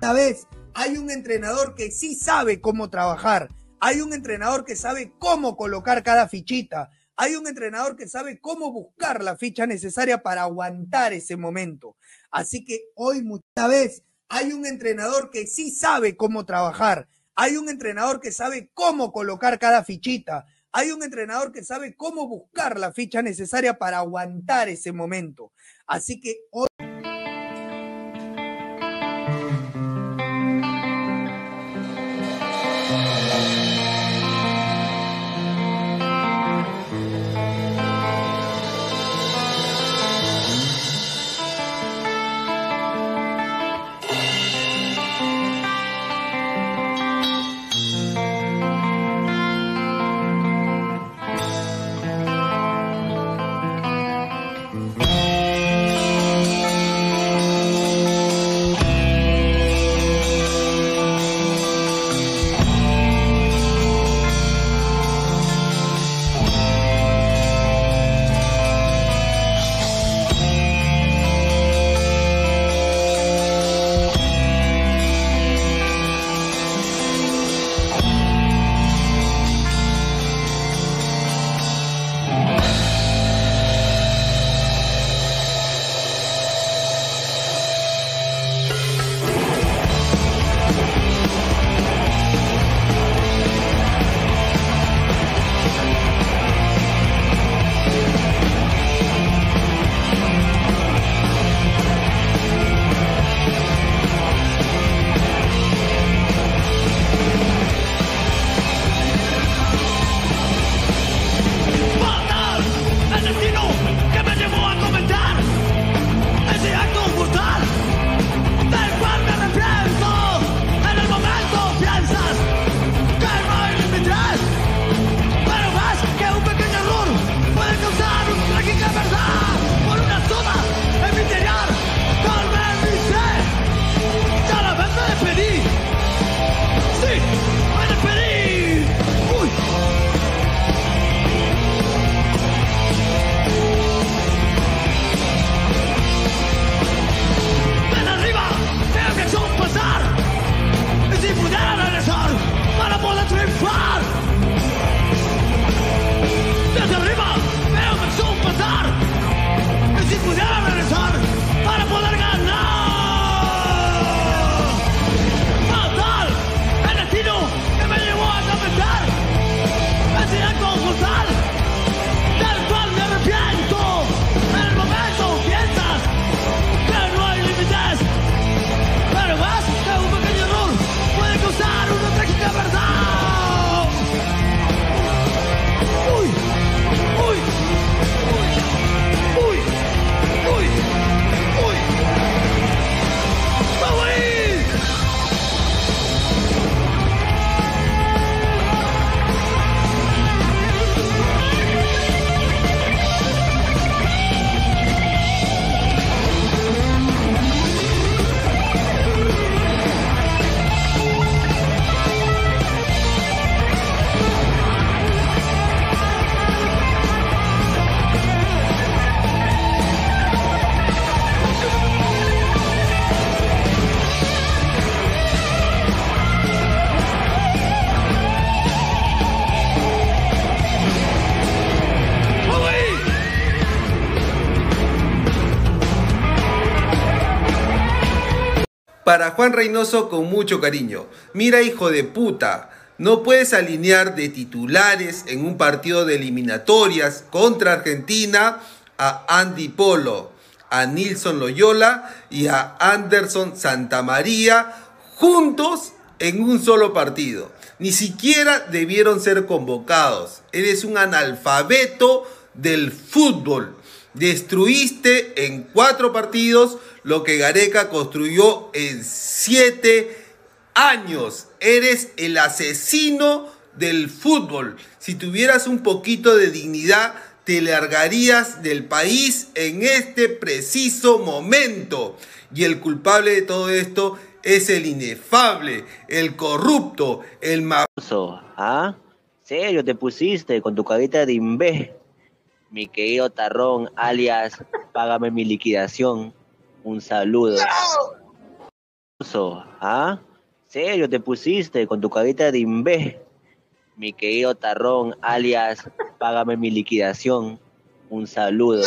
Esta vez hay un entrenador que sí sabe cómo trabajar. Hay un entrenador que sabe cómo colocar cada fichita. Hay un entrenador que sabe cómo buscar la ficha necesaria para aguantar ese momento. Así que hoy, muchas vez, hay un entrenador que sí sabe cómo trabajar. Hay un entrenador que sabe cómo colocar cada fichita. Hay un entrenador que sabe cómo buscar la ficha necesaria para aguantar ese momento. Así que hoy... Para Juan Reynoso con mucho cariño. Mira hijo de puta, no puedes alinear de titulares en un partido de eliminatorias contra Argentina a Andy Polo, a Nilson Loyola y a Anderson Santamaría juntos en un solo partido. Ni siquiera debieron ser convocados. Eres un analfabeto del fútbol. Destruiste en cuatro partidos lo que Gareca construyó en siete años. Eres el asesino del fútbol. Si tuvieras un poquito de dignidad, te largarías del país en este preciso momento. Y el culpable de todo esto es el inefable, el corrupto, el mafioso. ¿Ah? ¿Serio te pusiste con tu carita de imbé? Mi querido Tarrón, alias, págame mi liquidación. Un saludo. ¿Ah? ¿Serio te pusiste con tu carita de imbé? Mi querido Tarrón, alias, págame mi liquidación. Un saludo.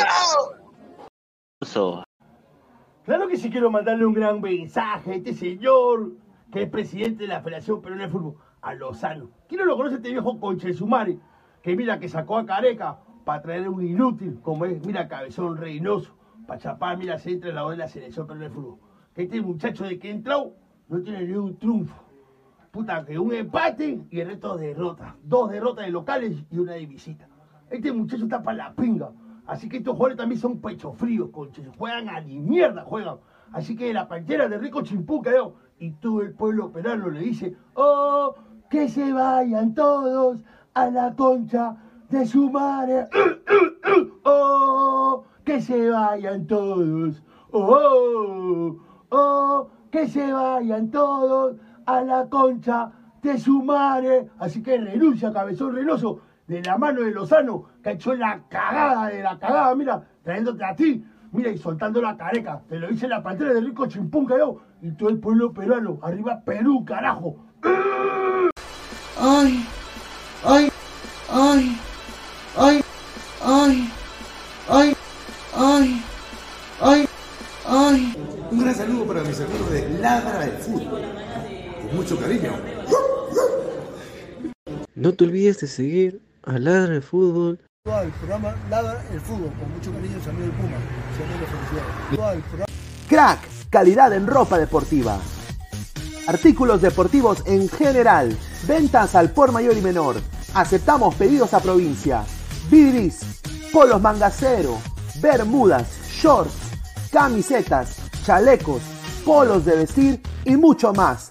Claro que sí quiero mandarle un gran mensaje a este señor, que es presidente de la Federación Peruana de Fútbol, a Lozano. ¿Quién no lo conoce este viejo Conchesumare? Que mira que sacó a Careca para traer un inútil, como es, mira, Cabezón Reynoso, para chapar, mira, se entra en la de la Selección Peruana de Fútbol. Este muchacho de que entró no tiene ni un triunfo. Puta, que un empate y el resto derrotas. Dos derrotas de locales y una de visita. Este muchacho está para la pinga. Así que estos jugadores también son pecho fríos, conches. Juegan a ni mierda, juegan. Así que la pantera de Rico Chimpuca, yo, y todo el pueblo peruano le dice, oh, que se vayan todos a la concha de su madre. oh, que se vayan todos. Oh, oh, que se vayan todos a la concha de su madre. Así que renuncia, cabezón renoso, de la mano de Lozano, que hecho la cagada de la cagada, mira, trayéndote a ti, mira, y soltando la careca. Te lo dice la pantera de Rico Chimpunca yo, y todo el pueblo peruano. Arriba Perú, carajo. Ay, ay, mucho cariño. No te olvides de seguir a Ladra el Fútbol. El programa Ladra el Fútbol. Con mucho cariño, Puma. Felicidades. Crack, calidad en ropa deportiva. Artículos deportivos en general. Ventas al por mayor y menor. Aceptamos pedidos a provincia. Bidris, polos mangacero, bermudas, shorts, camisetas, chalecos, polos de vestir y mucho más.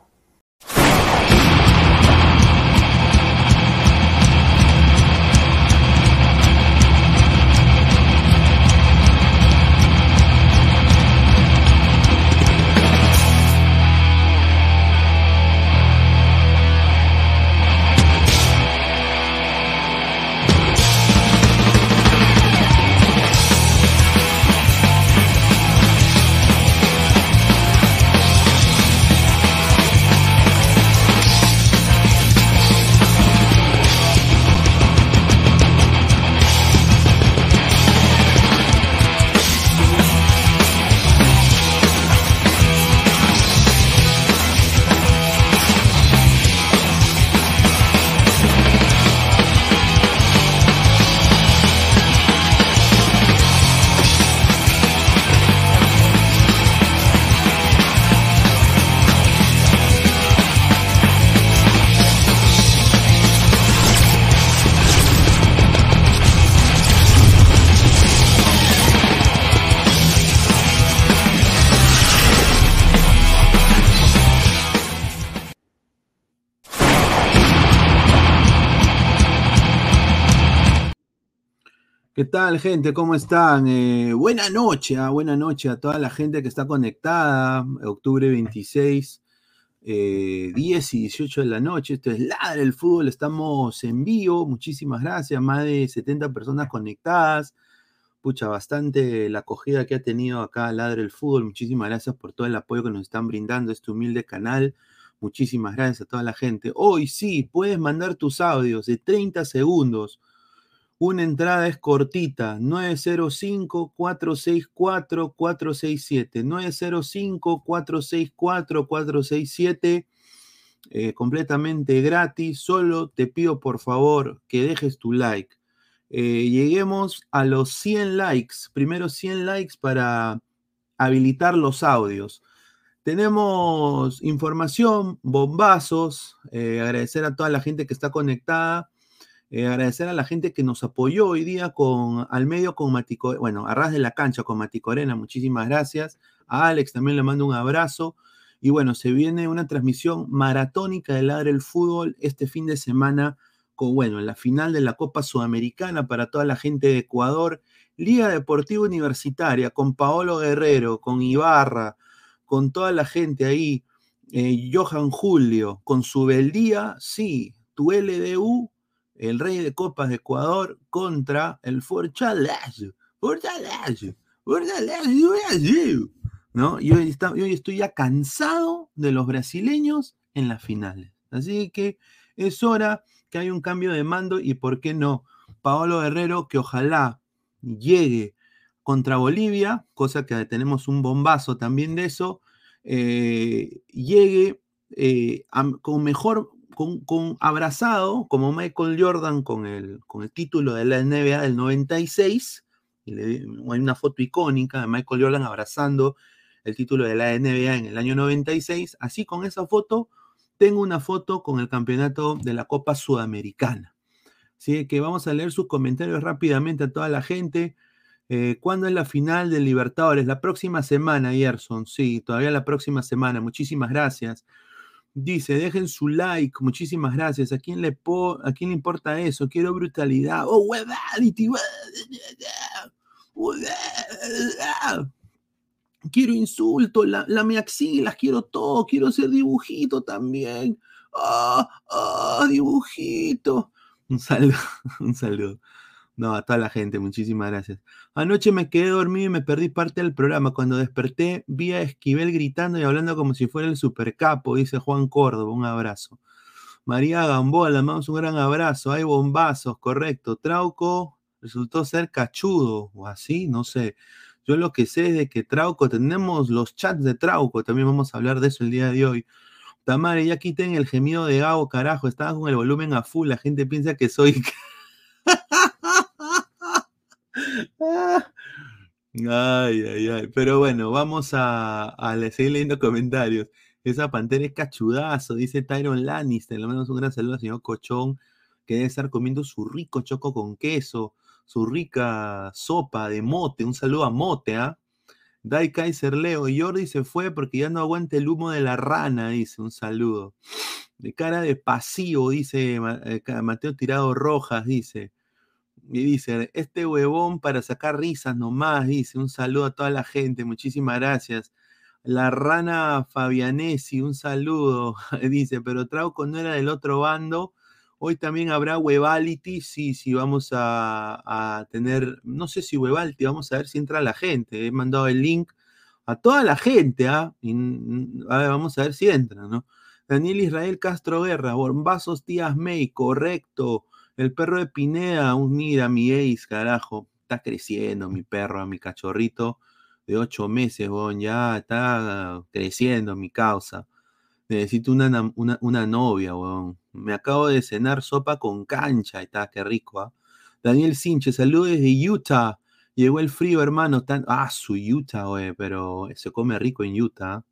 ¿Qué tal, gente? ¿Cómo están? Eh, buena noche, ah, buena noche a toda la gente que está conectada. Octubre 26, eh, 10 y 18 de la noche. Esto es Ladra el Fútbol. Estamos en vivo. Muchísimas gracias. Más de 70 personas conectadas. Pucha, bastante la acogida que ha tenido acá Ladra el Fútbol. Muchísimas gracias por todo el apoyo que nos están brindando este humilde canal. Muchísimas gracias a toda la gente. Hoy sí, puedes mandar tus audios de 30 segundos una entrada es cortita, 905-464-467. 905-464-467. Eh, completamente gratis. Solo te pido por favor que dejes tu like. Eh, lleguemos a los 100 likes. Primero 100 likes para habilitar los audios. Tenemos información, bombazos. Eh, agradecer a toda la gente que está conectada. Eh, agradecer a la gente que nos apoyó hoy día con al medio con Matico, bueno, a ras de la cancha con Maticorena, muchísimas gracias. A Alex también le mando un abrazo. Y bueno, se viene una transmisión maratónica de Ladre el Fútbol este fin de semana con, bueno, en la final de la Copa Sudamericana para toda la gente de Ecuador, Liga Deportiva Universitaria, con Paolo Guerrero, con Ibarra, con toda la gente ahí, eh, Johan Julio, con su beldía, sí, tu LDU, el rey de copas de Ecuador, contra el Fortaleza, Fortaleza, Fortaleza. ¿No? Está, yo estoy ya cansado de los brasileños en las finales. Así que es hora que haya un cambio de mando y, ¿por qué no? Paolo Guerrero, que ojalá llegue contra Bolivia, cosa que tenemos un bombazo también de eso, eh, llegue eh, con mejor, con, abrazado, como Michael Jordan con el, con el título de la NBA del 96, y hay una foto icónica de Michael Jordan abrazando el título de la NBA en el año 96, así con esa foto tengo una foto con el campeonato de la Copa Sudamericana. Así que vamos a leer sus comentarios rápidamente a toda la gente. Eh, ¿Cuándo es la final del Libertadores? La próxima semana, Gerson. Sí, todavía la próxima semana. Muchísimas gracias. Dice, dejen su like. Muchísimas gracias. ¿A quién le, a quién le importa eso? Quiero brutalidad. Oh, huevality. Quiero insulto, la, la me quiero todo, quiero hacer dibujito también. ¡Ah, ah, dibujito! Un saludo, un saludo. No, a toda la gente, muchísimas gracias. Anoche me quedé dormido y me perdí parte del programa. Cuando desperté, vi a Esquivel gritando y hablando como si fuera el supercapo, dice Juan Córdoba. Un abrazo. María Gamboa, le mandamos un gran abrazo. Hay bombazos, correcto. Trauco resultó ser cachudo, o así, no sé. Yo lo que sé es de que Trauco, tenemos los chats de Trauco, también vamos a hablar de eso el día de hoy. Tamare, ya quiten el gemido de Gabo, carajo, estaba con el volumen a full, la gente piensa que soy... ay, ay, ay. Pero bueno, vamos a, a seguir leyendo comentarios. Esa pantera es cachudazo, dice Tyron Lannister. Le mandamos un gran saludo al señor Cochón, que debe estar comiendo su rico choco con queso su rica sopa de mote. Un saludo a mote, ¿ah? Dai Kaiser Leo. Jordi se fue porque ya no aguanta el humo de la rana, dice. Un saludo. De cara de pasivo, dice eh, Mateo Tirado Rojas, dice. Y dice, este huevón para sacar risas nomás, dice. Un saludo a toda la gente, muchísimas gracias. La rana Fabianesi, un saludo, dice, pero Trauco no era del otro bando Hoy también habrá Webality, sí, sí, vamos a, tener, no sé si Webality, vamos a ver si entra la gente. He mandado el link a toda la gente, ¿ah? vamos a ver si entra, ¿no? Daniel Israel Castro Guerra, Bombazos Tías May, correcto. El perro de Pineda, un mira, mi ace, carajo. Está creciendo mi perro, mi cachorrito de ocho meses, bon, ya está creciendo mi causa. Necesito una, una, novia, weón. Me acabo de cenar sopa con cancha. Está, qué rico, ¿ah? Daniel Sinche, saludos desde Utah. Llegó el frío, hermano. ah, su Utah, güey, pero se come rico en Utah.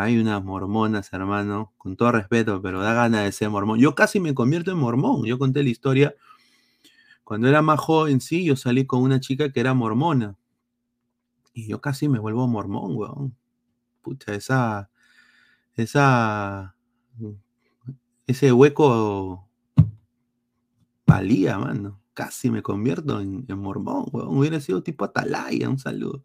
Hay unas mormonas, hermano, con todo respeto, pero da ganas de ser mormón. Yo casi me convierto en mormón. Yo conté la historia. Cuando era más joven, sí, yo salí con una chica que era mormona. Y yo casi me vuelvo mormón, weón. Pucha, esa, esa, ese hueco valía, mano. Casi me convierto en, mormón, Hubiera sido tipo atalaya, un saludo.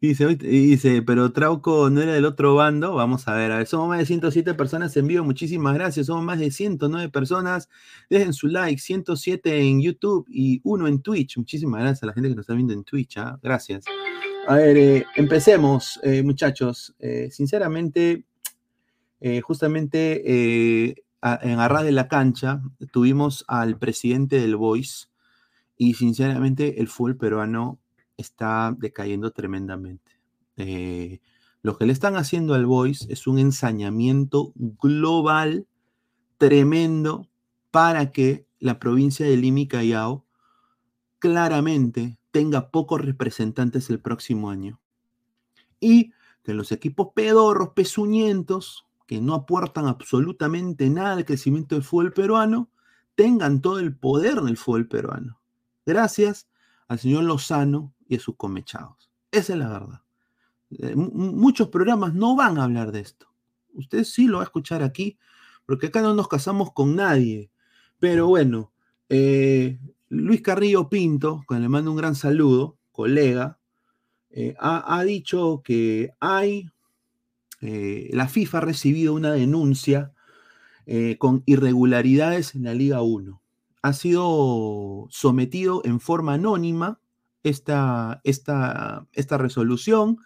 Dice, dice, pero Trauco no era del otro bando. Vamos a ver, a ver, somos más de 107 personas en vivo. Muchísimas gracias. Somos más de 109 personas. Dejen su like, 107 en YouTube y uno en Twitch. Muchísimas gracias a la gente que nos está viendo en Twitch. ¿ah? Gracias. A ver, eh, empecemos, eh, muchachos. Eh, sinceramente, justamente en Arras de la Cancha tuvimos al presidente del Voice y sinceramente el fútbol peruano está decayendo tremendamente. Eh, lo que le están haciendo al Voice es un ensañamiento global tremendo para que la provincia de Lima y Callao claramente tenga pocos representantes el próximo año. Y que los equipos pedorros, pezuñentos, que no aportan absolutamente nada al crecimiento del fútbol peruano, tengan todo el poder del fútbol peruano. Gracias al señor Lozano y a sus comechados. Esa es la verdad. Eh, muchos programas no van a hablar de esto. Usted sí lo va a escuchar aquí, porque acá no nos casamos con nadie. Pero bueno, eh, Luis Carrillo Pinto, con le mando un gran saludo, colega, eh, ha, ha dicho que hay, la FIFA ha recibido una denuncia con irregularidades en la Liga 1. Ha sido sometido en forma anónima esta, esta, esta resolución,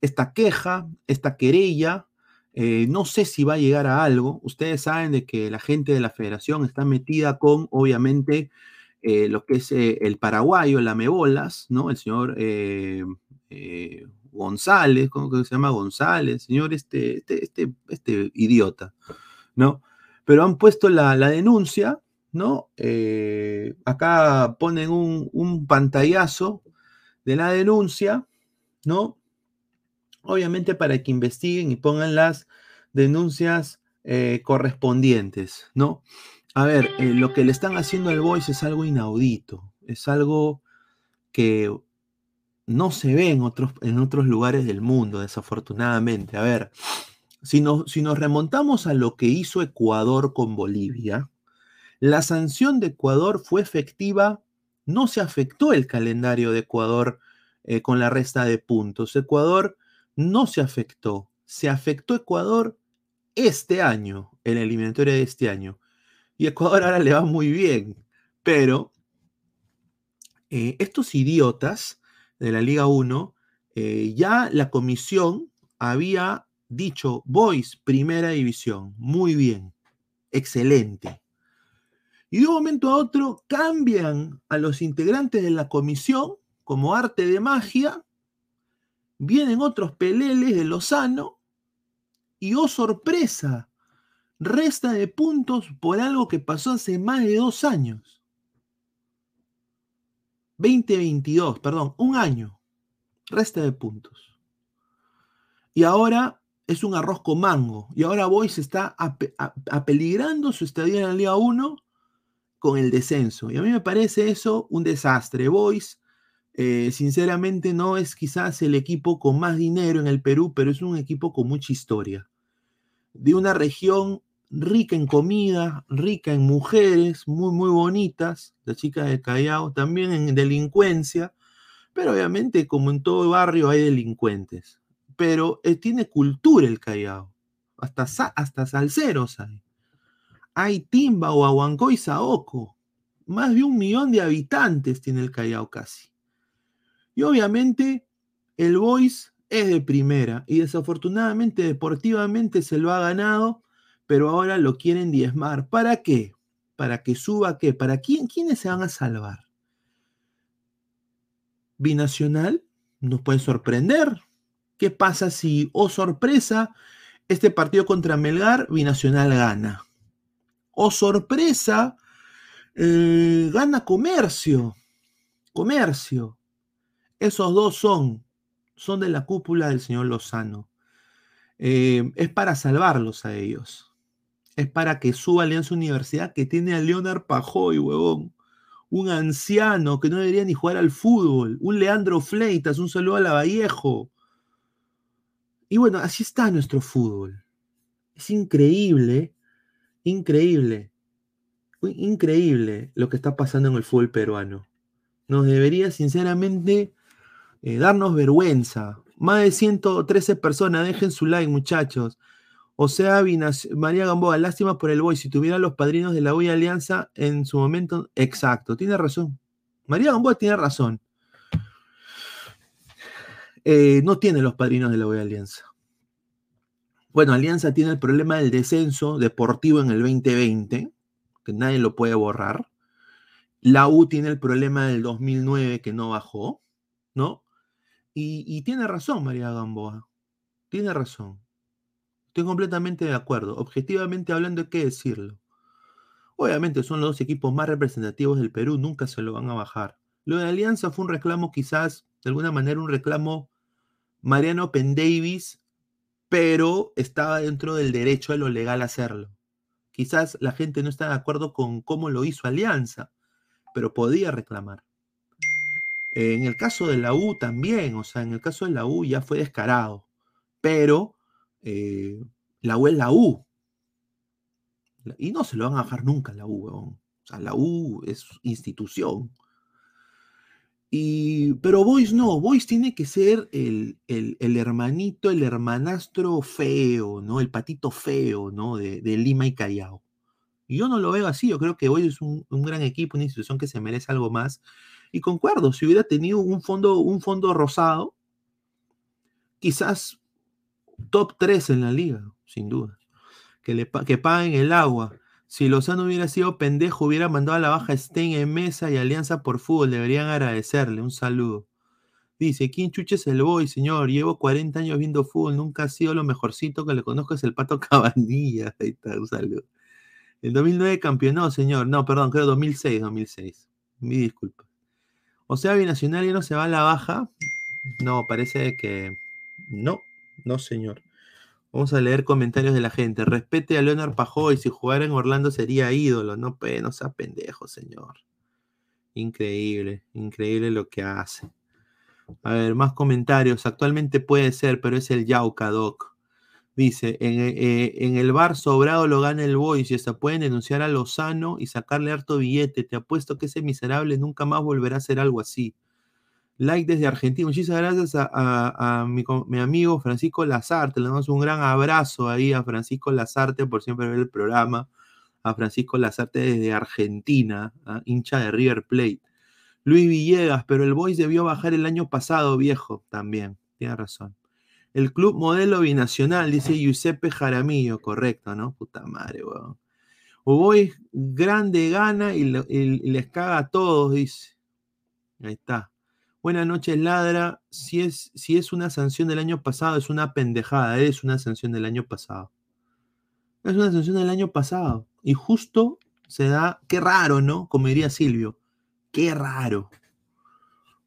esta queja, esta querella. eh, no sé si va a llegar a algo. Ustedes saben de que la gente de la federación está metida con, obviamente, eh, lo que es eh, el paraguayo, la Mebolas, ¿no? El señor González, ¿cómo que se llama González? Señor, este, este, este, este idiota, ¿no? Pero han puesto la, la denuncia, ¿no? Eh, acá ponen un, pantallazo de la denuncia, ¿no? Obviamente para que investiguen y pongan las denuncias eh, correspondientes, ¿no? A ver, eh, lo que le están haciendo al Voice es algo inaudito, es algo que no se ve en otros, en otros lugares del mundo, desafortunadamente. A ver, si nos, si nos remontamos a lo que hizo Ecuador con Bolivia, la sanción de Ecuador fue efectiva, no se afectó el calendario de Ecuador eh, con la resta de puntos. Ecuador no se afectó, se afectó Ecuador este año, en la eliminatoria de este año. Y Ecuador ahora le va muy bien, pero eh, estos idiotas de la Liga 1, eh, ya la comisión había dicho, Boys, primera división, muy bien, excelente. Y de un momento a otro cambian a los integrantes de la comisión como arte de magia, vienen otros peleles de Lozano y oh sorpresa, resta de puntos por algo que pasó hace más de dos años. 2022, perdón, un año, resta de puntos. Y ahora es un arroz con mango. Y ahora Boys está apeligrando su estadía en la Liga 1 con el descenso. Y a mí me parece eso un desastre. Boys, eh, sinceramente, no es quizás el equipo con más dinero en el Perú, pero es un equipo con mucha historia. De una región rica en comida, rica en mujeres, muy, muy bonitas, las chicas de Callao, también en delincuencia, pero obviamente, como en todo barrio, hay delincuentes. Pero eh, tiene cultura el Callao, hasta, hasta salseros hay. Hay Timba, Huahuancó y Saoco. Más de un millón de habitantes tiene el Callao casi. Y obviamente el Boys es de primera y desafortunadamente deportivamente se lo ha ganado, pero ahora lo quieren diezmar. ¿Para qué? ¿Para que suba qué? ¿Para quién? ¿Quiénes se van a salvar? Binacional nos puede sorprender. ¿Qué pasa si, oh sorpresa, este partido contra Melgar, Binacional gana? Oh sorpresa, eh, gana comercio. Comercio. Esos dos son, son de la cúpula del señor Lozano. Eh, es para salvarlos a ellos. Es para que suba Alianza Universidad que tiene a Leonard Pajoy, huevón. Un anciano que no debería ni jugar al fútbol. Un Leandro Fleitas, un saludo a la Vallejo. Y bueno, así está nuestro fútbol. Es increíble, increíble, increíble lo que está pasando en el fútbol peruano. Nos debería sinceramente eh, darnos vergüenza. Más de 113 personas, dejen su like, muchachos. O sea, María Gamboa, lástima por el boy. Si tuviera los padrinos de la U y Alianza en su momento, exacto, tiene razón. María Gamboa tiene razón. Eh, no tiene los padrinos de la U y Alianza. Bueno, Alianza tiene el problema del descenso deportivo en el 2020, que nadie lo puede borrar. La U tiene el problema del 2009 que no bajó, ¿no? Y, tiene razón María Gamboa, tiene razón. Estoy completamente de acuerdo. Objetivamente hablando hay que decirlo. Obviamente son los dos equipos más representativos del Perú, nunca se lo van a bajar. Lo de Alianza fue un reclamo quizás, de alguna manera, un reclamo Mariano Pendavis, pero estaba dentro del derecho de lo legal hacerlo. Quizás la gente no está de acuerdo con cómo lo hizo Alianza, pero podía reclamar. En el caso de la U también, o sea, en el caso de la U ya fue descarado, pero eh, la U es la U. Y no se lo van a bajar nunca la U, huevón. O sea, la U es institución. Pero Boys no, Boys tiene que ser el, el- hermanito, el hermanastro feo, ¿no? El patito feo, ¿no? De, Lima y Callao. Yo no lo veo así, yo creo que Boys es un, un gran equipo, una institución que se merece algo más. Y concuerdo, si hubiera tenido un fondo, un fondo rosado, quizás top 3 en la liga, sin duda. Que, le, que paguen el agua. Si Lozano hubiera sido pendejo, hubiera mandado a la baja Stein en mesa y Alianza por Fútbol. Deberían agradecerle. Un saludo. Dice, ¿quién chuche es el boy, señor? Llevo 40 años viendo fútbol, nunca ha sido lo mejorcito que le conozco, es el Pato Cabanilla. Ahí está, un saludo. El 2009 campeonó, señor. No, perdón, creo 2006, 2006. Mi disculpa. O sea, Binacional ya no se va a la baja. No, parece que no, no, señor. Vamos a leer comentarios de la gente. Respete a Leonard Pajoy. Si jugara en Orlando sería ídolo. No, pe, no sea pendejo, señor. Increíble, increíble lo que hace. A ver, más comentarios. Actualmente puede ser, pero es el Yauca, Doc. Dice, en, eh, en el bar sobrado lo gana el Boys y hasta pueden denunciar a Lozano y sacarle harto billete. Te apuesto que ese miserable nunca más volverá a hacer algo así. Like desde Argentina. Muchísimas gracias a, mi, amigo Francisco Lazarte. Le damos un gran abrazo ahí a Francisco Lazarte por siempre ver el programa. A Francisco Lazarte desde Argentina, ¿ah? hincha de River Plate. Luis Villegas, pero el Boys debió bajar el año pasado, viejo, también. Tiene razón. El club modelo binacional, dice Giuseppe Jaramillo, correcto, ¿no? Puta madre, weón. Boys grande gana y les caga a todos, dice. Ahí está. Buenas noches, Ladra. Si es, si es una sanción del año pasado, es una pendejada. Es una sanción del año pasado. Es una sanción del año pasado. Y justo se da. Qué raro, ¿no? Como diría Silvio. Qué raro.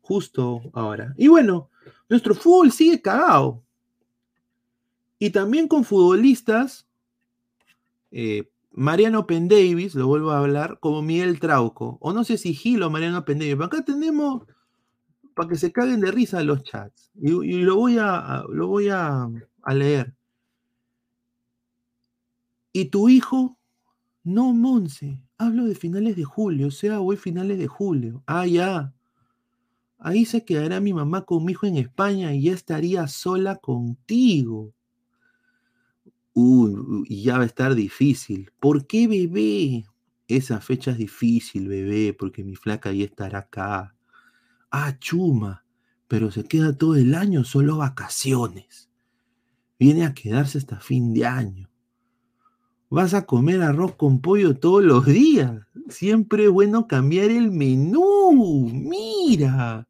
Justo ahora. Y bueno, nuestro fútbol sigue cagado. Y también con futbolistas. eh, Mariano Pendavis, lo vuelvo a hablar, como Miguel Trauco. O no sé si Gil o Mariano Pendavis. Pero acá tenemos para que se caguen de risa los chats. Y, lo voy, a, lo voy a, a leer. ¿Y tu hijo? No, Monse. Hablo de finales de julio, o sea, hoy finales de julio. Ah, ya. Ahí se quedará mi mamá con mi hijo en España y ya estaría sola contigo. Uy, y ya va a estar difícil. ¿Por qué, bebé? Esa fecha es difícil, bebé, porque mi flaca ya estará acá. Ah, chuma, pero se queda todo el año solo vacaciones. Viene a quedarse hasta fin de año. Vas a comer arroz con pollo todos los días. Siempre es bueno cambiar el menú. Mira.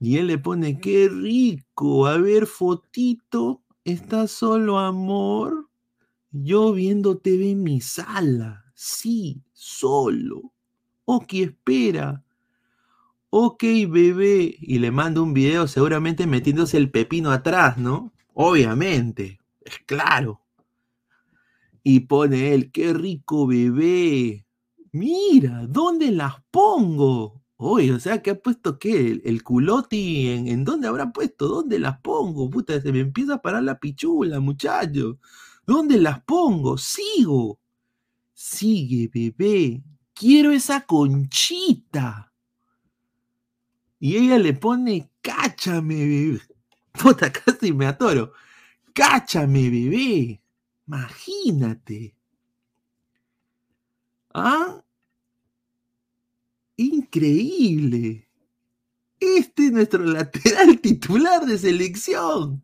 Y él le pone, qué rico. A ver, fotito. ¿Estás solo, amor? Yo viendo TV en mi sala. Sí, solo. Ok, espera. Ok, bebé. Y le mando un video seguramente metiéndose el pepino atrás, ¿no? Obviamente. Es claro. Y pone él, qué rico bebé. Mira, ¿dónde las pongo? Oye, o sea, ¿qué ha puesto qué? ¿El, el culoti? ¿En, dónde habrá puesto? ¿Dónde las pongo? Puta, se me empieza a parar la pichula, muchacho. ¿Dónde las pongo? Sigo. Sigue, bebé. Quiero esa conchita. Y ella le pone, cáchame, bebé. Puta, casi me atoro. Cáchame, bebé. Imagínate. ¿Ah? Increíble. Este es nuestro lateral titular de selección.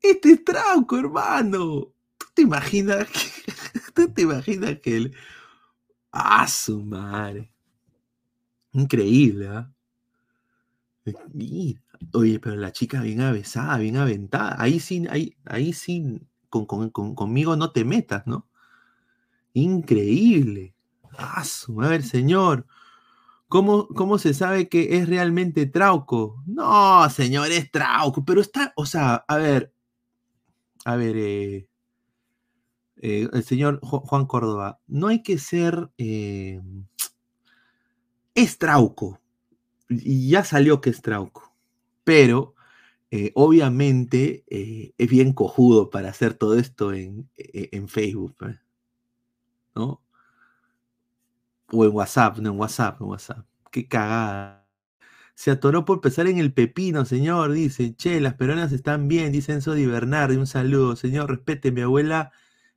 Este es Trauco, hermano. ¿Tú te imaginas que, tú te imaginas que él... Ah, su madre. Increíble, ¿ah? Mira. Oye, pero la chica bien avesada, bien aventada. Ahí sí, ahí, ahí sí, con, con- con- conmigo no te metas, ¿no? Increíble. Ah, su madre, señor. ¿Cómo, ¿Cómo se sabe que es realmente Trauco? No, señor, es Trauco, pero está, o sea, a ver, a ver, eh, eh, el señor Ju- Juan Córdoba, no hay que ser, eh, es Trauco, y ya salió que es Trauco, pero eh, obviamente eh, es bien cojudo para hacer todo esto en, eh, en Facebook, ¿no? O en WhatsApp, no en WhatsApp, en WhatsApp. Qué cagada. Se atoró por empezar en el pepino, señor. Dice, che, las peruanas están bien, dice Enzo Di Bernardi. Un saludo, señor, respete. Mi abuela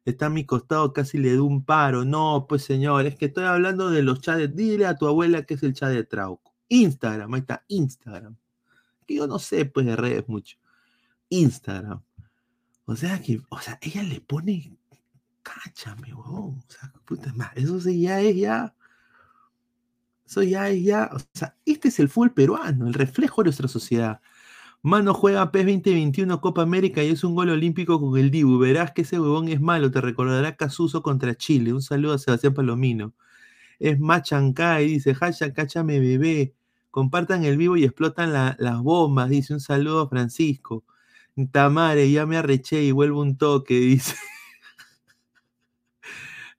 está a mi costado, casi le doy un paro. No, pues señor, es que estoy hablando de los chats. Dile a tu abuela que es el chat de Trauco. Instagram, ahí está, Instagram. Que yo no sé, pues, de redes mucho. Instagram. O sea que, o sea, ella le pone, cáchame, huevón. O sea, puta madre, eso sí ya es ya. Eso ya es ya. O sea, este es el fútbol peruano, el reflejo de nuestra sociedad. Mano juega PES 2021 Copa América y es un gol olímpico con el Dibu. Verás que ese huevón es malo, te recordará Casuso contra Chile. Un saludo a Sebastián Palomino. Es Machancay, dice, hashtag cáchame bebé. Compartan el vivo y explotan la- las bombas, dice. Un saludo a Francisco. Tamare, ya me arreché y vuelvo un toque, dice.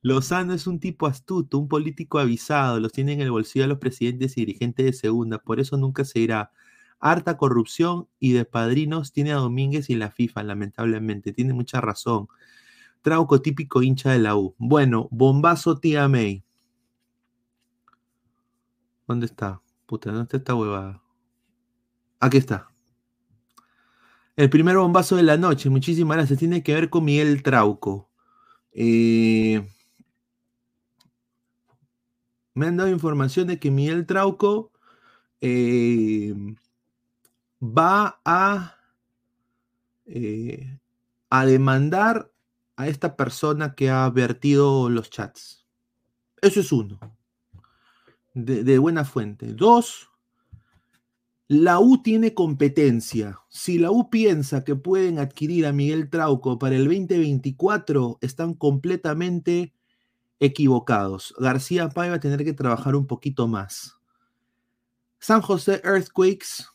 Lozano es un tipo astuto, un político avisado, los tiene en el bolsillo a los presidentes y dirigentes de segunda, por eso nunca se irá. Harta corrupción y de padrinos tiene a Domínguez y la FIFA, lamentablemente. Tiene mucha razón. Trauco típico hincha de la U. Bueno, bombazo tía May. ¿Dónde está? Puta, ¿dónde está esta huevada? Aquí está. El primer bombazo de la noche, muchísimas gracias. Tiene que ver con Miguel Trauco. Eh, me han dado información de que Miguel Trauco eh, va a, eh, a demandar a esta persona que ha vertido los chats. Eso es uno. De, de buena fuente. Dos, la U tiene competencia. Si la U piensa que pueden adquirir a Miguel Trauco para el 2024, están completamente equivocados. García Pay va a tener que trabajar un poquito más. San José Earthquakes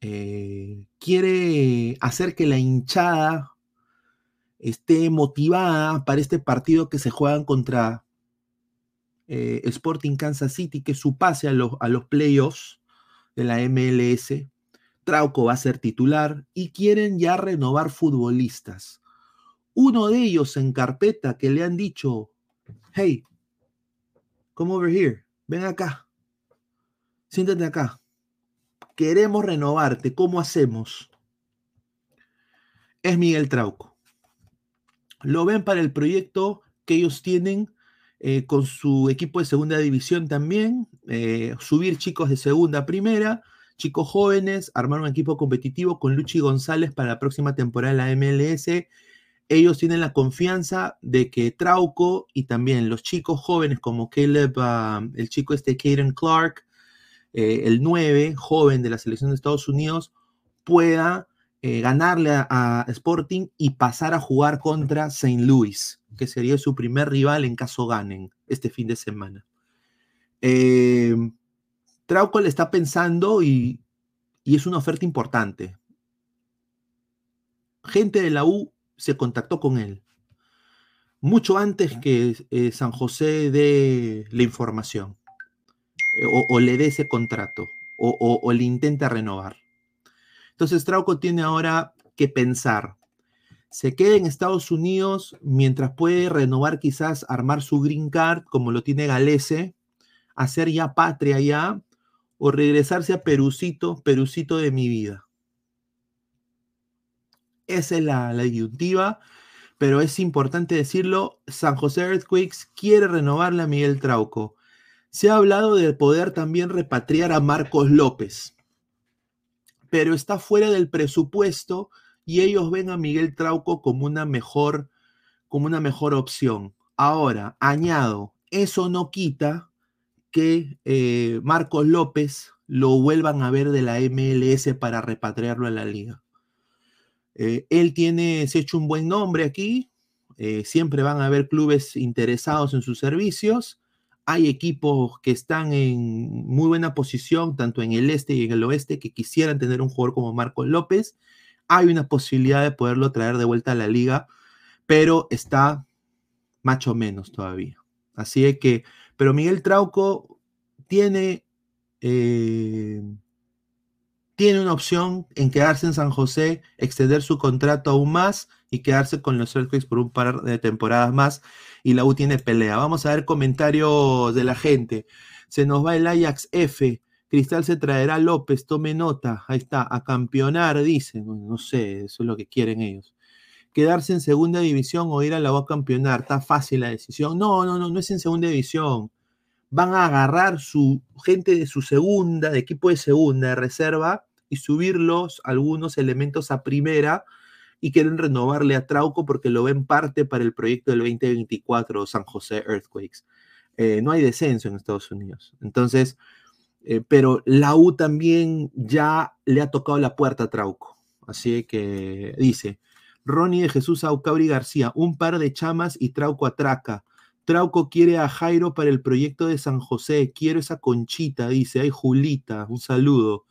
eh, quiere hacer que la hinchada esté motivada para este partido que se juegan contra eh, Sporting Kansas City, que su pase a los, a los playoffs de la MLS. Trauco va a ser titular y quieren ya renovar futbolistas. Uno de ellos en carpeta que le han dicho, hey, come over here, ven acá, siéntate acá. Queremos renovarte, ¿cómo hacemos? Es Miguel Trauco. Lo ven para el proyecto que ellos tienen eh, con su equipo de segunda división también, eh, subir chicos de segunda a primera, chicos jóvenes, armar un equipo competitivo con Luchi González para la próxima temporada de la MLS. Ellos tienen la confianza de que Trauco y también los chicos jóvenes como Caleb, uh, el chico este Caden Clark, eh, el 9, joven de la selección de Estados Unidos, pueda eh, ganarle a, a, Sporting y pasar a jugar contra St. Louis, que sería su primer rival en caso ganen este fin de semana. Eh, Trauco le está pensando y, y, es una oferta importante. Gente de la U se contactó con él mucho antes que eh, San José dé la información o, o, le dé ese contrato o, o, o le intenta renovar. Entonces Trauco tiene ahora que pensar. Se queda en Estados Unidos mientras puede renovar, quizás armar su green card, como lo tiene Galese, hacer ya patria ya, o regresarse a Perucito, Perucito de mi vida. Esa es la, la disyuntiva, pero es importante decirlo, San José Earthquakes quiere renovarle a Miguel Trauco. Se ha hablado de poder también repatriar a Marcos López pero está fuera del presupuesto y ellos ven a Miguel Trauco como una mejor, como una mejor opción. Ahora, añado, eso no quita que eh, Marcos López lo vuelvan a ver de la MLS para repatriarlo a la liga. Eh, él tiene, se ha hecho un buen nombre aquí, eh, siempre van a haber clubes interesados en sus servicios hay equipos que están en muy buena posición, tanto en el este y en el oeste, que quisieran tener un jugador como Marcos López. Hay una posibilidad de poderlo traer de vuelta a la liga, pero está macho menos todavía. Así es que, pero Miguel Trauco tiene, eh, tiene una opción en quedarse en San José, extender su contrato aún más y quedarse con los Earthquakes por un par de temporadas más. Y la U tiene pelea. Vamos a ver comentarios de la gente. Se nos va el Ajax F. Cristal se traerá López, tome nota. Ahí está, a campeonar, dicen. No sé, eso es lo que quieren ellos. Quedarse en segunda división o ir a la U a campeonar. Está fácil la decisión. No, no, no, no es en segunda división. Van a agarrar su gente de su segunda, de equipo de segunda, de reserva, y subirlos algunos elementos a primera y quieren renovarle a Trauco porque lo ven parte para el proyecto del 2024 San José Earthquakes. Eh, no hay descenso en Estados Unidos. Entonces, eh, pero la U también ya le ha tocado la puerta a Trauco. Así que dice, Ronnie de Jesús Aucabri García, un par de chamas y Trauco atraca. Trauco quiere a Jairo para el proyecto de San José. Quiero esa conchita, dice. Ay, Julita, un saludo.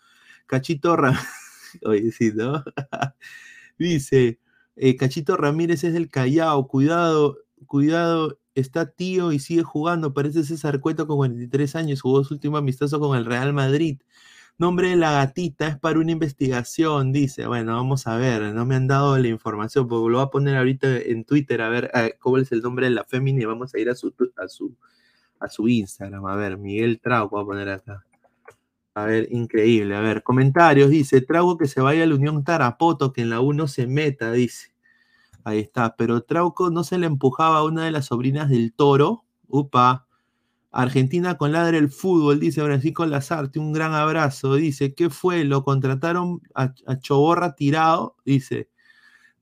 Cachito Ramírez. Oye, sí, ¿no? dice, eh, Cachito Ramírez es del Callao. Cuidado, cuidado. Está tío y sigue jugando. Parece César Cueto con 43 años. Jugó su último amistoso con el Real Madrid. Nombre de la gatita es para una investigación, dice. Bueno, vamos a ver, no me han dado la información, porque lo voy a poner ahorita en Twitter a ver cómo es el nombre de la fémina vamos a ir a su, a su, a su Instagram. A ver, Miguel Trauco voy a poner acá. A ver, increíble. A ver, comentarios, dice, Trauco que se vaya a la Unión Tarapoto, que en la 1 se meta, dice. Ahí está, pero Trauco no se le empujaba a una de las sobrinas del toro. Upa, Argentina con ladre el fútbol, dice Francisco Lazarte, un gran abrazo. Dice, ¿qué fue? Lo contrataron a, Choborra tirado, dice,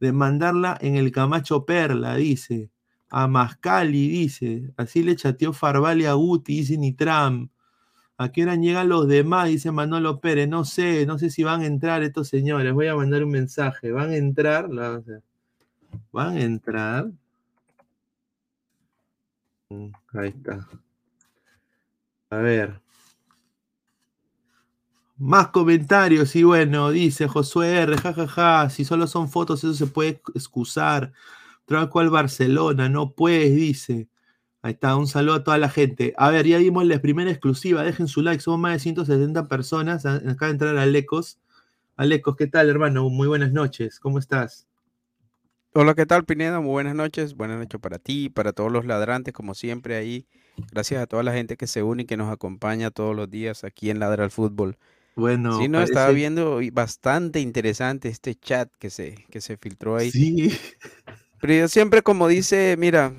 de mandarla en el Camacho Perla, dice, a Mascali, dice, así le chateó Farvali a Guti, dice Nitram. ¿A qué hora llegan los demás? Dice Manolo Pérez. No sé, no sé si van a entrar estos señores. Voy a mandar un mensaje. ¿Van a entrar? ¿Van a entrar? Mm, Ahí está. A ver. Más comentarios y bueno, dice Josué R, jajaja, si solo son fotos eso se puede excusar. Trabajo al Barcelona, no puedes, dice. Ahí está, un saludo a toda la gente. A ver, ya dimos la primera exclusiva, dejen su like, somos más de 170 personas. Acaba de entrar Alecos. Alecos, ¿qué tal, hermano? Muy buenas noches, ¿cómo estás? Hola, ¿qué tal, Pineda? Muy buenas noches. Buenas noches para ti, para todos los ladrantes, como siempre ahí. Gracias a toda la gente que se une y que nos acompaña todos los días aquí en Ladra al Fútbol. Bueno, Sí, no, estaba viendo bastante interesante este chat que se, que se filtró ahí. Sí. Pero yo siempre como dice, mira,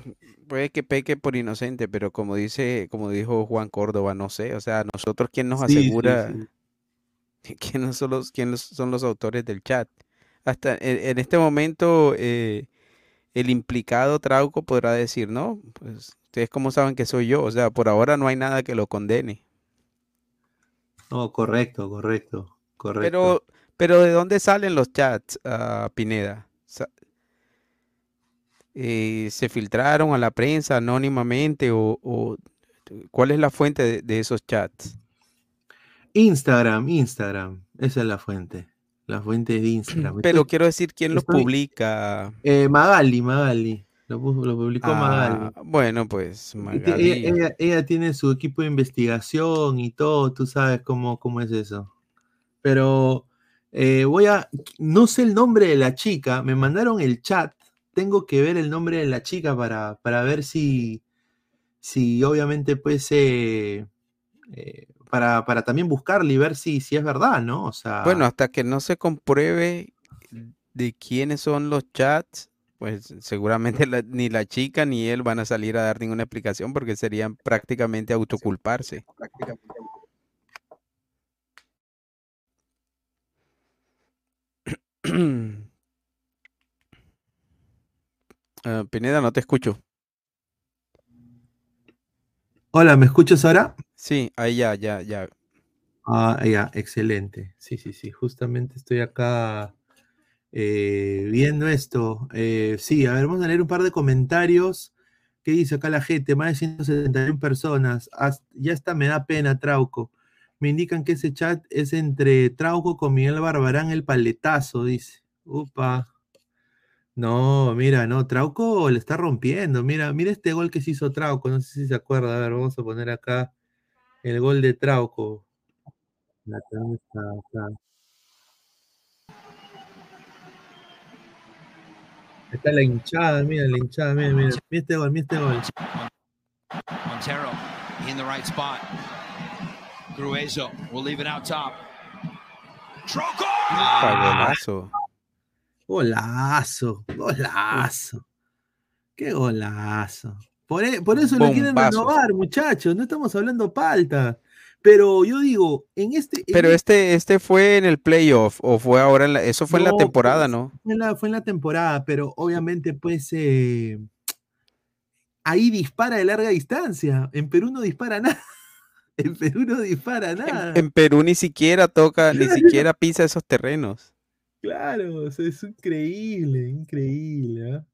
puede que peque por inocente, pero como dice, como dijo Juan Córdoba, no sé, o sea, nosotros quién nos Sí, sí, asegura sí. quiénes son los, quiénes son los autores del chat. Hasta en, en este momento eh, el implicado Trauco podrá decir, no, pues ustedes cómo saben que soy yo, o sea, por ahora no hay nada que lo condene. No, correcto, correcto, correcto. Pero, pero ¿de dónde salen los chats, ah, Pineda? Eh, ¿se filtraron a la prensa anónimamente o, o cuál es la fuente de, de esos chats? Instagram, Instagram, esa es la fuente. La fuente de Instagram. Pero Estoy- quiero decir, ¿quién los estoy- publica? eh, Magali, Magali. Lo, lo publicó Magali. Ah, bueno, pues Magali. Ella, ella- ella tiene su equipo de investigación y todo, tú sabes cómo, cómo es eso. Pero eh, voy a, no sé el nombre de la chica, me mandaron el chat, tengo que ver el nombre de la chica para, para ver si, si obviamente pues, eh, eh, para, para también buscarla y ver si, si es verdad, ¿no? O sea, Bueno, hasta que no se compruebe de quiénes son los chats, pues seguramente la- ni la chica ni él van a salir a dar ninguna explicación porque serían prácticamente autoculparse. Ah, Pineda, no te escucho. hola, ¿me escuchas ahora? Sí, ahí ya, ya, ya. Ah, ya, excelente. Sí, sí, sí, justamente estoy acá eh, viendo esto. Eh, sí, a ver, vamos a leer un par de comentarios. ¿Qué dice acá la gente? Más de 171 personas. Ya está, me da pena, Trauco. Me indican que ese chat es entre Trauco con Miguel Barbarán, el paletazo, dice. Upa. No, mira, no, Trauco le está rompiendo. Mira, mira este gol que se hizo Trauco. No sé si se acuerda. A ver, vamos a poner acá el gol de Trauco. La tenemos acá. Está la hinchada, mira la hinchada, mira, mira. Mira este gol, mira este gol. Montero in the right spot. Grueso will leave it out top. Trauco. Ah. Golazo, golazo. Qué golazo. Por, e- por eso lo quieren renovar, muchachos. No estamos hablando palta. Pero yo digo, en este. en Pero este, este fue en el playoff o fue ahora en la, eso fue en la temporada, pues, ¿no? Fue en la, fue en la temporada, pero obviamente, pues, eh, ahí dispara de larga distancia. En Perú no dispara nada. En Perú no dispara nada. En Perú ni siquiera toca, ni siquiera pisa esos terrenos. Claro, o sea, es increíble, increíble. ¿ah?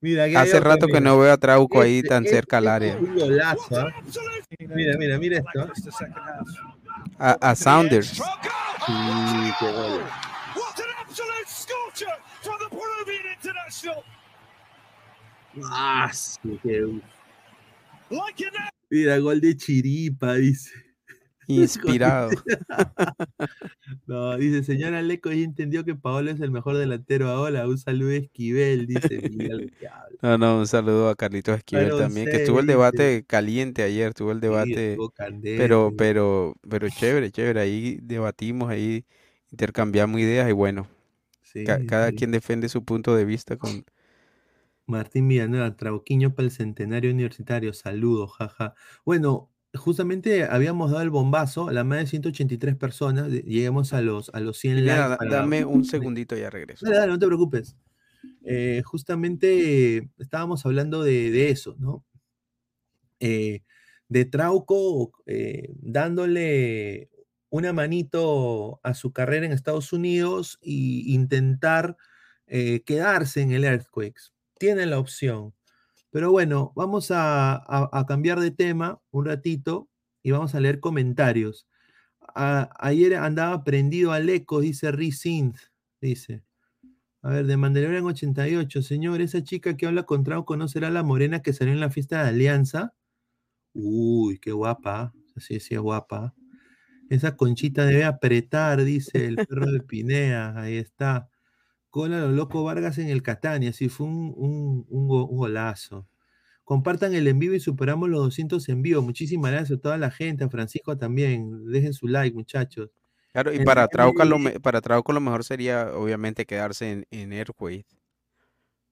Mira, Hace rato que mira. no veo a Trauco ahí Este- tan este- cerca al este área. Un golazo, ¿ah? Mira, mira, mira esto. A, a Sounders. Sí, qué gol. Ah, sí, qué. Mira, gol de Chiripa, dice. Inspirado. No, dice, señora Leco, ya entendió que Paolo es el mejor delantero ahora. Un saludo a Esquivel, dice Miguel. No, no, un saludo a Carlitos Esquivel también, que estuvo el dice. debate caliente ayer, tuvo el debate, pero, pero, pero chévere, chévere, ahí debatimos, ahí intercambiamos ideas y bueno, ca- cada sí. quien defiende su punto de vista con, Martín Villanueva, Trauquiño para el centenario universitario, saludos, jaja. Bueno, justamente habíamos dado el bombazo a la más de 183 personas, llegamos a los, a los 100 Mira, likes. da- para- dame un segundito, ya regreso. Dale, dale, no te preocupes. Eh, justamente eh, estábamos hablando de, de eso, ¿no? Eh, de Trauco eh, dándole una manito a su carrera en Estados Unidos e intentar quedarse en el Earthquakes. Tiene la opción. Pero bueno, vamos a, a- a cambiar de tema un ratito y vamos a leer comentarios. A- ayer andaba prendido al eco, dice Rizinth, dice. A ver, de Mandalorian 88, señor, esa chica que habla con Trauco no será la morena que salió en la fiesta de Alianza. Uy, qué guapa. Sí, sí, es guapa. Esa conchita debe apretar, dice el perro de Pinea. Ahí está. Cola lo loco Vargas en el Catania. Sí, fue un, un- un go- un golazo. Compartan el en vivo y superamos los 200 en vivo. Muchísimas gracias a toda la gente, a Francisco también. Dejen su like, muchachos. Claro, y En para Trauco lo, para Trauco lo mejor sería obviamente quedarse en, en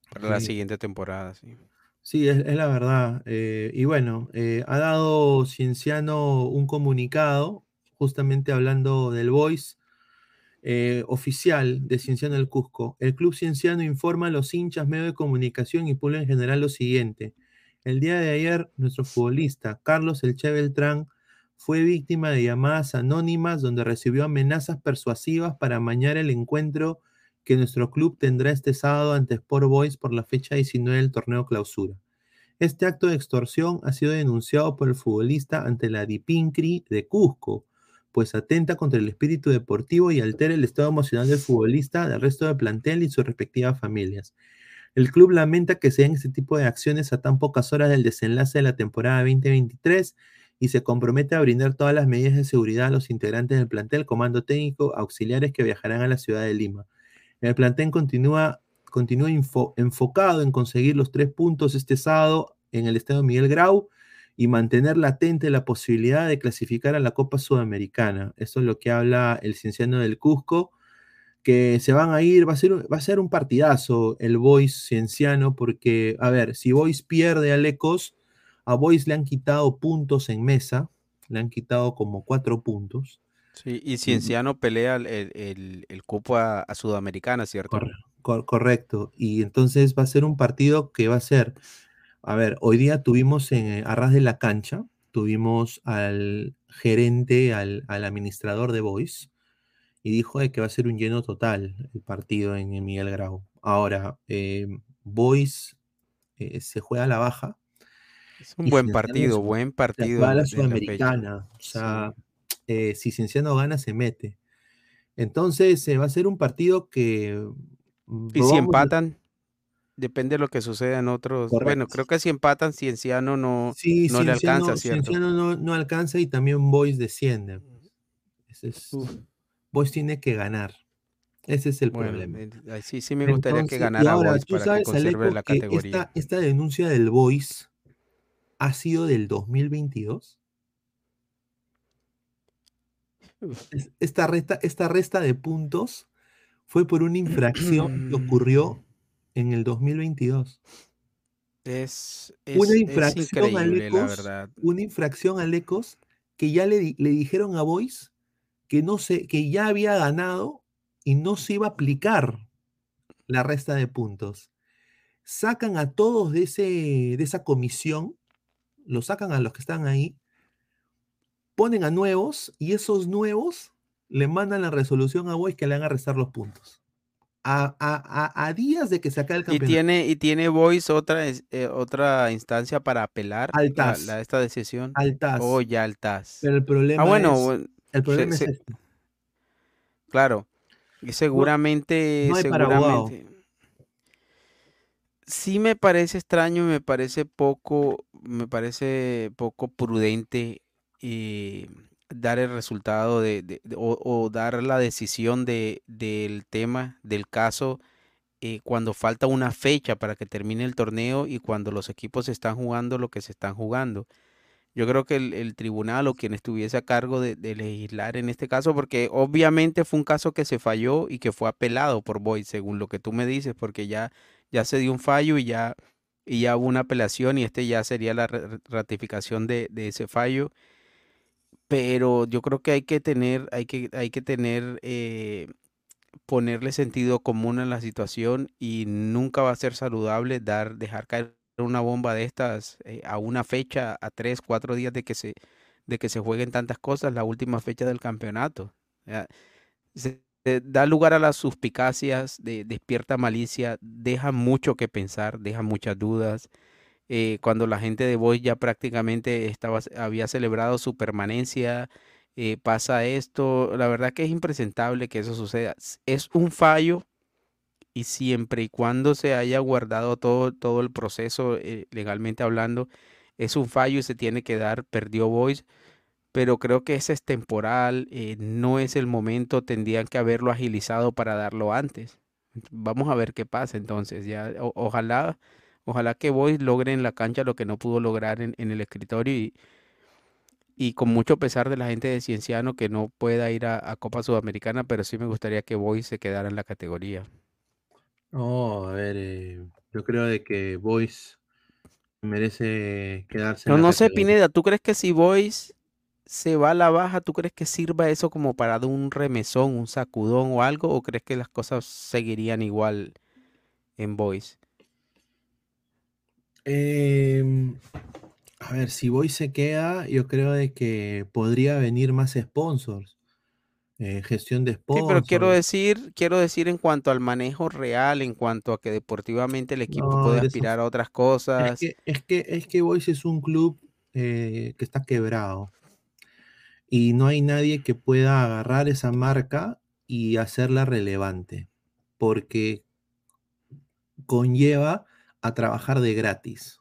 para la siguiente temporada, sí. Sí, es, es la verdad. eh, y bueno, eh, ha dado Cienciano un comunicado, justamente hablando del Voice eh, oficial de Cienciano del Cusco. El Club Cienciano informa a los hinchas, medios de comunicación y pueblo en general lo siguiente. El día de ayer, nuestro futbolista Carlos Elche Beltrán fue víctima de llamadas anónimas donde recibió amenazas persuasivas para amañar el encuentro que nuestro club tendrá este sábado ante Sport Boys por la fecha 19 del torneo clausura. Este acto de extorsión ha sido denunciado por el futbolista ante la DIPINCRI de Cusco, pues atenta contra el espíritu deportivo y altera el estado emocional del futbolista, del resto del plantel y sus respectivas familias. El club lamenta que se den este tipo de acciones a tan pocas horas del desenlace de la temporada 2023 y se compromete a brindar todas las medidas de seguridad a los integrantes del plantel, comando técnico, auxiliares que viajarán a la ciudad de Lima. El plantel continúa, continúa enfocado en conseguir los tres puntos este sábado en el estadio Miguel Grau y mantener latente la posibilidad de clasificar a la Copa Sudamericana. Eso es lo que habla el cienciano del Cusco, que se van a ir, va a ser, un- va a ser un partidazo el Boys cienciano, porque, a ver, si Boys pierde a Lecos, a Boys le han quitado puntos en mesa, le han quitado como cuatro puntos. Sí, y Cienciano pelea el, el- el- el cupo a, a Sudamericana, ¿cierto? Corre- cor- correcto. Y entonces va a ser un partido que va a ser, a ver, hoy día tuvimos en eh, Arras de la Cancha, tuvimos al gerente, al, al administrador de Boys, y dijo de que va a ser un lleno total el partido en, en Miguel Grau. Ahora, eh, Boys eh, se juega a la baja. Es un buen partido, buen partido la la. Sudamericana. O sea, eh, si Cienciano gana, se mete. Entonces, eh, va a ser un partido que. mm, Y si empatan, depende de lo que suceda en otros. Bueno, creo que si empatan, Cienciano no, Sí, no le alcanza, ¿cierto? Cienciano no, no alcanza y también Boys desciende. Ese es- Boys tiene que ganar. Ese es el Bueno, problema. sí, sí me gustaría que Entonces, ganara ahora, Boys tú para que sabes, conserve Aleco, la que categoría. esta, esta denuncia del Voice ha sido del 2022. Es- Esta resta, esta resta de puntos fue por una infracción que ocurrió en el 2022. Es, Una es, es infracción la Lecos, una infracción a Lecos que ya le, di- le dijeron a Voice que no se, que ya había ganado y no se iba a aplicar la resta de puntos. Sacan a todos de, ese, de esa comisión, lo sacan a los que están ahí, ponen a nuevos y esos nuevos le mandan la resolución a Voice que le van a restar los puntos. A, a- a- a días de que se acabe el Y campeonato. tiene, y tiene Voice otra, eh, otra instancia para apelar Al la, TAS. la- esta decisión. Al TAS. Oh, ya al TAS. Pero el problema Ah, bueno, es- el problema se- es este. Claro. Y seguramente, no seguramente. Sí me parece extraño, me parece poco, me parece poco prudente eh, dar el resultado de, o, dar la decisión de, del tema, del caso, eh, cuando falta una fecha para que termine el torneo y cuando los equipos están jugando lo que se están jugando. Yo creo que el, tribunal o quien estuviese a cargo de, de legislar en este caso, porque obviamente fue un caso que se falló y que fue apelado por Boyd, según lo que tú me dices, porque ya, ya se dio un fallo y ya, y ya hubo una apelación y este ya sería la ra- ratificación de ese fallo. Pero yo creo que hay que tener, hay que, hay que tener, eh, ponerle sentido común a la situación y nunca va a ser saludable dar, dejar caer una bomba de estas eh, a una fecha, a tres, cuatro días de que se, de que se jueguen tantas cosas, la última fecha del campeonato. Eh, da lugar a las suspicacias, de, despierta malicia, deja mucho que pensar, deja muchas dudas. Eh, cuando la gente de Boys ya prácticamente estaba, había celebrado su permanencia, eh, pasa esto, la verdad que es impresentable que eso suceda. Es un fallo y siempre y cuando se haya guardado todo, todo el proceso eh, legalmente hablando, es un fallo y se tiene que dar, perdió Boys, pero creo que ese es temporal, no es el momento, tendrían que haberlo agilizado para darlo antes. Vamos a ver qué pasa entonces, ya ojalá, ojalá que Boys logre en la cancha lo que no pudo lograr en, en el escritorio y, y con mucho pesar de la gente de Cienciano que no pueda ir a, a Copa Sudamericana, pero sí me gustaría que Boys se quedara en la categoría. No, a ver, eh, yo creo de que Boyce merece quedarse No, en la no sé, categoría. Pineda, ¿tú crees que si Boys se va a la baja, ¿tú crees que sirva eso como para un remesón, un sacudón o algo? ¿O crees que las cosas seguirían igual en Boys? Em, a ver, si Boyce se queda, yo creo de que podría venir más sponsors. eh, gestión de Sí, pero quiero sponsors. decir, quiero decir en cuanto al manejo real, en cuanto a que deportivamente el equipo No, puede aspirar a otras Es cosas. que, es que, es que Boyce es un club eh, que está quebrado. Y no hay nadie que pueda agarrar esa marca y hacerla relevante. Porque conlleva a trabajar de gratis.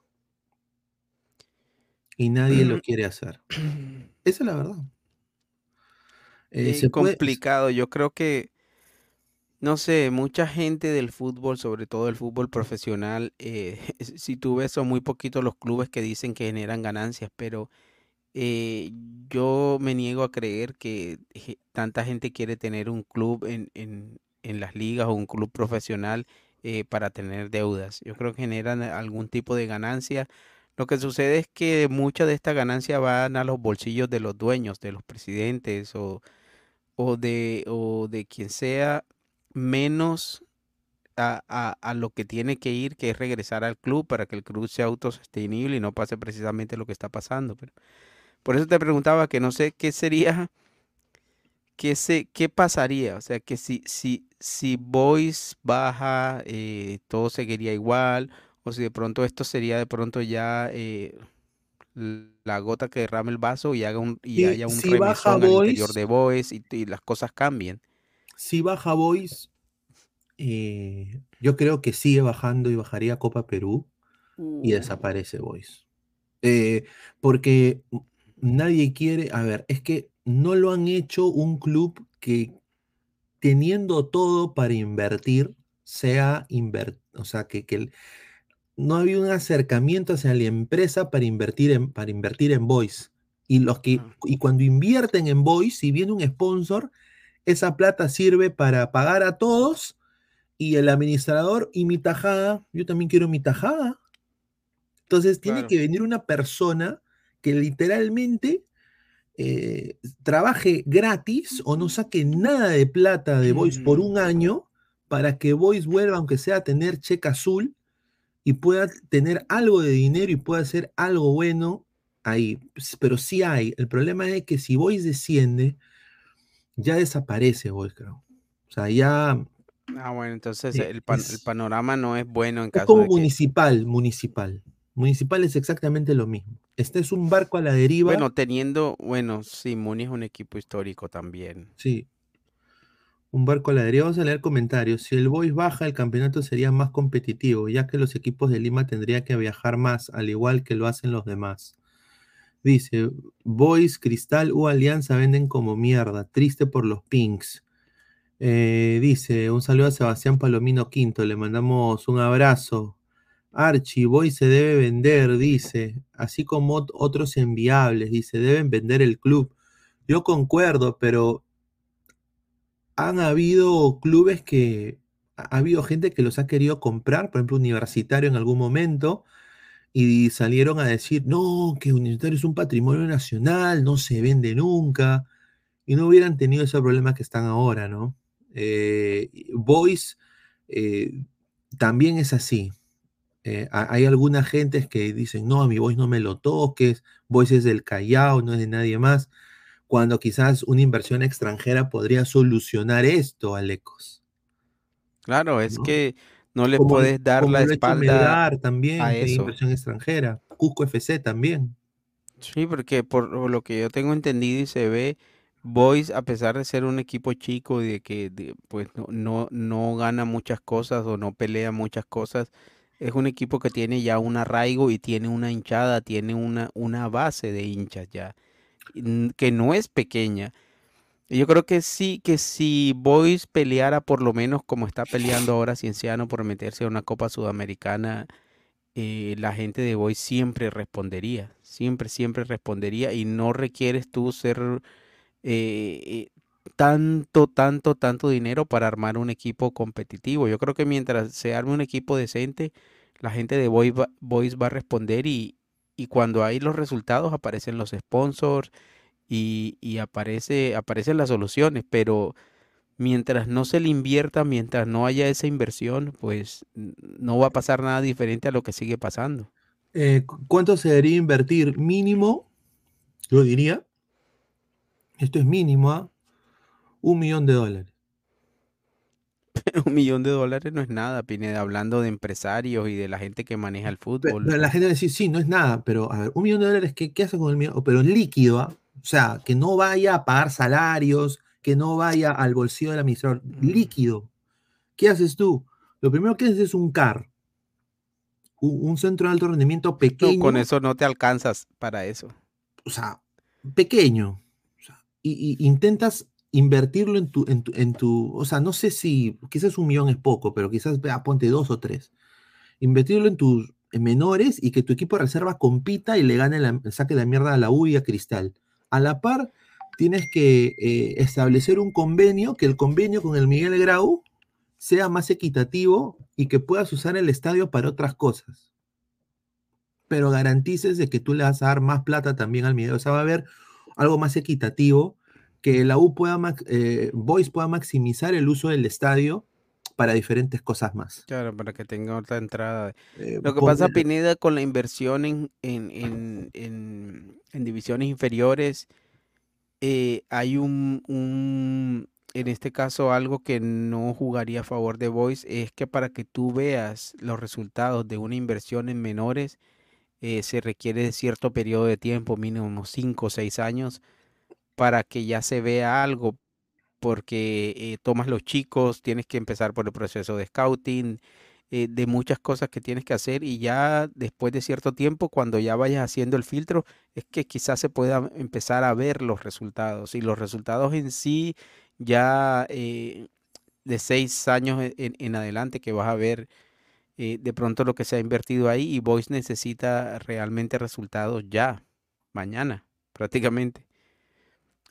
Y nadie lo quiere hacer. Esa es la verdad. Eh, puede- complicado. Yo creo que, no sé, mucha gente del fútbol, sobre todo el fútbol profesional, eh, si tú ves, son muy poquitos los clubes que dicen que generan ganancias, pero eh, yo me niego a creer que tanta gente quiere tener un club en, en, en las ligas o un club profesional eh, para tener deudas. Yo creo que generan algún tipo de ganancia. Lo que sucede es que muchas de estas ganancias van a los bolsillos de los dueños, de los presidentes o, o de, o de quien sea, menos a, a- a lo que tiene que ir, que es regresar al club para que el club sea autosostenible y no pase precisamente lo que está pasando. Pero por eso te preguntaba que no sé qué sería, qué se, qué pasaría. O sea, que si, si, si Boys baja, eh, todo seguiría igual, o si de pronto esto sería de pronto ya eh, la gota que derrame el vaso y haga un, y haya un si baja al interior de Boys y, y las cosas cambien. Si baja Boys, eh, yo creo que sigue bajando y bajaría Copa Perú y desaparece Boys. Eh, porque nadie quiere, a ver, es que no lo han hecho un club que teniendo todo para invertir, sea inver- o sea, que, que el- no había un acercamiento hacia la empresa para invertir en, para invertir en voice. Y, los que, y cuando invierten en voice, si viene un sponsor, esa plata sirve para pagar a todos y el administrador y mi tajada, yo también quiero mi tajada. Entonces tiene Claro. que venir una persona que literalmente eh, trabaje gratis o no saque nada de plata de Voice por un año para que Voice vuelva, aunque sea a tener cheque azul y pueda tener algo de dinero y pueda hacer algo bueno ahí. Pero sí hay. El problema es que si Voice desciende, ya desaparece Voice, creo. O sea, ya Ah, bueno, entonces Sí, el, pan- es- el panorama no es bueno en es caso como de que... municipal, municipal. Es exactamente lo mismo. Este es un barco a la deriva. Bueno, teniendo, bueno, sí, Muni es un equipo histórico también. Sí. Un barco a la deriva. Vamos a leer comentarios. Si el Boys baja, el campeonato sería más competitivo, ya que los equipos de Lima tendrían que viajar más, al igual que lo hacen los demás. Dice, Boys, Cristal u Alianza venden como mierda. Triste por los Pinks. Eh, dice, un saludo a Sebastián Palomino Quinto. Le mandamos un abrazo. Archie, Boys se debe vender, dice. Así como ot- otros enviables, dice. Deben vender el club. Yo concuerdo, pero han habido clubes que ha ha habido gente que los ha querido comprar, por ejemplo, Universitario en algún momento, y salieron a decir, no, que Universitario es un patrimonio nacional, no se vende nunca, y no hubieran tenido ese problema que están ahora, ¿no? Eh, Boys eh, también es así. Eh, ha- hay algunas gentes que dicen, no, a mi Boys no me lo toques, Boys es del Callao, no es de nadie más, cuando quizás una inversión extranjera podría solucionar esto, Alecos. Claro, es ¿no? que no le Como- puedes dar la espalda Melgar también, a eso. inversión extranjera. Cusco FC también. Sí, porque por lo que yo tengo entendido y se ve, Boys, a pesar de ser un equipo chico y de que de- pues no, no, no gana muchas cosas o no pelea muchas cosas, es un equipo que tiene ya un arraigo y tiene una hinchada, tiene una, una base de hinchas ya, que no es pequeña. Yo creo que sí, que si Boys peleara por lo menos como está peleando ahora Cienciano por meterse a una Copa Sudamericana, eh, la gente de Boys siempre respondería, siempre, siempre respondería y no requieres tú ser eh, eh, tanto, tanto, tanto dinero para armar un equipo competitivo. Yo creo que mientras se arme un equipo decente, la gente de Boys va, va a responder y, y cuando hay los resultados aparecen los sponsors y, y aparece, aparecen las soluciones, pero mientras no se le invierta, mientras no haya esa inversión, pues no va a pasar nada diferente a lo que sigue pasando. Eh, cu- ¿Cuánto se debería invertir? Mínimo, yo diría, esto es mínimo, ¿ah? Un millón de dólares. Un millón de dólares no es nada, Pineda, hablando de empresarios y de la gente que maneja el fútbol. pero la gente va a decir, sí, no es nada, pero a ver, un millón de dólares, ¿qué, qué hace con el millón? Pero en líquido, ¿ah? O sea, que no vaya a pagar salarios, que no vaya al bolsillo del administrador, líquido. ¿Qué haces tú? Lo primero que haces es un CAR, un, un centro de alto rendimiento No, pequeño. con eso no te alcanzas para eso. o sea, pequeño. o sea, y, y intentas invertirlo en tu, en tu, en tu- o sea, no sé si, quizás un millón es poco, pero quizás vea, ponte dos o tres. Invertirlo en tus en menores y que tu equipo de reserva compita y le gane la, saque la mierda a la U y a Cristal. A la par, tienes que eh, establecer un convenio, que el convenio con el Miguel Grau sea más equitativo y que puedas usar el estadio para otras cosas pero garantices de que tú le vas a dar más plata también al Miguel. O sea, va a haber algo más equitativo, que la U pueda, eh, Boys pueda maximizar el uso del estadio para diferentes cosas más. Claro, para que tenga otra entrada. Eh, Lo que pasa, Pineda, con la inversión en, en, en, en- en divisiones inferiores, eh, hay un, un, en este caso, algo que no jugaría a favor de Boys, es que para que tú veas los resultados de una inversión en menores, eh, se requiere de cierto periodo de tiempo, mínimo unos 5 o 6 años, para que ya se vea algo, porque eh, tomas los chicos, tienes que empezar por el proceso de scouting, eh, de muchas cosas que tienes que hacer y ya después de cierto tiempo, cuando ya vayas haciendo el filtro, es que quizás se pueda empezar a ver los resultados y los resultados en sí ya eh, de seis años e, en, en adelante que vas a ver eh, de pronto lo que se ha invertido ahí y Voice necesita realmente resultados ya, mañana, prácticamente.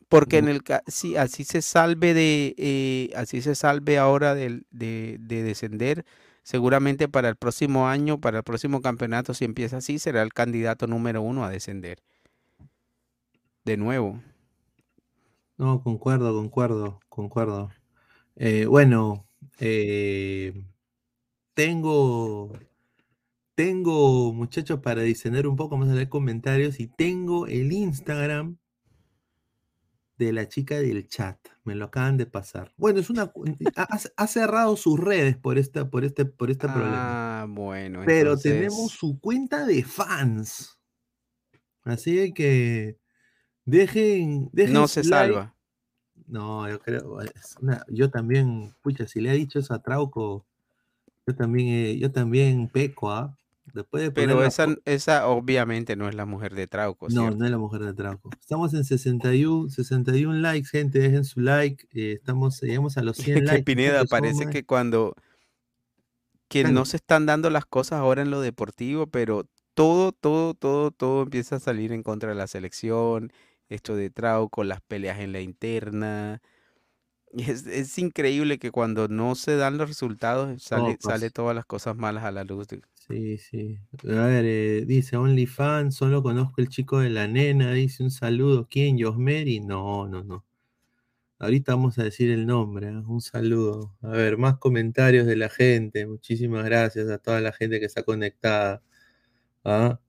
Porque en el si así se salve de eh, así se salve ahora de, de descender, seguramente para el próximo año, para el próximo campeonato, si empieza así, será el candidato número uno a descender. De nuevo. No, concuerdo, concuerdo, concuerdo. Eh, bueno, eh, tengo, tengo, muchachos, para diseñar un poco, vamos a leer comentarios y tengo el Instagram de la chica del chat. Me lo acaban de pasar. Bueno, es una, ha, ha- cerrado sus redes por esta, por este, por este problema. Ah, bueno, Pero entonces tenemos su cuenta de fans. Así que dejen, dejen no se like. salva. No, yo creo, una- yo también, pucha, si le ha dicho eso a Trauco, yo también, eh, yo también peco, ¿ah? Después de poner Pero esa, esa obviamente no es la mujer de Trauco, No, ¿cierto? no es la mujer de Trauco. Estamos en 61, 61 likes, gente, dejen su like. eh, estamos, llegamos a los 100 que likes. Pineda, parece somos- que cuando que Tan- no se están dando las cosas ahora en lo deportivo, pero todo, todo, todo, todo empieza a salir en contra de la selección, esto de Trauco, las peleas en la interna. Es, es increíble que cuando no se dan los resultados sale, sale todas las cosas malas a la luz. Sí, sí. A ver, eh, dice OnlyFans, solo conozco el chico de la nena, dice un saludo. ¿Quién? ¿Josmeri? No, no, no. Ahorita vamos a decir el nombre, ¿eh? un saludo. A ver, más comentarios de la gente. Muchísimas gracias a toda la gente que está conectada. ¿ah?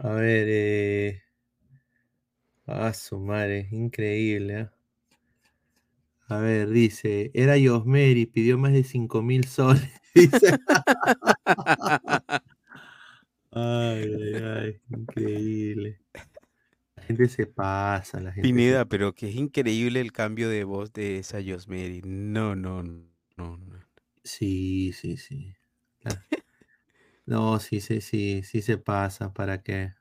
A ver, eh... Ah, su madre, increíble. ¿ah? A ver, dice, era Yosmeri, pidió más de 5 mil soles. Dice. Ay, ay, ay, increíble. La gente se pasa, la gente se Pineda, pero que es increíble el cambio de voz de esa Yosmeri. No, no, no, no. Sí, sí, sí. No, sí, sí, sí, sí se pasa. ¿Para qué?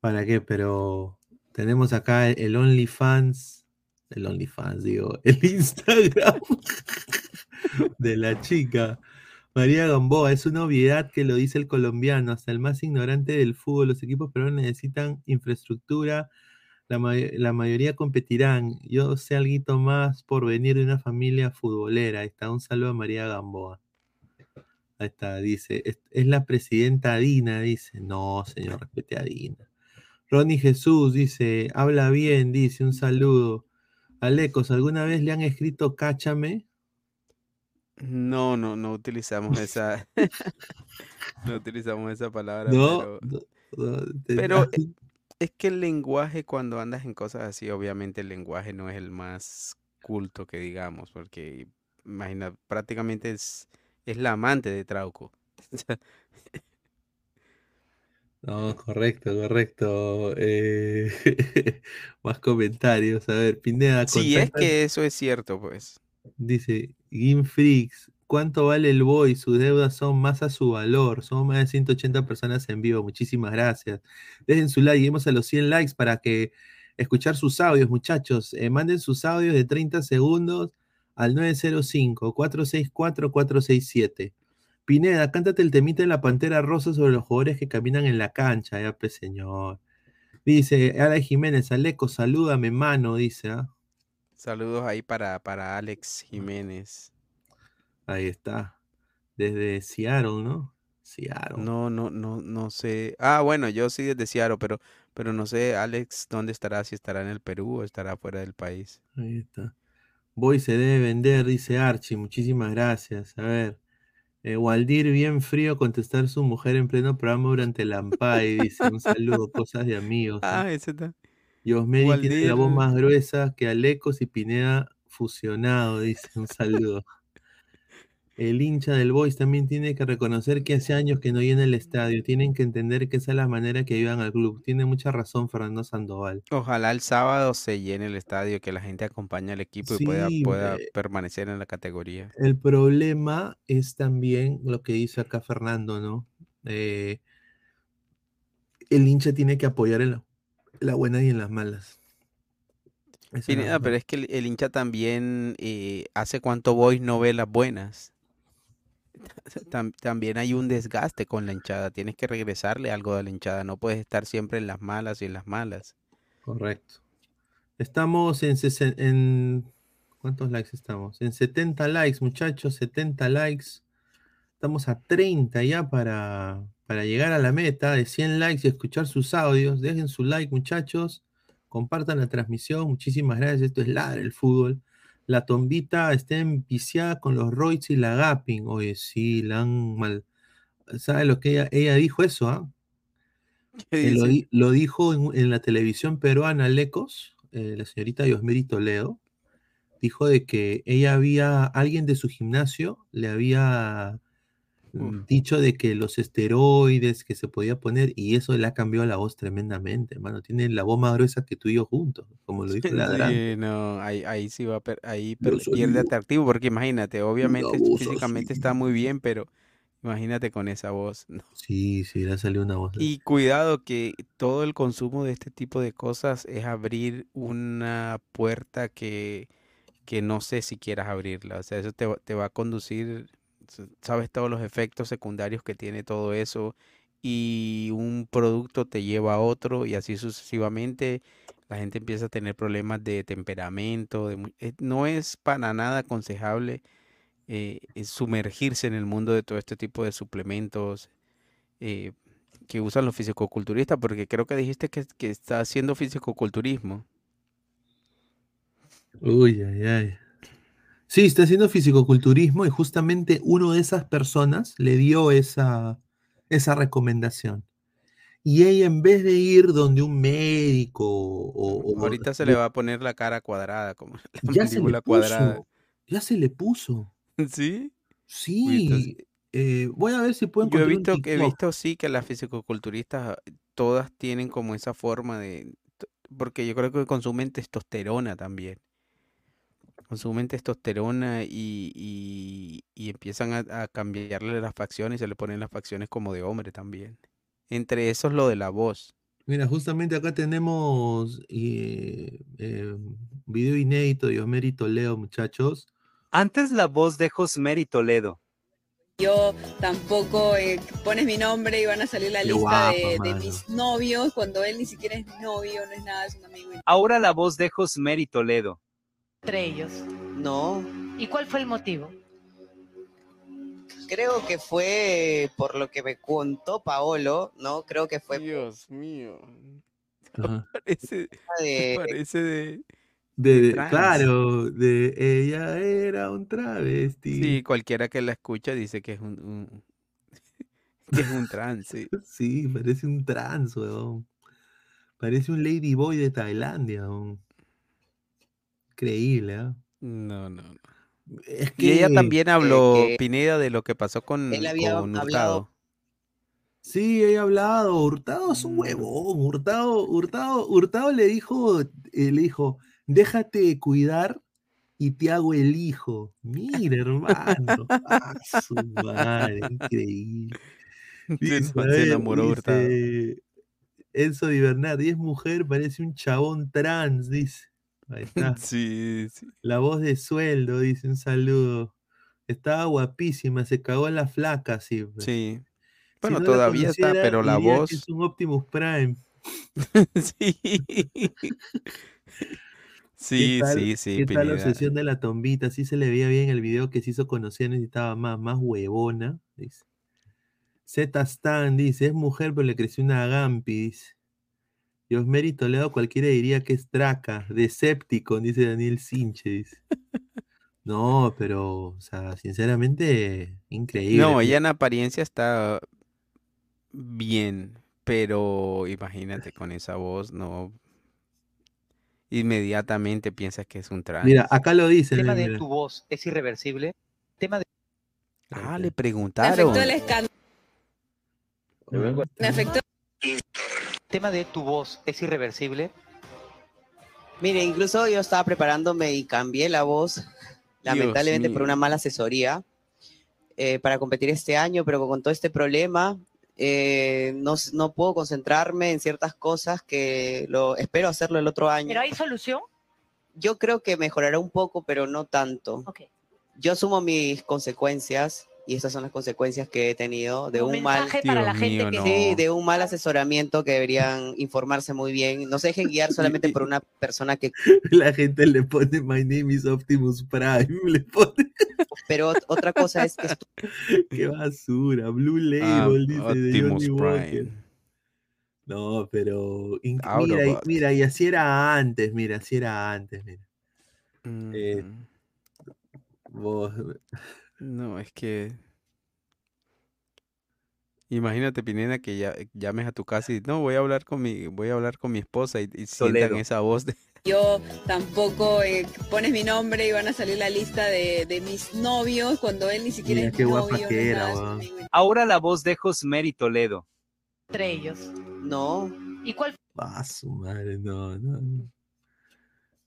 ¿Para qué? Pero tenemos acá el OnlyFans, el OnlyFans, digo, el Instagram de la chica. María Gamboa, es una obviedad que lo dice el colombiano, hasta el más ignorante del fútbol, los equipos peruanos necesitan infraestructura, la, may- la mayoría competirán. Yo sé algo más por venir de una familia futbolera. Ahí está, un saludo a María Gamboa. Ahí está, dice, es, es la presidenta Dina, dice. No, señor, respete a Dina. Ronnie Jesús dice, habla bien, dice, un saludo. Alecos, ¿alguna vez le han escrito cáchame? No, no, no utilizamos esa, no utilizamos esa palabra, No, pero, no, no, te- pero es que el lenguaje cuando andas en cosas así, obviamente el lenguaje no es el más culto que digamos, porque imagina, prácticamente es, es la amante de Trauco. No, correcto, correcto. Eh, más comentarios. A ver, Pineda, Si es contacta- que eso es cierto, pues. Dice, Freaks, ¿cuánto vale el boy? Sus deudas son más a su valor. Somos más de 180 personas en vivo. Muchísimas gracias. Dejen su like, lleguemos a los 100 likes para que escuchar sus audios, muchachos. Eh, manden sus audios de 30 segundos al 905-464-467. Pineda, cántate el temita de la Pantera Rosa sobre los jugadores que caminan en la cancha. Ya, pues, señor. Dice, Ala Jiménez, Aleco, salúdame, mano, dice, ¿ah? Saludos ahí para, para Alex Jiménez. Ahí está. Desde Seattle, ¿no? Seattle. No, no, no, no sé. Ah, bueno, yo sí desde Seattle, pero, pero no sé, Alex, ¿dónde estará? Si estará en el Perú o estará fuera del país. Ahí está. Boy se debe vender, dice Archie. Muchísimas gracias. A ver. Eh, Waldir, bien frío, contestar su mujer en pleno programa durante el Ampay. Dice un saludo, cosas de amigos. ¿eh? Ah, ese está. Yosmeri tiene la voz más gruesa que Alecos y Pineda fusionado. Dice un saludo. El hincha del Boys también tiene que reconocer que hace años que no llena el estadio. Tienen que entender que esa es la manera que ayudan al club. Tiene mucha razón Fernando Sandoval. Ojalá el sábado se llene el estadio, que la gente acompañe al equipo y pueda, pueda eh, permanecer en la categoría. El problema es también lo que dice acá Fernando, ¿no? Eh, el hincha tiene que apoyar en la, en la buena y en las malas. Pineda, era- pero es que el, el hincha también eh, hace cuánto Boys no ve las buenas. Tam- también hay un desgaste con la hinchada. Tienes que regresarle algo a la hinchada. No puedes estar siempre en las malas y en las malas. Correcto. Estamos en, en ¿cuántos likes estamos? En 70 likes, muchachos, 70 likes. Estamos a 30 ya para, para llegar a la meta de 100 likes y escuchar sus audios. Dejen su like, muchachos. Compartan la transmisión. Muchísimas gracias. Esto es Ladra el Fútbol. La tombita está empiciada con los Royce y la Gapping. Oye, sí, la han mal. ¿Sabe lo que ella, ella dijo eso, ah? ¿Qué Eh, lo, dijo en, en la televisión peruana Lecos, eh, la señorita Diosmeri Toledo, dijo de que ella había, alguien de su gimnasio le había mm, dicho de que los esteroides que se podía poner y eso le ha cambiado la voz tremendamente, hermano. Tiene la voz más gruesa que tú y yo juntos, como lo dijo Ladrán. Sí, no, ahí, ahí sí va, ahí pierde atractivo, porque imagínate, obviamente físicamente está muy bien, pero imagínate con esa voz. no. Sí, sí, le ha salido una voz. Y cuidado que todo el consumo de este tipo de cosas es abrir una puerta que, que no sé si quieras abrirla. O sea, eso te, te va a conducir, sabes todos los efectos secundarios que tiene todo eso y un producto te lleva a otro y así sucesivamente. La gente empieza a tener problemas de temperamento. Eh, no es para nada aconsejable eh, eh, sumergirse en el mundo de todo este tipo de suplementos que usan los fisicoculturistas, porque creo que dijiste que, que está haciendo fisicoculturismo. Uy, ay, ay. Sí, está haciendo fisicoculturismo y justamente uno de esas personas le dio esa, esa recomendación. Y ella en vez de ir donde un médico o, o- Ahorita se le va a poner la cara cuadrada, como la ya se le cuadrada. puso, ya se le puso. ¿Sí? Sí, eh, voy a ver si puedo Yo he encontrar un visto que he visto sí que las fisicoculturistas todas tienen como esa forma de porque yo creo que consumen testosterona también. Consumen testosterona y, y, y empiezan a, a cambiarle las facciones, se le ponen las facciones como de hombre también. Entre esos lo de la voz. Mira, justamente acá tenemos eh, eh, video inédito de Osmeri Toledo, muchachos. Antes la voz de Josmeri Toledo. Yo tampoco eh, pones mi nombre y van a salir la Qué lista guapa, de, mis novios cuando él ni siquiera es mi novio, no es nada, es un amigo. Ahora la voz de Josmeri Toledo. Entre ellos. No, ¿Y cuál fue el motivo? creo que fue por lo que me contó Paolo, ¿no? Creo que fue Dios mío. Ajá. Parece, de- parece de, De, claro, de ella era un travesti. Sí, cualquiera que la escucha dice que es un, un- que es un trans, sí. Sí, parece un trans, weón. Parece un ladyboy de Tailandia, weón. Increíble, ¿ah? No, no, no. Es Y ella también habló, Pineda, de lo que pasó con, él había con hablado- Hurtado. Sí, ella ha hablado. Hurtado es un huevón. Hurtado, Hurtado, Hurtado le dijo, eh, le dijo, déjate cuidar y te hago el hijo. Mira, hermano. ah, su madre, increíble. Se Dice, a se ver, enamoró Hurtado. dice, Enzo Di Bernardi es mujer, parece un chabón trans, dice. Ahí está. Sí, sí. La voz de sueldo, dice, un saludo. Estaba guapísima, se cagó en la flaca, sí. pues. Sí. Si Bueno, no todavía está, pero la que voz. Es un Optimus Prime. Sí. Sí, tal- sí, sí, ¿Qué tal la obsesión de la tombita? Sí se le veía bien el video que se hizo conocer, necesitaba más, más huevona. Dice. Z Stan dice, es mujer, pero le creció una Gampi, dice. Diosmeri Toledo cualquiera diría que es Draca, Decepticon, dice Daniel Sinche. No, pero, o sea, sinceramente, increíble. No, ella en apariencia está bien, pero imagínate con esa voz, no. Inmediatamente piensas que es un trans. Mira, acá lo dice. tema mira, de tu voz es irreversible. Tema de Ah, le Me preguntaron. afectó el escándalo. Me afectó. Tema de tu voz es irreversible. Mire, incluso yo estaba preparándome y cambié la voz, lamentablemente por una mala asesoría, eh, para competir este año, pero con todo este problema eh, no, no puedo concentrarme en ciertas cosas que lo espero hacerlo el otro año. ¿Pero hay solución? yo creo que mejorará un poco, pero no tanto. Yo asumo mis consecuencias y estas son las consecuencias que he tenido de Un un, mal para la gente mío, Sí, de un mal asesoramiento que deberían informarse muy bien. No se dejen guiar solamente por una persona que La gente le pone My name is Optimus Prime. Le pone. pero ot- otra cosa es que estu- Qué basura. Blue Ah, Label, dice de Optimus Johnny Walker. Prime. No, pero. Mira, y- mira, y así era antes, mira, así era antes, mira. Eh, vos- No, es que. Imagínate, Pineda, que ya llames a tu casa y no, voy a hablar con mi, voy a hablar con mi esposa y, y sientan esa voz de Yo tampoco eh, pones mi nombre y van a salir la lista de, de mis novios cuando él ni siquiera Mira es qué mi guapa novio. que era, nada. Ahora la voz de Josmeri Toledo. Entre ellos. no. ¿Y cuál Ah, su madre, no, no.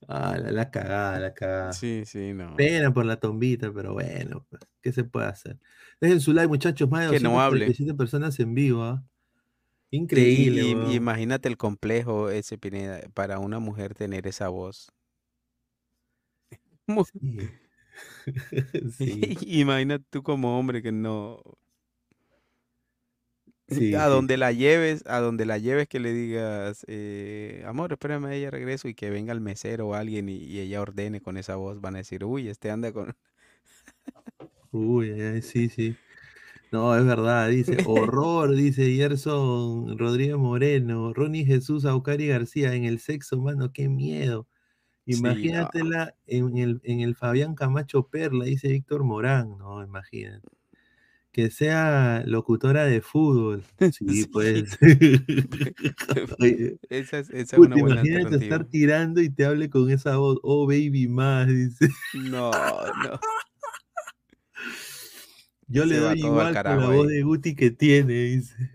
Ah, la, la cagada, la cagada. Sí, sí, no. Pena por la tombita, pero bueno, pues, ¿qué se puede hacer? Dejen su like, muchachos, más de Que no hable. 247 personas en vivo. Y- Increíble, y- imagínate el complejo ese, Pineda, para una mujer tener esa voz. Mu- Sí. Imagínate tú como hombre que no. Sí, a sí. donde la lleves, a donde la lleves que le digas, eh, amor, espérame, ella regreso y que venga el mesero o alguien y, y ella ordene con esa voz, van a decir, uy, este anda con... Uy, ay, sí, sí. No, es verdad, dice, horror, dice Gerson Rodríguez Moreno, Ronnie Jesús Aucari García, en el sexo, mano, qué miedo. Sí, Imagínatela en, el, en el Fabián Camacho Perla, dice Víctor Morán, no, imagínate. Que sea locutora de fútbol. Sí, pues. Oye, Esa es, esa una buena imagínate estar tirando y te hable con esa voz, oh baby más, dice. No, no. Yo le Se doy igual con la carajo voz de Guti que tiene, dice.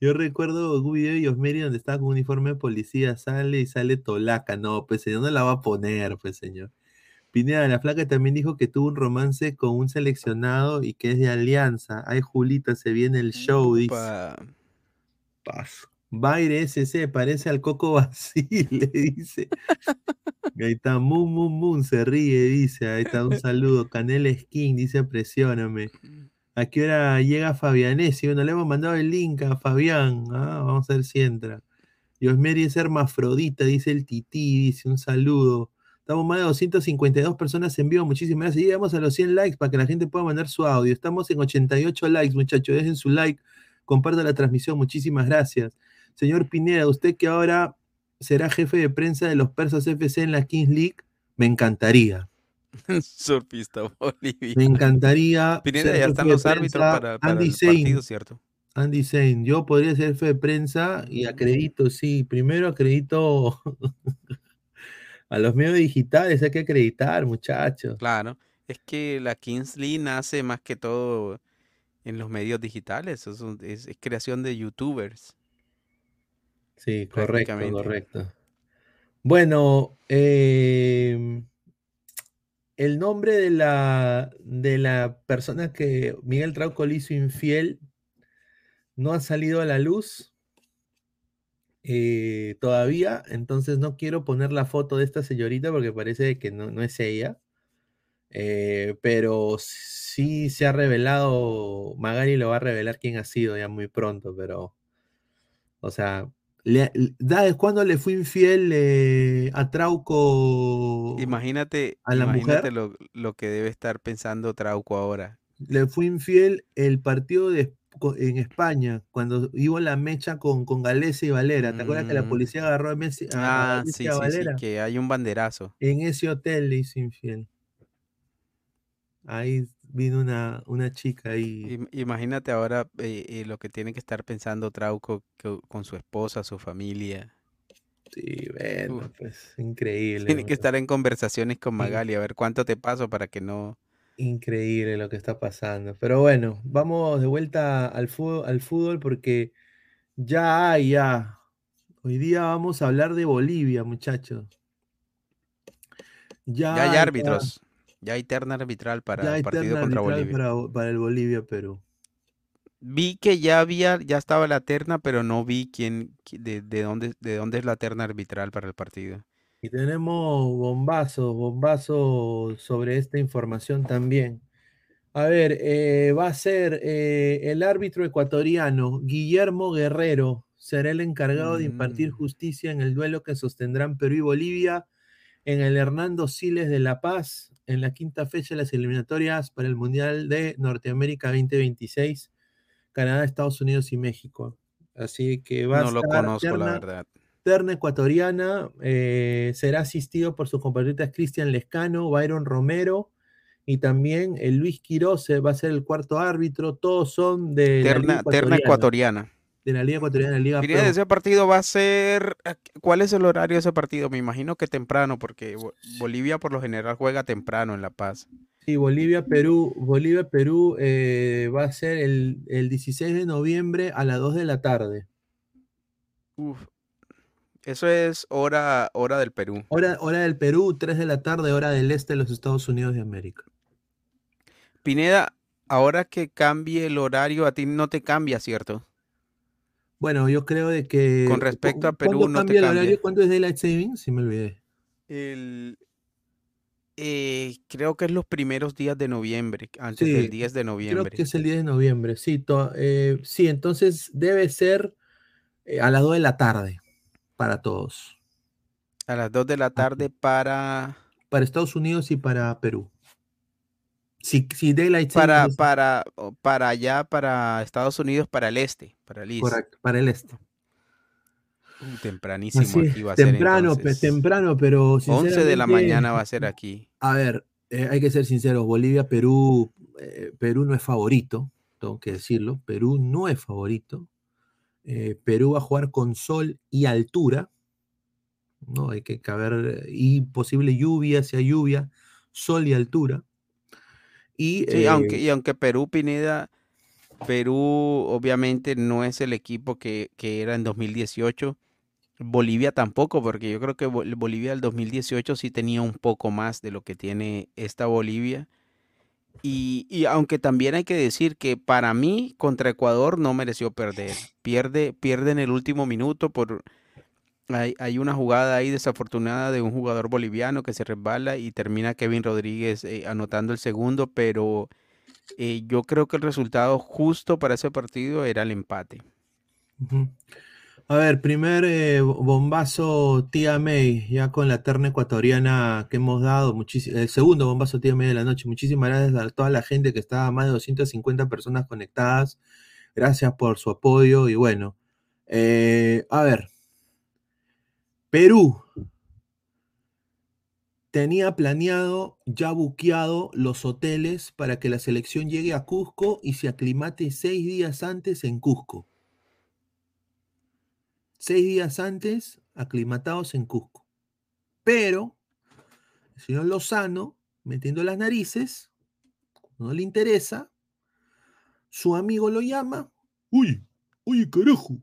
Yo recuerdo un video de Yosmeri donde estaba con un uniforme de policía, sale y sale Tolaca. No, pues señor, no la va a poner, pues señor. Pineda, la flaca también dijo que tuvo un romance con un seleccionado y que es de Alianza. Ay, Julita, se viene el show, dice. Pa- Paso. Baire SC, parece al Coco Basile, dice. Ahí está, Moon Moon Moon, se ríe, dice. Ahí está, un saludo. Canel Skin, dice, presióname. ¿A qué hora llega Fabianesi? Bueno, le hemos mandado el link a Fabián. Ah, vamos a ver si entra. Diosmeri es hermafrodita, dice el Tití, dice un saludo. Estamos más de 252 personas en vivo, muchísimas gracias. Llegamos a los 100 likes para que la gente pueda mandar su audio. Estamos en 88 likes, muchachos. Dejen su like, compartan la transmisión, muchísimas gracias. Señor Pineda, usted que ahora será jefe de prensa de los Persas FC en la Kings League, me encantaría. Surfista Bolivia. Me encantaría. Pineda, ya están los árbitros para, para Andy el partido, ¿cierto? Andy Zane, yo podría ser jefe de prensa y acredito, sí, primero acredito a los medios digitales, hay que acreditar, muchachos. Claro, es que la Kingsley nace más que todo en los medios digitales, es, un- es- es creación de youtubers. Sí, correcto, correcto. Bueno, em, el nombre de la, de la persona que Miguel Trauco le hizo infiel no ha salido a la luz eh, todavía, entonces no quiero poner la foto de esta señorita porque parece que no, no es ella, eh, pero sí se ha revelado, Magari lo va a revelar quién ha sido ya muy pronto, pero, o sea, le- le- ¿sabes cuándo le fui infiel eh, a Trauco Imagínate, a la imagínate mujer? lo, lo que debe estar pensando Trauco ahora. Le fui infiel el partido de, en España, cuando iba la mecha con, con Galese y Valera. ¿Te acuerdas que la Mm. policía agarró a, Messi, a- Ah, sí, y sí, sí, que hay un banderazo. En ese hotel le hizo infiel. Ahí vino una, una chica ahí. Im- Imagínate ahora eh, eh, lo que tiene que estar pensando Trauco co- con su esposa, su familia. Sí, bueno, pues increíble. Tiene que estar en conversaciones con. Magali a ver cuánto te paso para que no. Increíble lo que está pasando. Pero bueno, vamos de vuelta al fútbol, al fútbol porque ya hay, ya. Hoy día vamos a hablar de Bolivia, muchachos. Ya, Ya hay árbitros. Ya hay terna arbitral para ya el partido contra Bolivia. Para, para el Bolivia-Perú. Vi que ya había, ya estaba la terna, pero no vi quién, qui- de, de dónde, de dónde es la terna arbitral para el partido. Y tenemos bombazos, bombazos sobre esta información también. A ver, eh, va a ser eh, el árbitro ecuatoriano Guillermo Guerrero, será el encargado de impartir justicia en el duelo que sostendrán Perú y Bolivia en el Hernando Siles de La Paz en la quinta fecha de las eliminatorias para el Mundial de Norteamérica 2026, Canadá, Estados Unidos y México. Así que va No a lo estar conozco, la verdad. Terna ecuatoriana, eh, será asistido por sus compatriotas Cristian Lescano, Byron Romero y también el Luis Quiroz eh, va a ser el cuarto árbitro. Todos son de la Liga Terna, terna ecuatoriana. De la Liga Ecuatoriana, Liga Pineda, Pro. ese partido va a ser. ¿Cuál es el horario de ese partido? Me imagino que temprano, porque Bo- Bolivia por lo general juega temprano en La Paz. Sí, Bolivia, Perú, Bolivia, Perú eh, va a ser el, el 16 de noviembre a las 2 de la tarde. Uf. Eso es hora, hora del Perú. Hora, hora del Perú, 3 de la tarde, hora del este de los Estados Unidos de América. Pineda, ahora que cambie el horario, a ti no te cambia, ¿cierto? Bueno, yo creo de que... Con respecto a ¿cu- Perú, ¿cuándo no te cambia el cambia. horario? ¿Cuándo es Daylight Saving? Sí me olvidé. El, eh, creo que es los primeros días de noviembre, antes Sí, del 10 de Creo noviembre. que es el 10 de noviembre, sí. eh, sí, entonces debe ser eh, a las 2 de la tarde para todos. A las 2 de la tarde para, Para Estados Unidos y para Perú. Si, si Daylight para, para, para allá, para Estados Unidos, para el este, para el correcto, para el este. Uh, tempranísimo Así aquí va a ser temprano, entonces. temprano, pero 11 de la mañana va a ser aquí. A ver, eh, hay que ser sinceros, Bolivia, Perú, eh, Perú no es favorito, tengo que decirlo, Perú no es favorito. Eh, Perú va a jugar con sol y altura, ¿no? Hay que caber, y posible lluvia, sea lluvia, sol y altura. Y, Sí, eh, aunque, y aunque Perú, Pineda, Perú obviamente no es el equipo que, que era en 2018. Bolivia tampoco, porque yo creo que Bol- Bolivia del 2018 sí tenía un poco más de lo que tiene esta Bolivia. Y, y aunque también hay que decir que para mí contra Ecuador no mereció perder. Pierde, en el último minuto por... Hay, hay una jugada ahí desafortunada de un jugador boliviano que se resbala y termina Kevin Rodríguez eh, anotando el segundo, pero eh, yo creo que el resultado justo para ese partido era el empate. A ver, primer eh, bo- bombazo Tía May, ya con la terna ecuatoriana que hemos dado. el segundo bombazo Tía May de la noche. Muchísimas gracias a toda la gente que está, más de 250 personas conectadas. Gracias por su apoyo y bueno. eh, a ver, Perú tenía planeado, ya buqueado los hoteles para que la selección llegue a Cusco y se aclimate seis días antes en Cusco seis días antes aclimatados en Cusco. Pero el señor Lozano, metiendo las narices, no le interesa, su amigo lo llama. Oye, oye, carajo,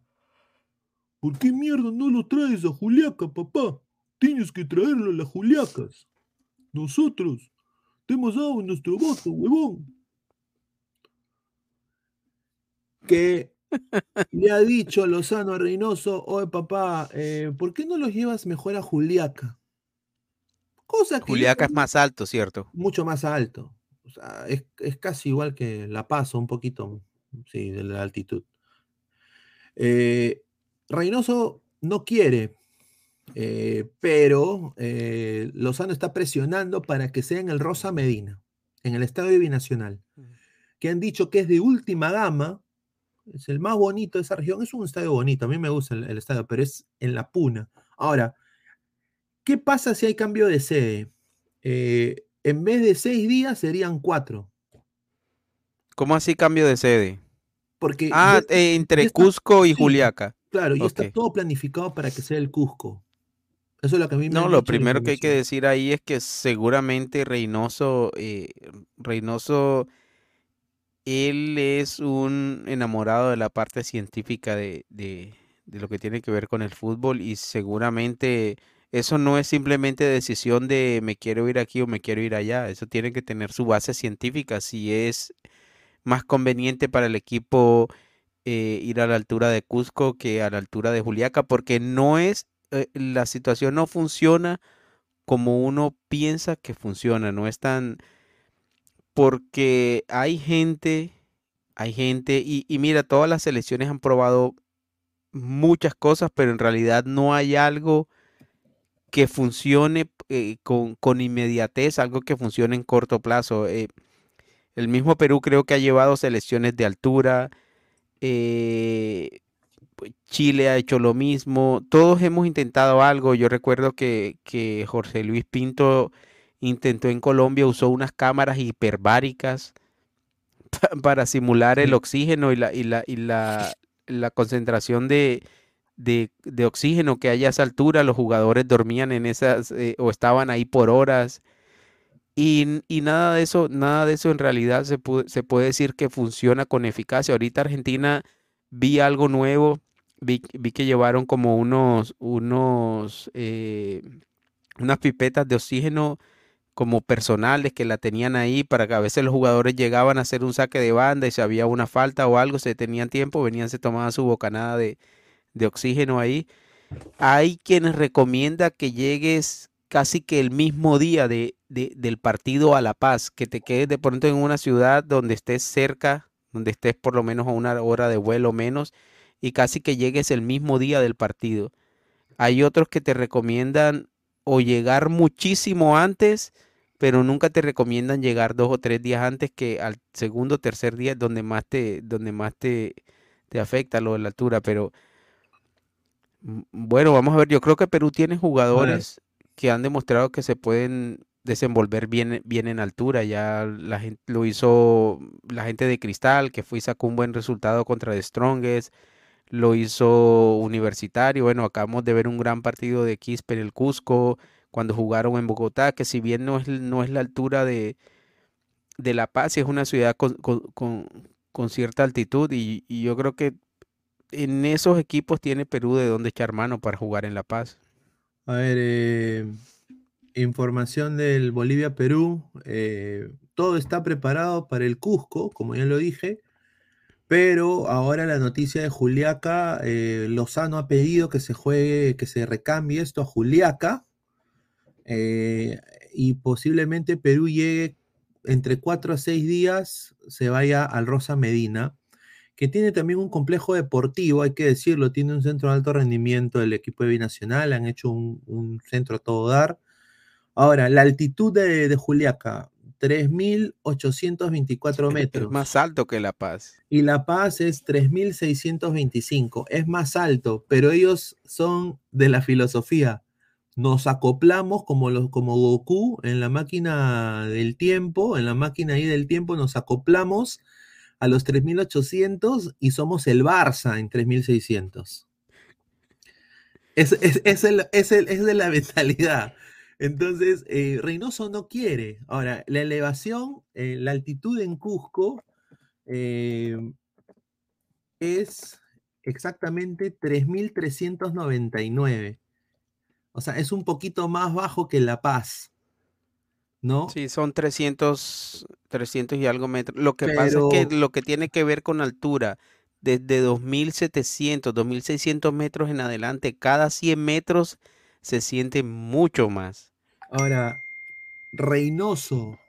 ¿por qué mierda no lo traes a Juliaca, papá? Tienes que traerlo a las Juliacas. Nosotros te hemos dado nuestro voto, huevón. Que le ha dicho Lozano a Reynoso, oye papá, eh, ¿por qué no los llevas mejor a Juliaca? Cosa que Juliaca es más alto, ¿cierto? mucho más alto. O sea, es, es casi igual que La Paz, un poquito, sí, de la altitud. Eh, Reynoso no quiere, eh, pero Lozano está presionando para que sea en el Rosa Medina, en el Estadio Binacional, que han dicho que es de última gama, es el más bonito de esa región, es un estadio bonito, a mí me gusta el, el estadio, pero es en La Puna. Ahora, ¿qué pasa si hay cambio de sede? Eh, en vez de seis días serían cuatro. ¿Cómo así cambio de sede? Porque Ah, ya- eh, entre está- Cusco y sí, Juliaca. Claro, Ok. está todo planificado para que sea el Cusco. Eso es lo que a mí me No, lo primero que hay que decir ahí es que seguramente Reynoso, eh, Reynoso, él es un enamorado de la parte científica de, de- lo que tiene que ver con el fútbol y seguramente eso no es simplemente decisión de me quiero ir aquí o me quiero ir allá, eso tiene que tener su base científica, si es más conveniente para el equipo eh, ir a la altura de Cusco que a la altura de Juliaca, porque no es, eh, la situación no funciona como uno piensa que funciona, no es tan porque hay gente, hay gente, y, mira, todas las selecciones han probado muchas cosas, pero en realidad no hay algo que funcione eh, con, con inmediatez, algo que funcione en corto plazo. Eh, el mismo Perú creo que ha llevado selecciones de altura. eh, pues, Chile ha hecho lo mismo. Todos hemos intentado algo. Yo recuerdo que, que Jorge Luis Pinto intentó en Colombia, usó unas cámaras hiperbáricas pa- para simular el oxígeno y la, y la, y la, la concentración de, de, de oxígeno que hay a esa altura. Los jugadores dormían en esas eh, o estaban ahí por horas. Y, y nada de eso, nada de eso en realidad se, pu- se puede decir que funciona con eficacia. Ahorita Argentina vi algo nuevo, vi, vi que llevaron como unos, unos, eh, unas pipetas de oxígeno como personales que la tenían ahí para que a veces los jugadores llegaban a hacer un saque de banda y si había una falta o algo, se tenían tiempo, venían, se tomaban su bocanada de, de oxígeno ahí. Hay quienes recomienda que llegues casi que el mismo día de, de- del partido a La Paz, que te quedes de pronto en una ciudad donde estés cerca, donde estés por lo menos a una hora de vuelo menos, y casi que llegues el mismo día del partido. Hay otros que te recomiendan o llegar muchísimo antes, pero nunca te recomiendan llegar dos o tres días antes que al segundo o tercer día donde más te, donde más te, te afecta lo de la altura. Pero bueno, vamos a ver, yo creo que Perú tiene jugadores que han demostrado que se pueden desenvolver bien, bien en altura. Ya la gente lo hizo la gente de Cristal, que fue y sacó un buen resultado contra The Strongest. Lo hizo Universitario. Bueno, acabamos de ver un gran partido de Quispe en el Cusco cuando jugaron en Bogotá, que si bien no es, no es la altura de, de La Paz, es una ciudad con, con- con- cierta altitud y, y yo creo que en esos equipos tiene Perú de dónde echar mano para jugar en La Paz. A ver, eh, información del Bolivia-Perú. eh, todo está preparado para el Cusco, como ya lo dije. Pero ahora la noticia de Juliaca, eh, Lozano ha pedido que se juegue, que se recambie esto a Juliaca. Eh, y posiblemente Perú llegue entre 4 a 6 días, se vaya al Rosa Medina, que tiene también un complejo deportivo, hay que decirlo, tiene un centro de alto rendimiento del equipo de Binacional, han hecho un, un centro a todo dar. Ahora, la altitud de, de Juliaca, 3.824 Es metros. más alto que La Paz. Y La Paz es 3.625. Es más alto, pero ellos son de la filosofía. Nos acoplamos como, los, como Goku en la máquina del tiempo, en la máquina ahí del tiempo, nos acoplamos a los 3.800 y somos el Barça en 3.600. Es, es, es, el- es el- es de la mentalidad. Entonces, eh, Reynoso no quiere. Ahora, la elevación, eh, la altitud en Cusco eh, es exactamente 3.399. O sea, es un poquito más bajo que La Paz, ¿no? Sí, son 300, 300 y algo metros. Lo que pasa es que lo que tiene que ver con altura, desde 2700, 2600 metros en adelante, cada 100 metros se siente mucho más. Ahora, Reynoso,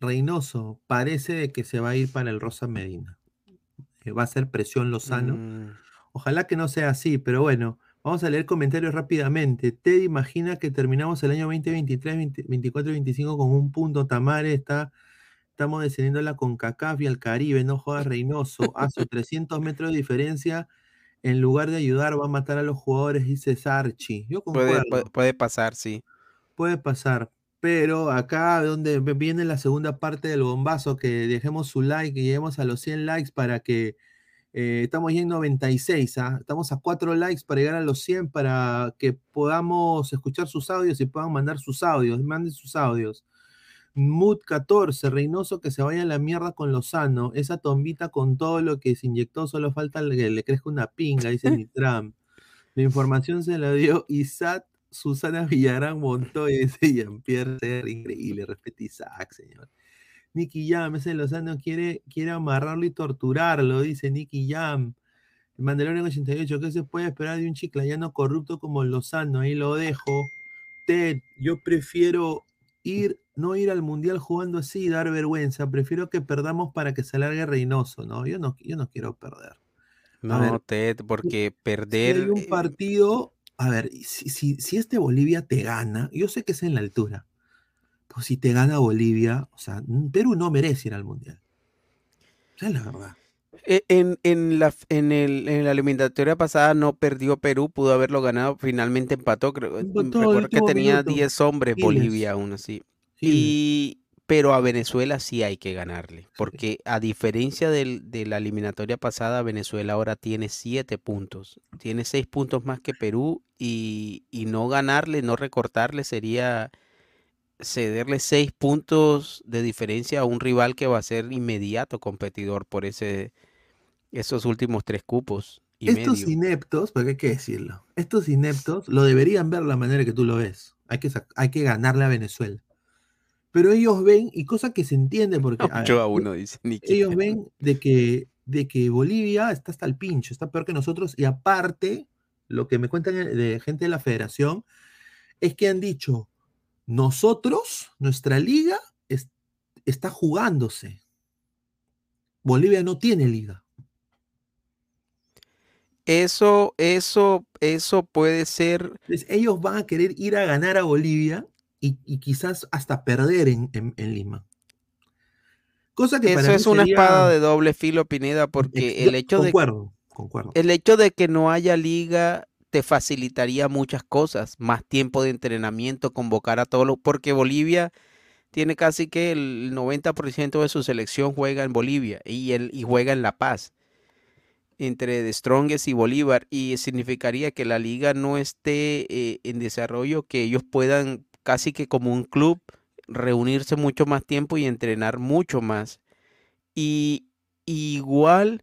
Reynoso parece que se va a ir para el Rosa Medina. Eh, Va a ser presión Lozano. Mm, Ojalá que no sea así, pero bueno, vamos a leer comentarios rápidamente. Ted imagina que terminamos el año 2023, 20 24 y 25 con un punto. Tamare está, estamos descendiendo a la CONCACAF y al Caribe, no jodas Reynoso. A sus 300 metros de diferencia, en lugar de ayudar, va a matar a los jugadores, dice Sarchi. Yo puede, puede, puede pasar, sí. Puede pasar, pero acá donde viene la segunda parte del bombazo, que dejemos su like y lleguemos a los 100 likes para que eh, estamos ya en 96, ¿ah? estamos a 4 likes para llegar a los 100 para que podamos escuchar sus audios y puedan mandar sus audios, manden sus audios. Mood 14, Reynoso que se vaya a la mierda con Lozano, esa tombita con todo lo que se inyectó, solo falta que le crezca una pinga, dice Nitram. La información se la dio Isaac Susana Villarán Montoya, dice Jean-Pierre increíble, respeta Isaac, señor. Nicky Jam, ese Lozano quiere, quiere amarrarlo y torturarlo, dice Nicky Jam. Mandalorian 88, ¿qué se puede esperar de un chiclayano corrupto como Lozano? Ahí lo dejo. Ted, yo prefiero ir, no ir al mundial jugando así y dar vergüenza. Prefiero que perdamos para que se alargue Reynoso, ¿no? Yo no, yo no quiero perder. No, ver, Ted, porque Si perder. hay un eh, partido, a ver, si, si, si este Bolivia te gana, yo sé que es en la altura, pero si te gana Bolivia, o sea, Perú no merece ir al mundial. Es la verdad. eh, En, en la, en, el, en la eliminatoria pasada no perdió Perú, pudo haberlo ganado, finalmente empató. Creo, Empató el recuerdo que tenía minuto. 10 hombres. Bolivia aún así. Y, pero a Venezuela sí hay que ganarle, porque a diferencia del- de la eliminatoria pasada, Venezuela ahora tiene 7 puntos. Tiene 6 puntos más que Perú y, y no ganarle, no recortarle sería cederle 6 puntos de diferencia a un rival que va a ser inmediato competidor por ese, esos últimos tres cupos y Estos medio. ineptos, porque hay que decirlo, estos ineptos lo deberían ver la manera que tú lo ves. Hay que, hay que ganarle a Venezuela. Pero ellos ven, y cosa que se entiende, porque 8 a 1, dice Nicky. ellos ven de que, de que Bolivia está hasta el pincho, está peor que nosotros, y aparte, lo que me cuentan eh, de gente de la federación es que han dicho, nosotros, nuestra liga, es- está jugándose. Bolivia no tiene liga. Eso, eso, eso puede ser. Entonces, ellos van a querer ir a ganar a Bolivia y, y quizás hasta perder en, en- en Lima. Cosa que Eso para es una sería- espada de doble filo, Pineda, porque Ex- el hecho de concuerdo, concuerdo. el hecho de que no haya liga te facilitaría muchas cosas, más tiempo de entrenamiento, convocar a todos los, porque Bolivia tiene casi que el 90% de su selección juega en Bolivia y, juega en La Paz, entre The Strongest y Bolívar, y significaría que la liga no esté eh, en desarrollo, que ellos puedan casi que como un club reunirse mucho más tiempo y entrenar mucho más. Y igual,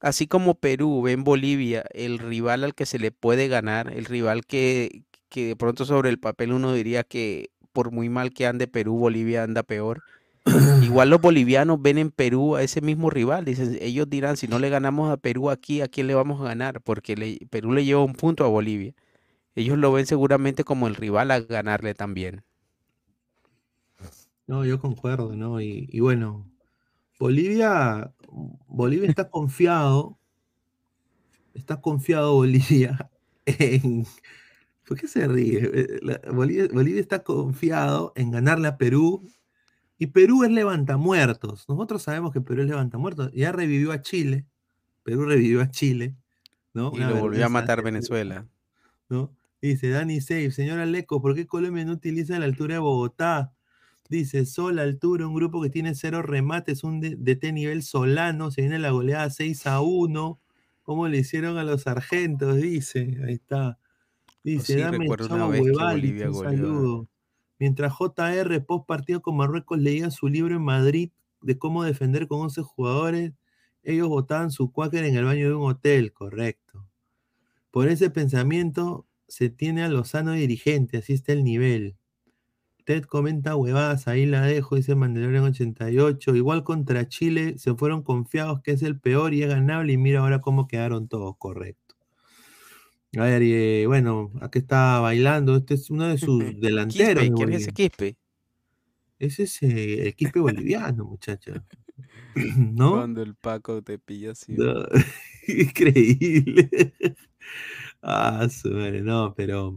así como Perú ve en Bolivia el rival al que se le puede ganar, el rival que, que de pronto sobre el papel uno diría que por muy mal que ande Perú, Bolivia anda peor. Igual los bolivianos ven en Perú a ese mismo rival. Dicen, ellos dirán, si no le ganamos a Perú aquí, ¿a quién le vamos a ganar? Porque le- Perú le lleva un punto a Bolivia. Ellos lo ven seguramente como el rival a ganarle también. No, yo concuerdo, ¿no? Y, y bueno, Bolivia, Bolivia está confiado, está confiado Bolivia en... ¿Por qué se ríe? Eh, Bolivia, Bolivia está confiado en ganarle a Perú y Perú es levantamuertos. Nosotros sabemos que Perú es levantamuertos. Ya revivió a Chile, Perú revivió a Chile, ¿no? Y Una lo volvió a matar Venezuela. ¿no? Dice Dani Save, señora Leco, ¿por qué Colombia no utiliza la altura de Bogotá? Dice, Sol Altura, un grupo que tiene cero remates, un DT nivel solano, se viene la goleada 6 a 1. ¿Cómo le hicieron a los argentos? Dice, ahí está. Dice, sí, dame chavo Bolivia un a- saludo. Mientras JR, post partido con Marruecos, leía su libro en Madrid de cómo defender con 11 jugadores, ellos botaban su cuáquer en el baño de un hotel, correcto. Por ese pensamiento se tiene a Lozano dirigente, así está el nivel. Ted comenta huevadas, ahí la dejo, dice Mandalorian 88. Igual contra Chile se fueron confiados que es el peor y es ganable y mira ahora cómo quedaron todos, correcto. A ver, y, eh, bueno, aquí está bailando, este es uno de sus delanteros. Quispe, ¿quién es. Quispe? Ese es eh, el Quispe boliviano, muchacho. ¿No? Cuando el Paco te pilla así. No, increíble. Ah, su madre, no, pero.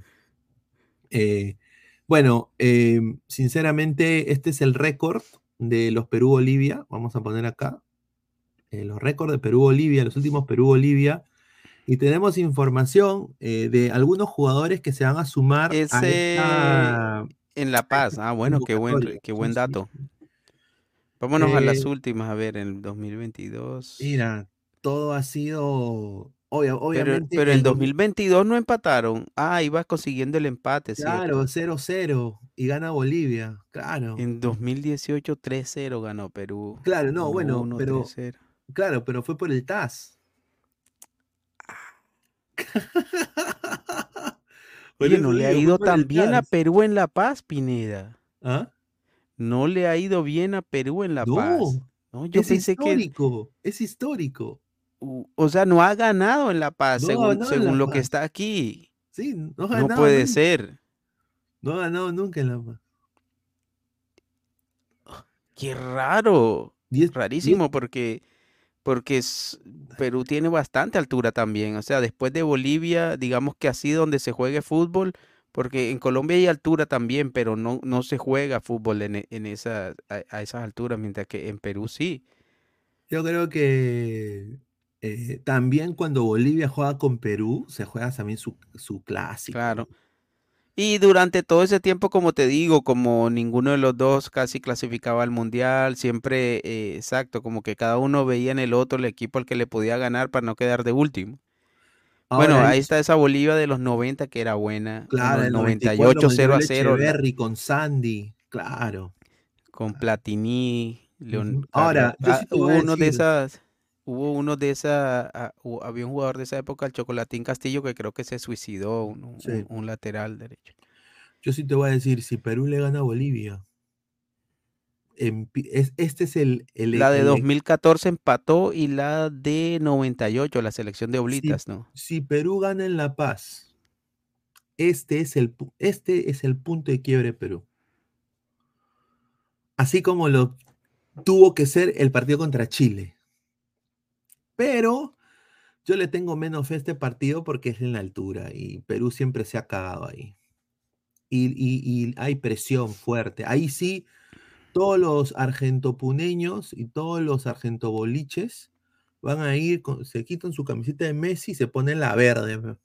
eh, bueno, eh, sinceramente, este es el récord de los Perú-Bolivia. Vamos a poner acá. eh, los récords de Perú-Bolivia, los últimos Perú-Bolivia. Y tenemos información eh, de algunos jugadores que se van a sumar a esta. en La Paz. Ah, bueno, qué buen, qué buen dato. Vámonos a las últimas, a ver, en el 2022. Mira, todo ha sido. Obvia- Pero, obviamente. pero en el dos- 2022 no empataron. Ah, ibas consiguiendo el empate, Claro, ¿cierto? 0-0 y gana Bolivia, claro. En 2018 3-0 ganó Perú. Claro, no, bueno, 1-1, pero 3-0. claro, pero fue por el TAS. Oye, no le ha ido tan bien a. Perú en La Paz, Pineda. ¿Ah? No le ha ido bien a Perú en La Paz. No, No, yo es pensé que, histórico, es histórico. O sea, no ha ganado en La Paz, No según, La lo que está aquí. Sí, no ha No ganado puede nunca. ser. No ha ganado nunca en La Paz. Qué raro. Diez- Rarísimo porque, porque es- Perú tiene bastante altura también. O sea, después de Bolivia, digamos que así donde se juegue fútbol, porque en Colombia hay altura también, pero no, no se juega fútbol en, en esa, a, a esas alturas, mientras que en Perú sí. Yo creo que eh, también cuando Bolivia juega con Perú, se juega también su, su clásico. Claro. Y durante todo ese tiempo, como te digo, como ninguno de los dos casi clasificaba al mundial, siempre, eh, exacto, como que cada uno veía en el otro el equipo al que le podía ganar para no quedar de último. Bueno, ahí está esa Bolivia de los 90 que era buena. Claro, en el los 94 98 con 0 a Joel 0 la- Echeverry, con Sandy, claro. con Platini, Leon. Ahora, yo ah, sí te hubo voy a uno de esas, hubo uno de esa, ah, había un jugador de esa época, el Chocolatín Castillo, que creo que se suicidó, un, un- Sí. un- un lateral derecho. Yo sí te voy a decir, si Perú le gana a Bolivia, empi- es- este es el... el- La de el- 2014 empató y la de 98, la selección de Oblitas, ¿no? si Perú gana en La Paz, este es el, pu- este es el punto de quiebre de Perú. Así como lo tuvo que ser el partido contra Chile. Pero yo le tengo menos fe a este partido porque es en la altura y Perú siempre se ha cagado ahí. Y, y- y hay presión fuerte. Ahí sí, todos los argentopuneños y todos los argentoboliches van a ir, con- se quitan su camiseta de Messi y se ponen la verde. pe.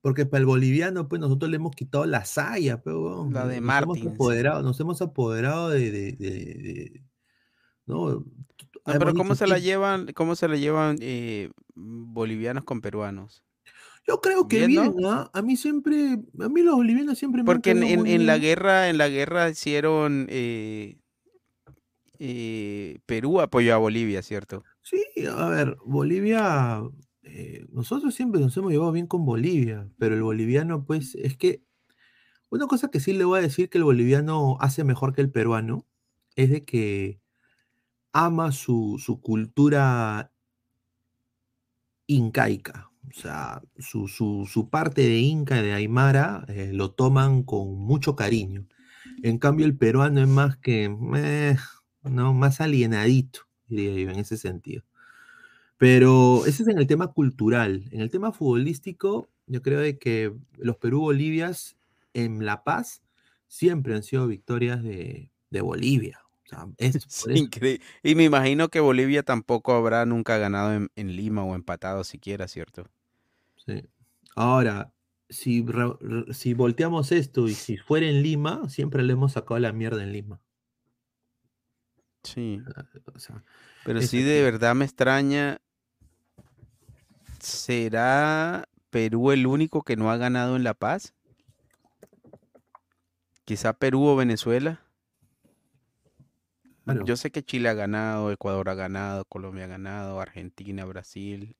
Porque para el boliviano, pues nosotros le hemos quitado la saya, pero La de nos hemos apoderado, nos hemos apoderado de, de- de- de- ¿no? No, Hemos pero ¿cómo se la "Sí, llevan, cómo se la llevan eh, bolivianos con peruanos? Yo creo que Bien, ¿ah? A mí siempre, a mí los bolivianos siempre me Porque en, caído en- en la guerra, en la guerra hicieron eh, eh, Perú apoyó a Bolivia, ¿cierto? Sí, a ver, Bolivia, eh, nosotros siempre nos hemos llevado bien con Bolivia, pero el boliviano, pues, es que una cosa que sí le voy a decir que el boliviano hace mejor que el peruano es de que ama su, su cultura incaica. O sea, su, su- parte de Inca y de Aymara eh, lo toman con mucho cariño. En cambio, el peruano es más que, no, más alienadito, diría yo, en ese sentido. Pero ese es en el tema cultural. En el tema futbolístico, yo creo de que los Perú-Bolivias en La Paz siempre han sido victorias de, de Bolivia. Sea, es increíble. Y me imagino que Bolivia tampoco habrá nunca ganado en, en Lima o empatado siquiera, ¿cierto? Sí. Ahora, si, si volteamos esto y si fuera en Lima, siempre le hemos sacado la mierda en Lima. Sí. O sea, Pero sí, de verdad me extraña. ¿Será Perú el único que no ha ganado en La Paz? Quizá Perú o Venezuela. Claro. Yo sé que Chile ha ganado, Ecuador ha ganado, Colombia ha ganado, Argentina, Brasil,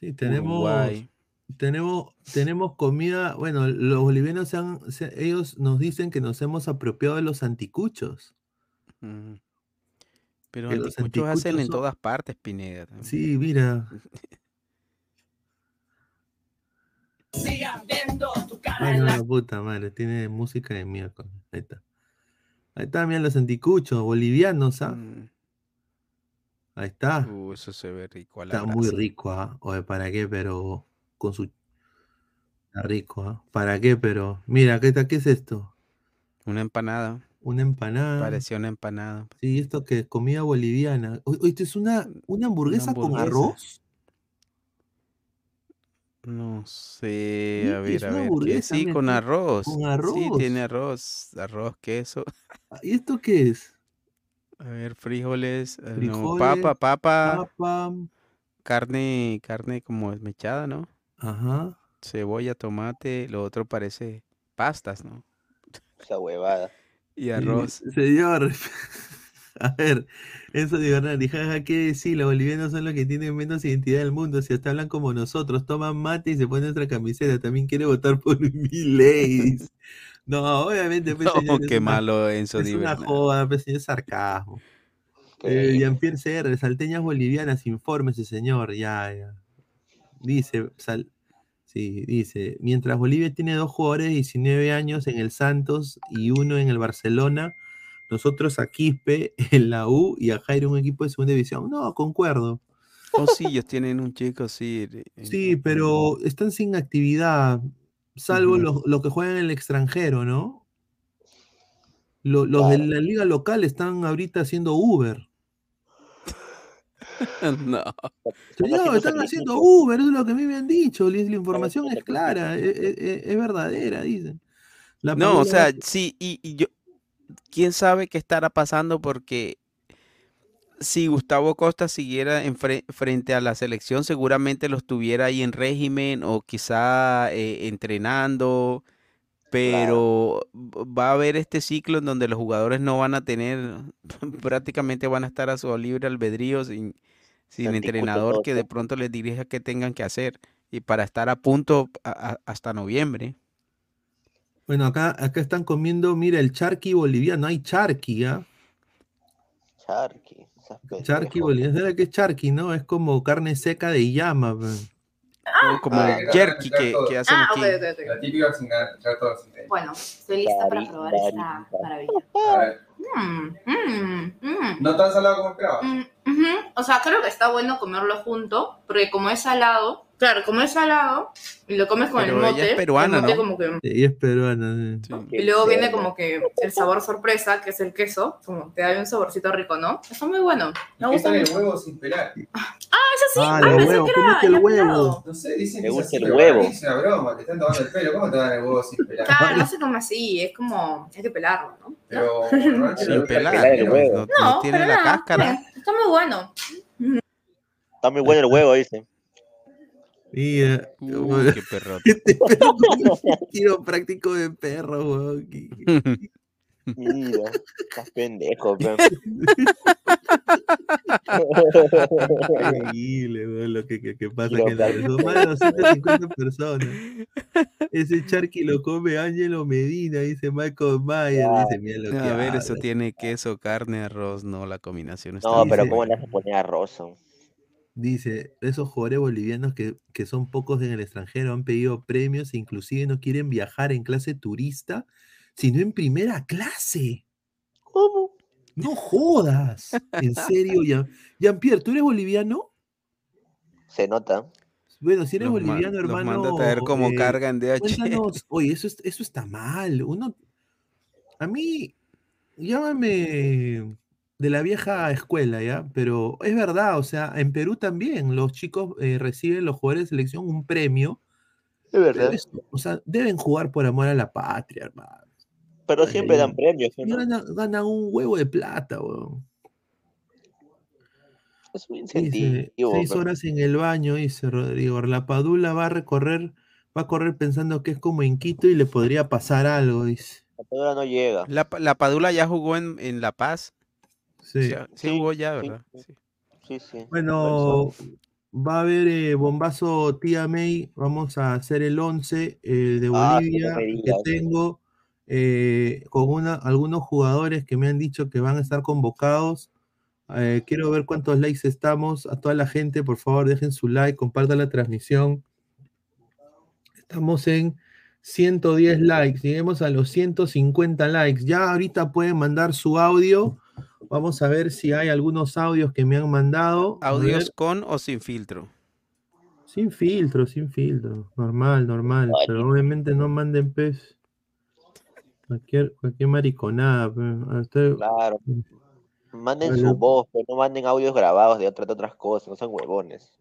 Sí, tenemos, Uruguay. tenemos, tenemos comida. Bueno, los bolivianos se han- se- ellos nos dicen que nos hemos apropiado de los anticuchos. Ujú. Pero Que los anticuchos hacen en son- todas partes, Pineda. también. Sí, mira. Ay, no, la puta madre, tiene música de miércoles. Ahí está. Ahí está, mira los anticuchos bolivianos, ¿ah? Mm. Ahí está. Uh, eso se ve rico a la Está muy rico, ¿ah? Oye, ¿para qué? Pero con su... Está rico, ¿ah? ¿Para qué? Pero... Mira, ¿qué, está? ¿qué es esto? Una empanada. Una empanada. Parecía una empanada. Sí, esto que es comida boliviana. Oye, ¿esto es una, una hamburguesa con hamburguesa. arroz? No sé, Sí, a es ver, a una ver. hamburguesa, sí, mira, con tiene- arroz. con Sí, tiene arroz, arroz, queso. ¿Y esto qué es? A ver, frijoles, eh, no, Frijoles, papa, papa, Papa. carne, carne como esmechada, ¿no? Ajá. Cebolla, tomate, lo otro parece pastas, ¿no? Esa huevada. Y arroz. Señor, a ver, eso de verdad, jaja, ¿qué decir? Los bolivianos son los que tienen menos identidad del mundo. Si hasta hablan como nosotros, toman mate y se ponen nuestra camiseta. También quiere votar por mi. No, obviamente, pues, No, señor, es qué una- malo, Enzo Es una joda, pues, señor, sarcasmo. Eh, Jean-Pierre CR, salteñas bolivianas, infórmese, señor, ya, ya. Dice, sal- Sí, dice, mientras Bolivia tiene dos jugadores de 19 años en el Santos y uno en el Barcelona, nosotros a Quispe en la U y a Jairo un equipo de segunda división. No, concuerdo. Oh, sí, ellos tienen un chico, sí. Sí, pero están sin actividad, salvo los, los que juegan en el extranjero, ¿no? Lo- los de la liga local están ahorita haciendo Uber. no. Señor, están haciendo Uber, eso es lo que a mí me han dicho. La, la información es clara, es, es- es- es verdadera, dicen. La No, o sea, sí, y, y yo, quién sabe qué estará pasando porque si Gustavo Costa siguiera en fre- frente a la selección, seguramente lo estuviera ahí en régimen o quizá eh, entrenando, pero va a haber este ciclo en donde los jugadores no van a tener, prácticamente van a estar a su libre albedrío sin, sin entrenador que de pronto les dirija qué tengan que hacer y para estar a punto a- a- hasta noviembre. Bueno, acá, acá están comiendo, mira, el charqui boliviano. Hay charqui, ¿ah? Charqui. Charqui boliviano. ¿Sabes qué es charqui, no? Es como carne seca de llama. O como Ah, el jerky que, que hacen Ah, aquí. ok, ok, ok. La típica sin. Bueno, estoy lista para probar esta maravilla. Mm, mm, mm. No tan salado como esperaba. Mm, ujú. O sea, creo que está bueno comerlo junto, porque como es salado, claro, como es salado, y lo comes con Pero el ella mote, es peruana, el mote ¿no? como que... Y es peruana. sí. Y luego viene como que el sabor sorpresa, que es el queso, como te da un saborcito rico, ¿no? Está muy bueno. Me ¿Qué gusta el huevo sin pelar? Ah, eso sí. Ah, Ah, los pensé huevos, que el huevo. No sé, dicen Me que es gusta el huevo. Es una broma, te están tomando el pelo. ¿Cómo te dan el huevo sin pelar? Claro, no sé cómo así, es como, hay que pelarlo, ¿no? Pero Sin pelar, pelar el no, huevo. no- no No, tiene la nada, cáscara. eh, Está muy bueno. Está muy bueno el huevo, dice. Mira, Uh, qué perrote. este perro un tiro práctico de perro, weón. Mira, estás pendejo, pe. Increíble, weón, lo que, que- que pasa Tiro que en la- práctico son más de 250 personas. Ese charqui lo come Ángelo Medina, dice Michael Mayer, dice, mira lo que A ver, eso tiene queso, carne, arroz. No, la combinación está No, pero Dice- ¿cómo le vas a poner arroz? Dice, esos jugadores bolivianos que, que son pocos en el extranjero han pedido premios e inclusive no quieren viajar en clase turista, sino en primera clase. ¿Cómo? No jodas. En serio, Jean- Jean-Pierre, ¿tú eres boliviano? Se nota. Bueno, si eres boliviano, los hermano. manda a traer como eh, carga en DHL. Cuéntanos, oye, eso, es- eso está mal. Uno, a mí, llámame de la vieja escuela, ¿ya? Pero es verdad, o sea, en Perú también los chicos eh, reciben, los jugadores de selección, un premio. Es verdad. es- o sea, deben jugar por amor a la patria, hermano. Pero siempre dan premios, ¿no? ganan, ganan un huevo de plata, weón. Es un Dice, incentivo. seis horas en el baño, dice Rodrigo. La Padula va a recorrer, va a correr pensando que es como en Quito y le podría pasar algo, dice. La pedra no llega. La, la Padula ya jugó en, en La Paz. Sí. Sí, sí jugó ya, ¿verdad? sí. Sí. Sí, sí. Bueno, va a haber eh, bombazo tía May. Vamos a hacer el 11 eh, de Ah, sí, Bolivia que tengo eh, con una, algunos jugadores que me han dicho que van a estar convocados. Eh, quiero ver cuántos likes estamos. A toda la gente, por favor, dejen su like, compartan la transmisión. Estamos en 110 likes. Lleguemos a los 150 likes. Ya ahorita pueden mandar su audio. Vamos a ver si hay algunos audios que me han mandado. ¿Audios con o sin filtro? Sin filtro, sin filtro. Normal, normal. Pero obviamente no manden pez. Cualquier, cualquier mariconada. pe. A usted- Claro. Manden Bueno. su voz, pero no manden audios grabados de, otras de otras cosas, no sean huevones.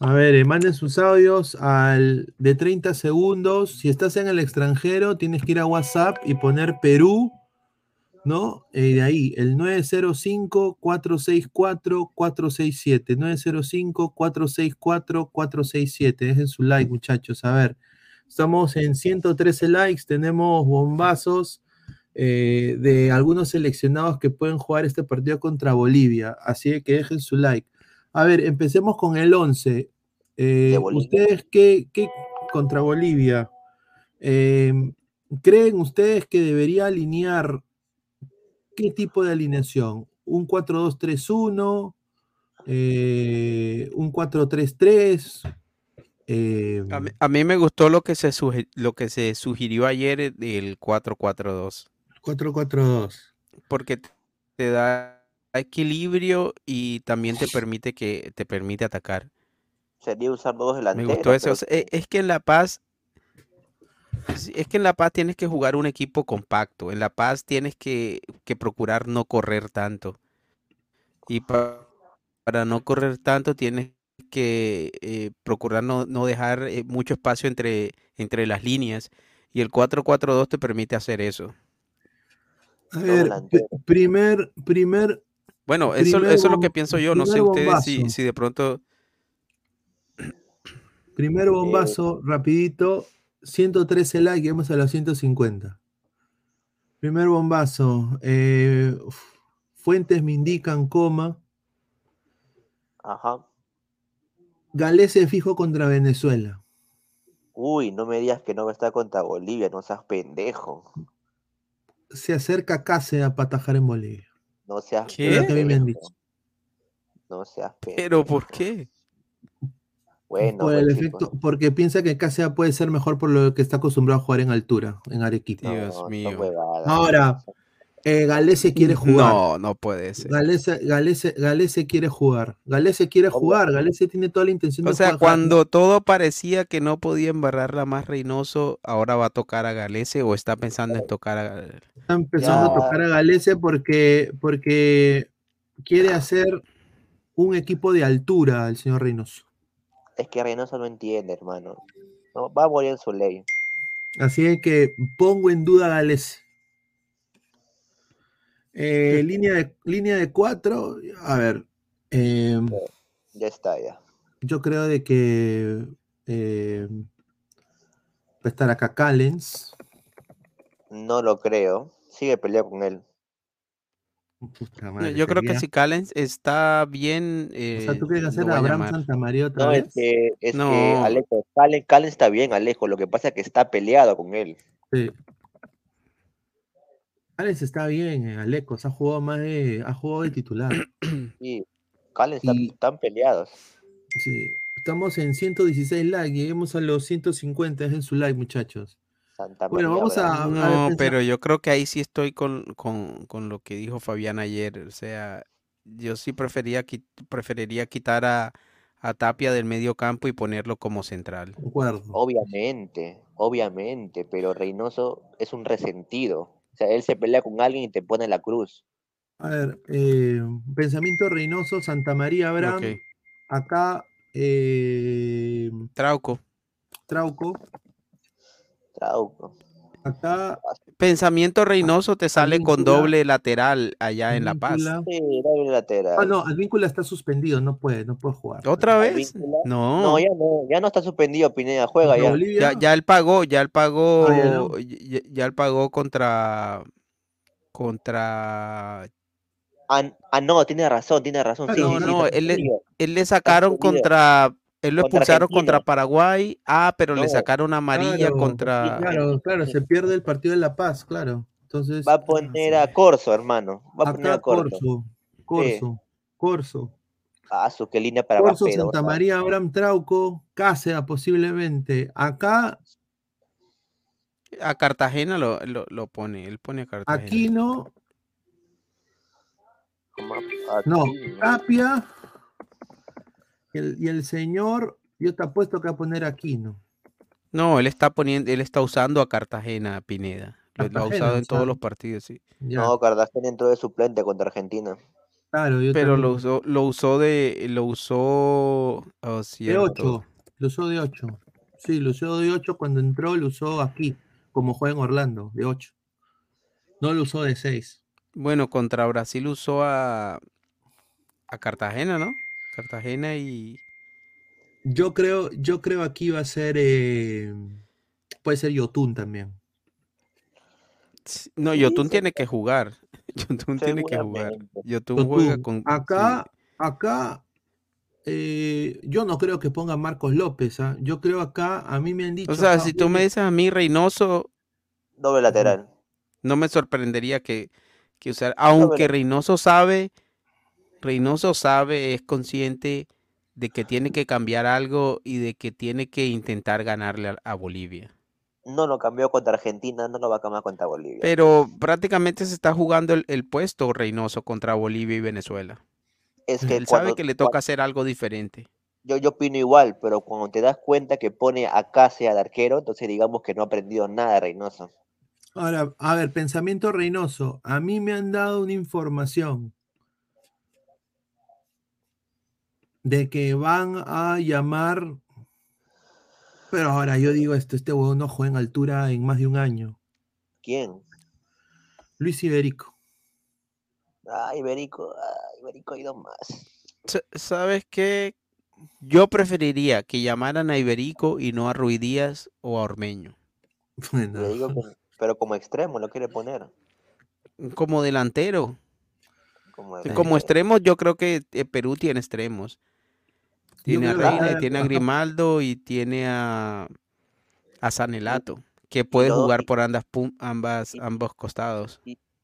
A ver, eh, manden sus audios al de 30 segundos. Si estás en el extranjero, tienes que ir a WhatsApp y poner Perú, ¿no? Eh, de ahí, el 905-464-467. 905-464-467. Dejen su like, muchachos. A ver, estamos en 113 likes, tenemos bombazos eh, de algunos seleccionados que pueden jugar este partido contra Bolivia. Así que dejen su like. A ver, empecemos con el 11. Eh. ¿Ustedes qué, qué contra Bolivia? eh, ¿Creen ustedes que debería alinear qué tipo de alineación? ¿Un 4-2-3-1? Eh, ¿Un 4-3-3? Eh, A mí, a mí me gustó lo que se suge- lo que se sugirió ayer eh, del 4-4-2. 4-4-2. Porque te- da equilibrio y también te permite que te permite atacar. Sería usar dos Me delanteros. gustó eso. pero O sea, e- es que en La Paz es que en La Paz tienes que jugar un equipo compacto. En La Paz tienes que, que procurar no correr tanto. Y pa- para no correr tanto tienes que eh, procurar no, no dejar eh, mucho espacio entre, entre las líneas. Y el 4-4-2 te permite hacer eso. A ver, primer, primer, Bueno, eso, Primer eso es lo que pienso yo. No sé ustedes si, si de pronto... primer bombazo, rapidito, 113 likes, vamos a los 150. Primer bombazo, eh, fuentes me indican, coma, Ajá. Galese fijo contra Venezuela. Uy, no me digas que no va a estar contra Bolivia, no seas pendejo. Se acerca Cáceres para atajar en Bolivia. No seas ¿Qué? Es lo que a mí me han pendejo. dicho. No seas pendejo. ¿Pero por qué? Bueno, Por el pues, efecto, porque piensa que Cáceres puede ser mejor por lo que está acostumbrado a jugar en altura, en Arequipa. Dios No, mío. Ahora, eh, Galese quiere jugar. No, no puede ser. Galese, Galese, Galese quiere jugar. Galese quiere jugar. Galese tiene toda la intención O de sea, jugar. cuando todo parecía que no podía embarrarla más Reynoso, ahora va a tocar a Galese o está pensando en tocar a Está empezando a tocar a Galese porque, porque quiere hacer un equipo de altura el señor Reynoso. Es que Reynoso no entiende, hermano. No, va a morir en su ley. Así es que pongo en duda a Galese. Eh, línea, de, línea de cuatro. A ver. eh, Ya está, ya. yo creo de que eh, va a estar acá Callens. No lo creo. Sigue peleando con él. Puta Yo, madre, yo creo que si Callens está bien, O eh, sea, ¿tú quieres hacer a Abraham. Santamaría otra No, vez? es que, es que. Alejo, Calen está bien, Alejo. Lo que pasa es que está peleado con él. Sí. Alex está bien en Alecos, ha jugado más de, ha jugado de titular. Sí, Calen está, Y- están peleados. Sí. Estamos en 116 likes, lleguemos a los 150, dejen su like, muchachos. Santa Bueno, María vamos a, No, pero yo creo que ahí sí estoy con, con, con lo que dijo Fabián ayer. O sea, yo sí prefería, preferiría quitar a, a Tapia del medio campo y ponerlo como central. de acuerdo. Obviamente, obviamente, pero Reynoso es un resentido. O sea, él se pelea con alguien y te pone la cruz. A ver, eh, pensamiento Reynoso, Santa María Abraham, acá eh, Trauco. Trauco, Trauco. acá Pensamiento Reynoso te sale con doble lateral allá en La Paz. Sí, doble lateral. Ah, no, Advíncula está suspendido, no puede, no puede jugar. ¿Otra vez? Advíncula. No. No, ya no, ya no está suspendido Pineda, juega ya. Ya, ya él pagó, ya él pagó, Ah, ya no. ya, ya él pagó contra, contra, Ah, ah, no, tiene razón, tiene razón. Sí, Claro, sí, no, está él le, él le sacaron contra, él lo expulsaron contra. Paraguay, ah, pero le sacaron amarilla Claro, contra, Claro, claro, se pierde el partido de La Paz, claro. Entonces, Va a poner a Corso, hermano. Va a poner a Corso. Corso, Corso. Ah, su qué línea para Corso. Santa María, Abraham Trauco, Cáceres posiblemente. Acá, a Cartagena lo, lo, lo pone, él pone a Cartagena. Aquino, Ah, no, Tapia. Y el, y el señor, yo te apuesto que va a poner Aquino. No, él está poniendo, él está usando a Cartagena, Pineda. Lo, lo ha usado en todos los partidos, sí. Ya, No, Cartagena entró de suplente contra Argentina. claro, yo Pero lo usó, lo usó de, lo usó, oh, De cierto. 8, lo usó de 8. Sí, lo usó de 8 cuando entró, lo usó aquí, como juega en Orlando, de 8. No lo usó de 6. Bueno, contra Brasil usó a, a Cartagena, ¿no? Cartagena y Yo creo, yo creo aquí va a ser, eh, puede ser Yotun también. No, Yotun tiene que jugar. Yotun tiene que jugar. Yotun juega con. Acá, sí. acá, eh, yo no creo que ponga Marcos López. ¿ah? Yo creo acá, a mí me han dicho. O sea, acá, si tú me dices a mí Reynoso, Doble lateral. no me sorprendería que, que usar. Aunque pero- Reynoso sabe, Reynoso sabe, es consciente de que tiene que cambiar algo y de que tiene que intentar ganarle a, a Bolivia. No lo cambió contra Argentina, no lo va a cambiar contra Bolivia. Pero prácticamente se está jugando el, el puesto Reynoso contra Bolivia y Venezuela. Es que Él sabe que le toca hacer algo diferente. Yo, yo opino igual, pero cuando te das cuenta que pone a Case al arquero, entonces digamos que no ha aprendido nada Reynoso. Ahora, a ver, pensamiento Reynoso. A mí me han dado una información de que van a llamar. Pero ahora yo digo esto: este huevón no juega en altura en más de un año. ¿Quién? Luis Iberico. Ah, Iberico, ah, Iberico ha ido más. Sa- ¿Sabes qué? Yo preferiría que llamaran a Iberico y no a Ruiz Díaz o a Ormeño. Le digo que- pero como extremo lo quiere poner. Como delantero. Como, delantero. Como extremos, yo creo que eh, Perú tiene extremos. Tiene a Reina, y tiene a. Grimaldo y tiene a, a Sanelato, que puede jugar por ambas, ambas, ambos costados.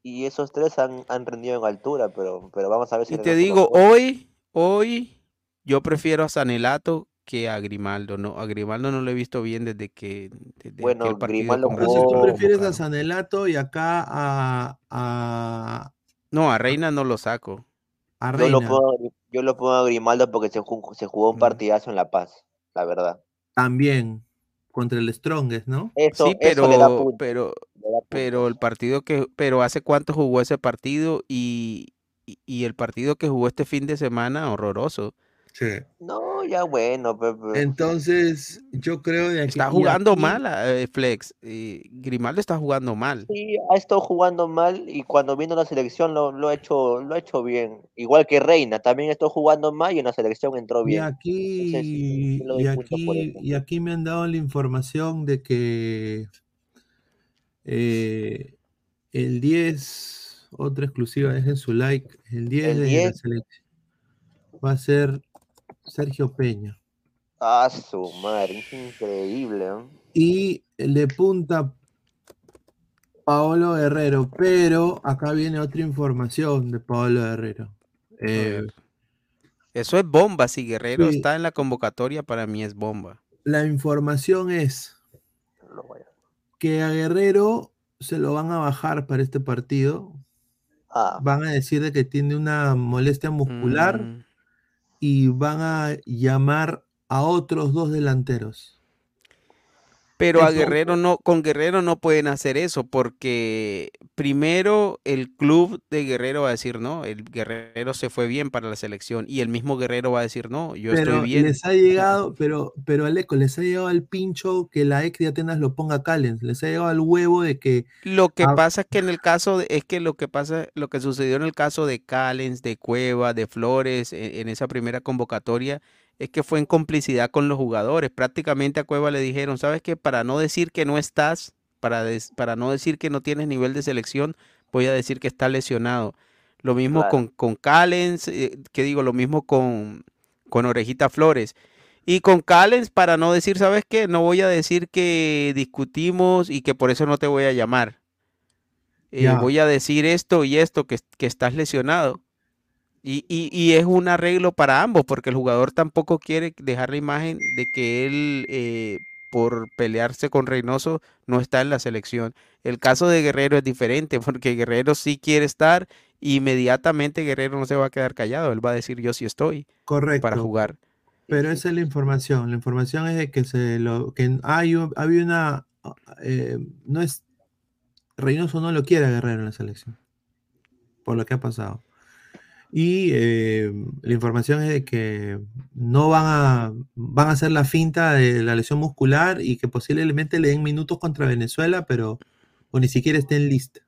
Y esos tres han, han rendido en altura, pero, pero vamos a ver si Y te digo, hoy, hoy, yo prefiero a Sanelato que a Grimaldo. No, a Grimaldo no lo he visto bien desde que desde Bueno, partido Grimaldo con tú prefieres a. Sanelato y acá a, a, No, a Reina no lo saco. A Yo lo, pongo, yo lo pongo a Grimaldo porque se, ju- se jugó un partidazo en La Paz, la verdad. También contra el Strongest, ¿no? Eso, Sí, eso le da pero, pero, le da pero el partido que, pero hace cuánto jugó ese partido y, y, y el partido que jugó este fin de semana, horroroso. Sí. No, ya bueno, pe- pe- Entonces, yo creo de aquí. Está y jugando aquí- mal eh, Flex. eh, Grimaldo está jugando mal. sí, ha estado jugando mal y cuando vino a la selección lo, lo ha hecho, lo ha hecho bien. Igual que Reina, también estuvo jugando mal y en la selección entró Y bien. aquí, Entonces, sí, y aquí, y aquí me han dado la información de que eh, el 10, otra exclusiva, dejen su like, el 10 El de la 10. selección va a ser Sergio Peña. Ah, su madre, es increíble. ¿eh? Y de punta Paolo Guerrero, pero acá viene otra información de Paolo Guerrero. Eh. Eso es bomba. Si Guerrero Sí. está en la convocatoria, para mí es bomba. la información es que a Guerrero se lo van a bajar para este partido. Ah, Van a decir de que tiene una molestia muscular Mm, y van a llamar a otros dos delanteros. Pero a Guerrero no, con Guerrero no pueden hacer eso porque primero el club de Guerrero va a decir no, el Guerrero se fue bien para la selección y el mismo Guerrero va a decir no, yo pero estoy bien. les ha llegado, pero, pero Aleco, les ha llegado al pincho que la ex de Atenas lo ponga a Callens. Les ha llegado al huevo de que Lo que pasa es que en el caso de- es que lo que pasa, lo que sucedió en el caso de Callens, de Cueva, de Flores, e- en, esa primera convocatoria, es que fue en complicidad con los jugadores. Prácticamente a Cueva le dijeron, ¿sabes qué? Para no decir que no estás, para, para no decir que no tienes nivel de selección, voy a decir que está lesionado. Lo mismo Claro. con, con Callens, eh, que digo, lo mismo con, con Orejita Flores. Y con Callens, para no decir, ¿sabes qué? No voy a decir que discutimos y que por eso no te voy a llamar. Eh, voy a decir esto y esto, que, que estás lesionado. Y, y- y es un arreglo para ambos, porque el jugador tampoco quiere dejar la imagen de que él, eh, por pelearse con Reynoso, no está en la selección. El caso de Guerrero es diferente, porque Guerrero sí quiere estar, inmediatamente Guerrero no se va a quedar callado, él va a decir yo sí estoy correcto. para jugar. Pero esa es la información. La información es de que se lo que hay había una eh, no es Reynoso no lo quiere a Guerrero en la selección por lo que ha pasado. Y eh, la información es de que no van a van a hacer la finta de la lesión muscular y que posiblemente le den minutos contra Venezuela, pero o ni siquiera esté en lista.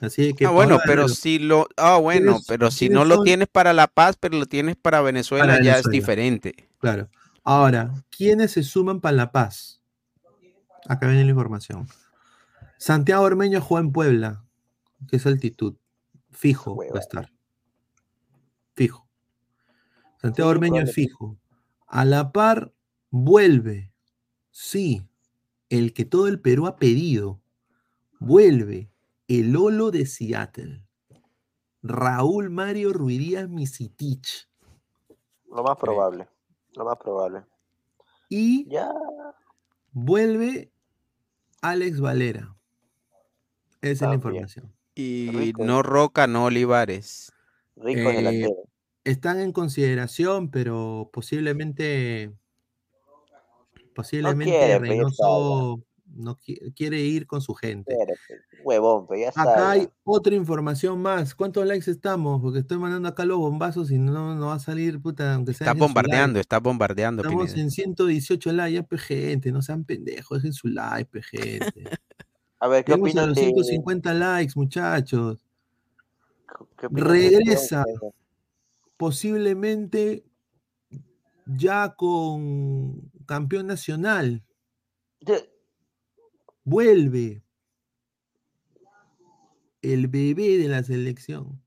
Así que Ah, bueno, pero si lo, ah, bueno, ¿Quiénes- pero si no lo son? tienes para La Paz, pero lo tienes para Venezuela, Para ya es Venezuela. diferente. Claro. Ahora, ¿quiénes se suman para La Paz? Acá viene la información. Santiago Ormeño juega en Puebla, que es altitud. Fijo va a estar. Fijo. Santiago Ormeño es fijo. A la par, vuelve. Sí, el que todo el Perú ha pedido. Vuelve. El Olo de Seattle. Raúl Mario Ruidíaz Misitich. Lo más probable. Lo más probable. Y Ya. vuelve Alex Valera. Esa es la información. Y no Roca, no Olivares. Rico Eh, delantero. están en consideración, pero posiblemente posiblemente quiere, pues, ya Reynoso no qui- quiere ir con su gente. Quiere, Huevón, pero ya está. Acá hay otra información más. ¿Cuántos likes estamos? Porque estoy mandando acá los bombazos y no, no va a salir, puta, aunque sea. Está bombardeando, está bombardeando. Estamos Pineda. en 118 likes, ya, pe, gente, no sean pendejos, dejen su like, pe, gente. A ver, ¿qué a opinan los de- 150 likes, muchachos. Qué Regresa posiblemente ya con campeón nacional. Vuelve el bebé de la selección.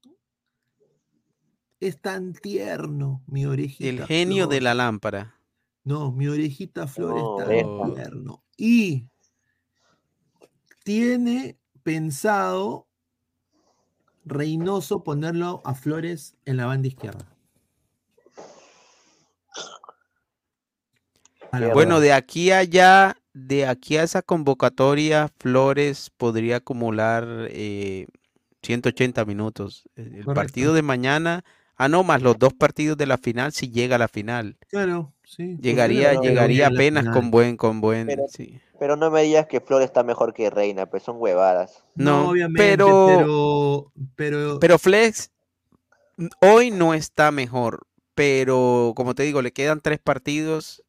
Es tan tierno, mi orejita. El genio de la lámpara. No, mi orejita Flor No, es tan deja. tierno. Y tiene pensado Reynoso ponerlo a Flores en la banda izquierda. La Bueno, de aquí a allá, de aquí a esa convocatoria, Flores podría acumular eh, 180 minutos. El el Correcto. partido de mañana, ah, no, más los dos partidos de la final, si llega a la final. Claro, sí. Llegaría, llegaría apenas con buen, con buen, Pero, sí. pero no me digas que Flores está mejor que Reina, pues son huevadas. No, obviamente, pero, pero, pero, pero Flex hoy no está mejor, pero como te digo, le quedan tres partidos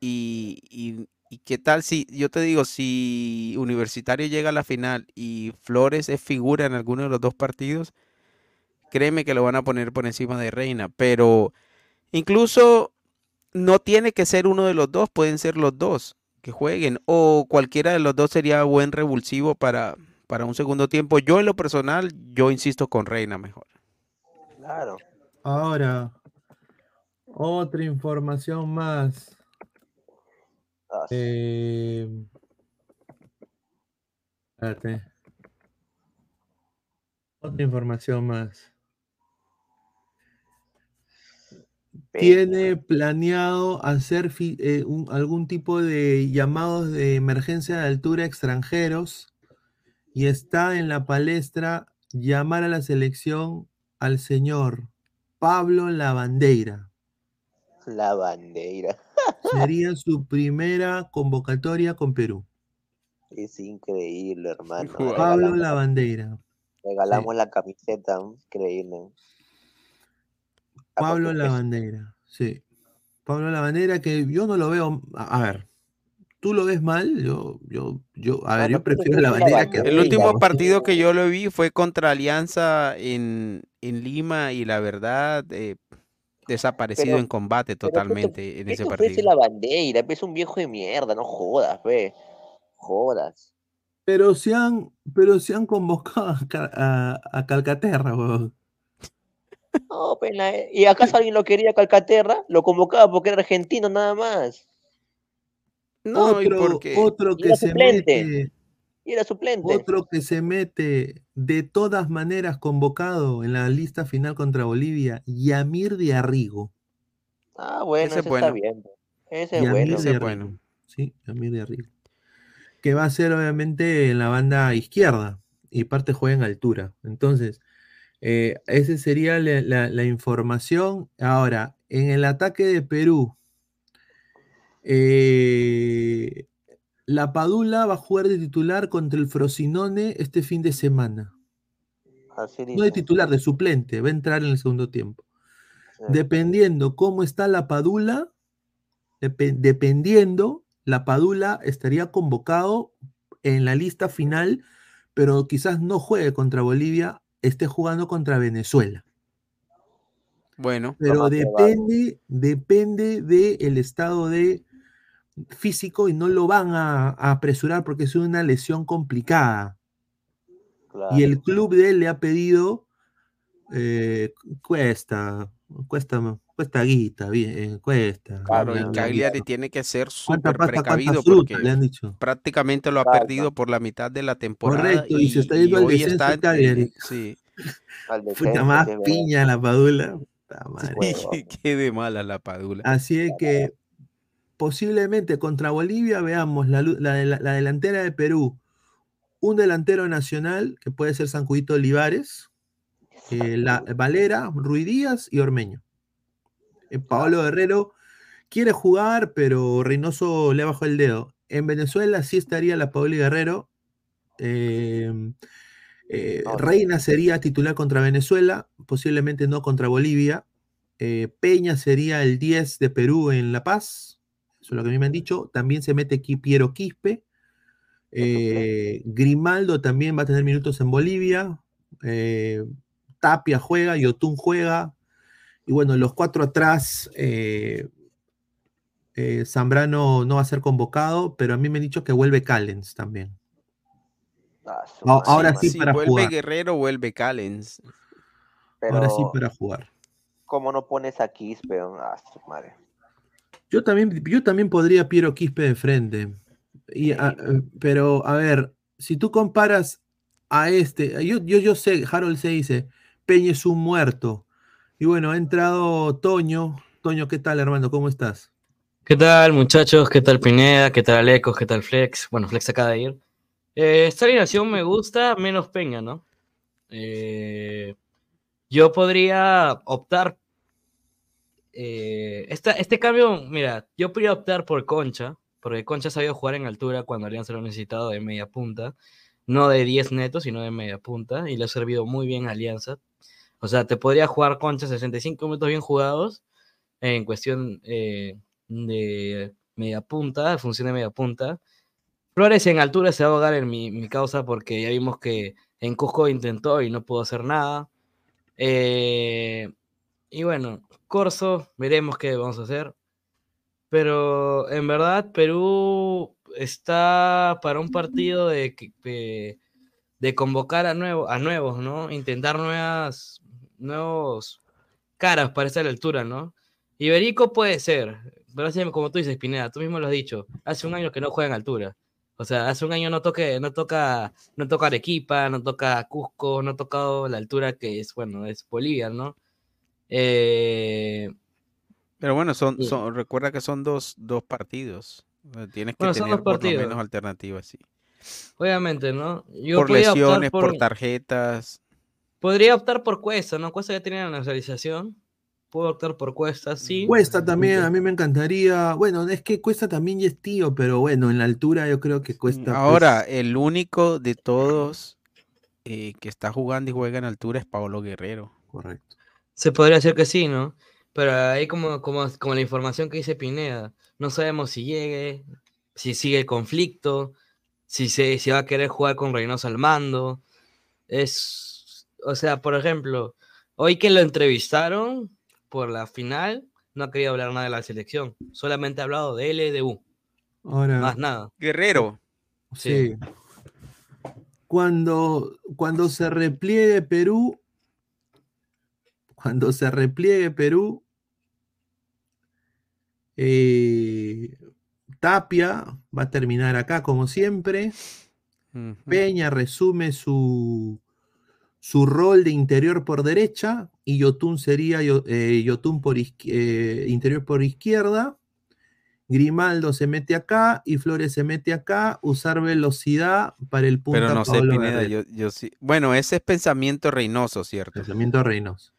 y, y, y qué tal si, yo te digo, si Universitario llega a la final y Flores es figura en alguno de los dos partidos, créeme que lo van a poner por encima de Reina, pero incluso no tiene que ser uno de los dos, pueden ser los dos que jueguen o cualquiera de los dos sería buen revulsivo para, para un segundo tiempo. Yo en lo personal, yo insisto con Reina mejor. Claro. ahora, otra información más. Ah, Eh, espérate. Otra información más. Tiene planeado hacer eh, un- algún tipo de llamados de emergencia de altura a extranjeros y está en la palestra llamar a la selección al señor Pablo Lavandeira. La bandera. Sería su primera convocatoria con Perú. Es increíble, hermano. Pablo Lavandeira. regalamos la camiseta, increíble. Pablo Lavandeira, sí. Pablo Lavandeira, que yo no lo veo. A, a ver, tú lo ves mal, yo, yo, yo, a ver, yo prefiero la bandera que El último partido que yo lo vi fue contra Alianza en, en Lima y la verdad, eh, desaparecido Pero- en combate pero ¿qué te- totalmente en ¿Qué ese partido. la bandera? Es un viejo de mierda, no jodas, ve. Jodas. Pero se han, pero se han convocado a, a- a Calcaterra, weón. No, pena, eh. ¿Y acaso alguien lo quería Calcaterra? Lo convocaba porque era argentino nada más. No, ¿y otro, por qué? otro Y que era se suplente. mete, Y era suplente. otro que se mete de todas maneras convocado en la lista final contra Bolivia, Yamir de Arrigo. Ah, bueno, Ese ese, es bueno. está bien. Ese es Yamir bueno. de Ese bueno. Sí, Yamir de Arrigo. Que va a ser obviamente en la banda izquierda y parte juega en altura. Entonces, eh, esa sería la, la- la información. Ahora, en el ataque de Perú, eh, la Padula va a jugar de titular contra el Frosinone este fin de semana. Así No de titular, de suplente, va a entrar en el segundo tiempo. Dependiendo cómo está la Padula, depe- dependiendo, la Padula estaría convocado en la lista final, pero quizás no juegue contra Bolivia, esté jugando contra Venezuela. Bueno, Pero depende, depende del estado de físico y no lo van a, a apresurar porque es una lesión complicada. Y el club de él le ha pedido, eh, cuesta, cuesta, cuesta guita, bien, cuesta. Claro, y. Cagliari tiene que ser ¿Cuánta súper precavido fruta? porque Le han dicho. prácticamente lo ha perdido por la mitad de la temporada Correcto, y se está yendo al descenso está Cagliari. sí. Puta más sí, piña la padula. Qué de mala la padula. Así es que posiblemente contra Bolivia veamos la, la la delantera de Perú, un delantero nacional, que puede ser San Juito Olivares, eh, la, Valera, Ruiz Díaz y Ormeño. Eh, Paolo Guerrero quiere jugar, pero Reynoso le bajó el dedo. En Venezuela sí estaría la Paoli Guerrero. eh, eh, Reina sería titular contra Venezuela, posiblemente no contra Bolivia. Eh, Peña sería el 10 de Perú en La Paz. Eso es lo que a mí me han dicho. También se mete aquí Piero Quispe. Eh, Grimaldo también va a tener minutos en Bolivia. Eh, Tapia juega, Yotun juega. Y bueno, los cuatro atrás, eh, eh, Zambrano no va a ser convocado, pero a mí me han dicho que vuelve Callens también. Ah, A- Ahora sí Si para vuelve jugar. Guerrero, vuelve Callens. Ahora sí para jugar. ¿Cómo no pones a Quispe? Ah, su madre. Yo también, yo también podría Piero Quispe de frente. Y, a- eh, pero, a ver, si tú comparas a este, yo, yo, yo sé, Harold se dice, Peña es un muerto. Y bueno, ha entrado Toño. Toño, ¿qué tal, hermano? ¿Cómo estás? ¿Qué tal, muchachos? ¿Qué tal, Pineda? ¿Qué tal, Alecos? ¿Qué tal, Flex? Bueno, Flex acaba de ir. Eh, esta alineación me gusta, menos Peña, ¿no? Eh, yo podría optar. eh, esta- este cambio, mira, yo podría optar por Concha, porque Concha ha sabido jugar en altura cuando Alianza lo necesitado de media punta. No de 10 netos, sino de media punta. Y le ha servido muy bien a Alianza. O sea, te podría jugar Concha 65 minutos bien jugados en cuestión eh, de media punta, función de media punta. Flores en altura se va a ahogar en mi, mi causa porque ya vimos que en Cusco intentó y no pudo hacer nada. Eh, y bueno, Corso, veremos qué vamos a hacer. Pero en verdad, Perú está para un partido de, de, de convocar a, nuevo, a nuevos, ¿no? Intentar nuevas, nuevos caras para esta altura, ¿no? Iberico puede ser, pero así como tú dices, Pineda, tú mismo lo has dicho, hace un año que no juega en altura. O sea, hace un año no, toque, no toca no toca Arequipa, no toca Cusco, no ha tocado la altura que es, bueno, es Bolivia, ¿no? Eh, Pero bueno, son, Sí. son, recuerda que son dos, dos partidos. Tienes que Bueno, tener por lo menos alternativas, sí. obviamente, ¿no? Yo por lesiones, por... por- tarjetas. Podría optar por Cuesta, ¿no? Cuesta ya tiene la nacionalización. Puedo optar por Cuesta, sí. Cuesta también, a mí me encantaría. Bueno, es que Cuesta también ya es tío, pero bueno, en la altura yo creo que Cuesta. pues, Ahora, el único de todos eh, que está jugando y juega en altura es Pablo Guerrero. Correcto. Se podría decir que sí, ¿no? Pero ahí como, como, como la información que dice Pineda, no sabemos si llegue, si sigue el conflicto, si se si va a querer jugar con Reynoso al mando. Es, o sea, por ejemplo, hoy que lo entrevistaron por la final, no ha querido hablar nada de la selección, solamente ha hablado de LDU, Ahora, más nada. Guerrero. sí. Cuando, cuando se repliegue Perú, cuando se repliegue Perú, eh, Tapia va a terminar acá como siempre. Peña resume su, su rol de interior por derecha y Yotun sería eh, Yotun por eh, interior por izquierda. Grimaldo se mete acá y Flores se mete acá. Usar velocidad para el punto. Pero no sé, Pineda, yo, yo sí. Bueno, ese es pensamiento Reynoso, ¿cierto? Pensamiento Reynoso.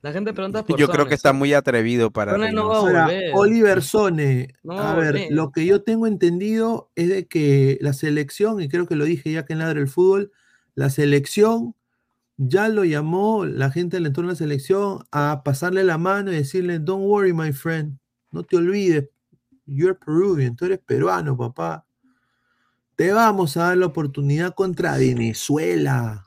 La gente pregunta por Yo creo que está muy atrevido para Sones no va a. Ahora. Oliver Sone, No va a a ver, volver. lo que yo tengo entendido es de que la selección, y creo que lo dije ya que en Ladra el Fútbol, la selección ya lo llamó la gente del entorno de la selección a pasarle la mano y decirle, don't worry, my friend, no te olvides, you're Peruvian, tú eres peruano, papá. Te vamos a dar la oportunidad contra Venezuela.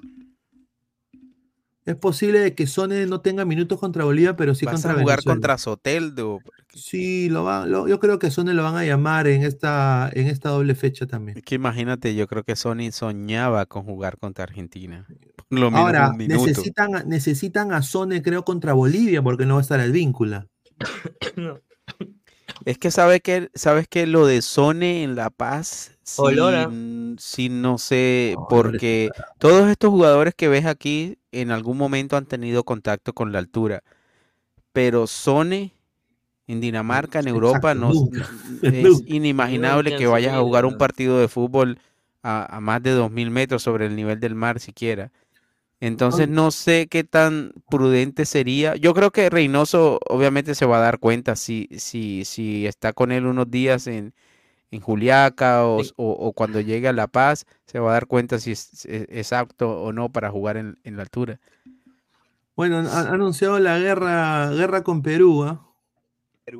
Es posible que Sone no tenga minutos contra Bolivia, pero sí Vas contra a jugar Venezuela. contra Soteldo. Sí, lo va, lo- yo creo que Sone lo van a llamar en esta, en esta doble fecha también. Es que imagínate, yo creo que Sony soñaba con jugar contra Argentina. Lo menos Ahora, necesitan, a- necesitan a Sone, creo, contra Bolivia, porque no va a estar el vínculo. Es que sabe que sabes que lo de Sone en La Paz, sí no sé, porque todos estos jugadores que ves aquí en algún momento han tenido contacto con la altura, pero Sone en Dinamarca, en Europa, Exacto, no, nunca. es Nunca. inimaginable Nunca que vayas a jugar un partido de fútbol a, a más de 2.000 metros sobre el nivel del mar siquiera. Entonces no sé qué tan prudente sería. Yo creo que Reynoso obviamente se va a dar cuenta si, si, si está con él unos días en, en Juliaca o, o- o cuando llegue a La Paz, se va a dar cuenta si es, es- es apto o no para jugar en, en la altura. Bueno, han han anunciado la guerra, guerra con Perú, ¿ah?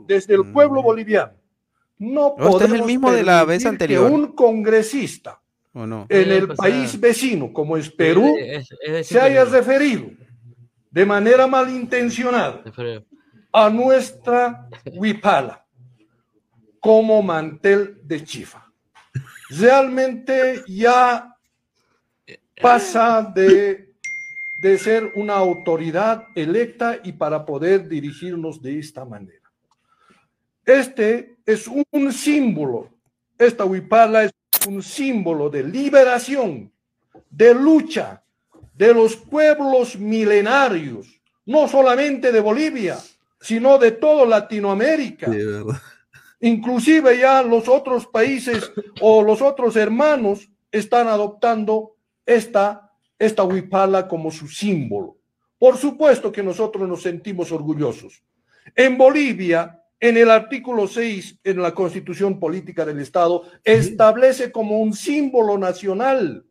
Desde el pueblo boliviano. No Oh, este es el podemos mismo de la vez anterior. que un congresista ¿O no? en el pues, país vecino, como es Perú, Es- es de se haya referido de manera malintencionada a nuestra huipala como mantel de chifa. Realmente ya pasa de, de ser una autoridad electa y para poder dirigirnos de esta manera. Este es un símbolo, esta huipala es un símbolo de liberación, de lucha de los pueblos milenarios, no solamente de Bolivia, sino de toda Latinoamérica. Inclusive ya los otros países o los otros hermanos están adoptando esta, esta huipala como su símbolo. Por supuesto que nosotros nos sentimos orgullosos. En Bolivia, en el artículo 6 en la Constitución Política del Estado, establece como un símbolo nacional.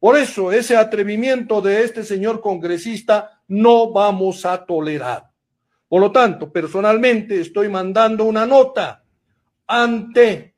Por eso, ese atrevimiento de este señor congresista no vamos a tolerar. Por lo tanto, personalmente estoy mandando una nota ante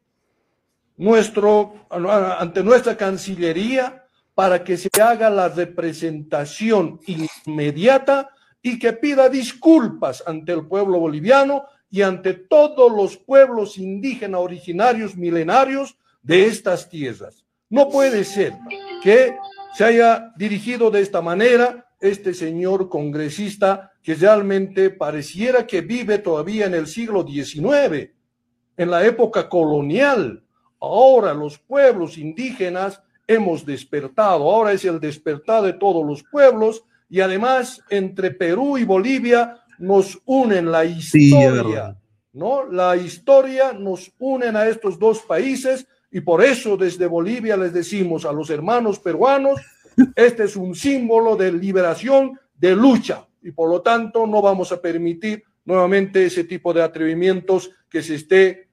nuestro ante nuestra Cancillería para que se haga la representación inmediata y que pida disculpas ante el pueblo boliviano y ante todos los pueblos indígenas originarios milenarios de estas tierras. No puede ser que se haya dirigido de esta manera este señor congresista que realmente pareciera que vive todavía en el siglo XIX, en la época colonial. Ahora los pueblos indígenas hemos despertado, ahora es el despertar de todos los pueblos y además entre Perú y Bolivia nos unen la historia. ¿no? La historia nos unen a estos dos países y por eso desde Bolivia les decimos a los hermanos peruanos, este es un símbolo de liberación, de lucha y por lo tanto no vamos a permitir nuevamente ese tipo de atrevimientos que se esté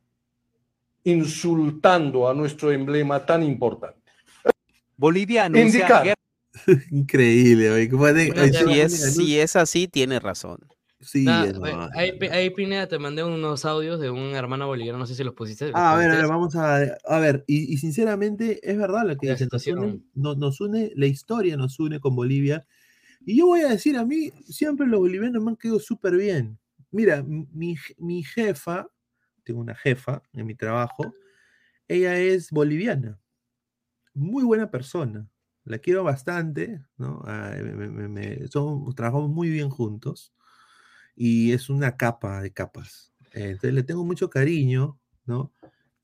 insultando a nuestro emblema tan importante. Bolivia anuncia Indicar. Increíble, güey. ¿Cómo de- Bueno, ahí si, se- es, si es así, tiene razón. Sí, Nah, ahí, ahí, Pineda, te mandé unos audios de un hermano boliviano, no sé si los pusiste. Ah, a ver, a ver, vamos a, a ver, y, y sinceramente es verdad lo que La dice, nos une, situación. no- nos une, la historia nos une con Bolivia, y yo voy a decir, a mí siempre los bolivianos me han quedado súper bien. Mira, mi, mi jefa, tengo una jefa en mi trabajo, ella es boliviana, muy buena persona, la quiero bastante, ¿no? Ah, me- me- me- son- trabajamos muy bien juntos, y es una capa de capas. Entonces le tengo mucho cariño, ¿no?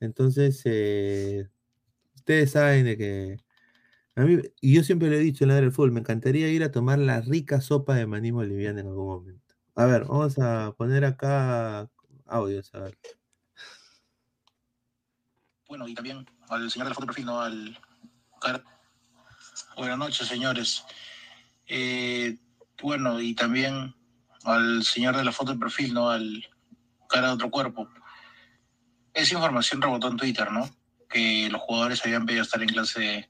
Entonces, eh, ustedes saben de que y yo siempre le he dicho en la del fútbol, me encantaría ir a tomar la rica sopa de maní boliviana en algún momento. A ver, vamos a poner acá audios, a ver. Bueno, y también al señor de la foto perfil, ¿no? Al Buenas noches, señores. Eh, bueno, y también al señor de la foto de perfil, ¿no? Al cara de otro cuerpo. Esa información rebotó en Twitter, ¿no? Que los jugadores habían pedido estar en clase,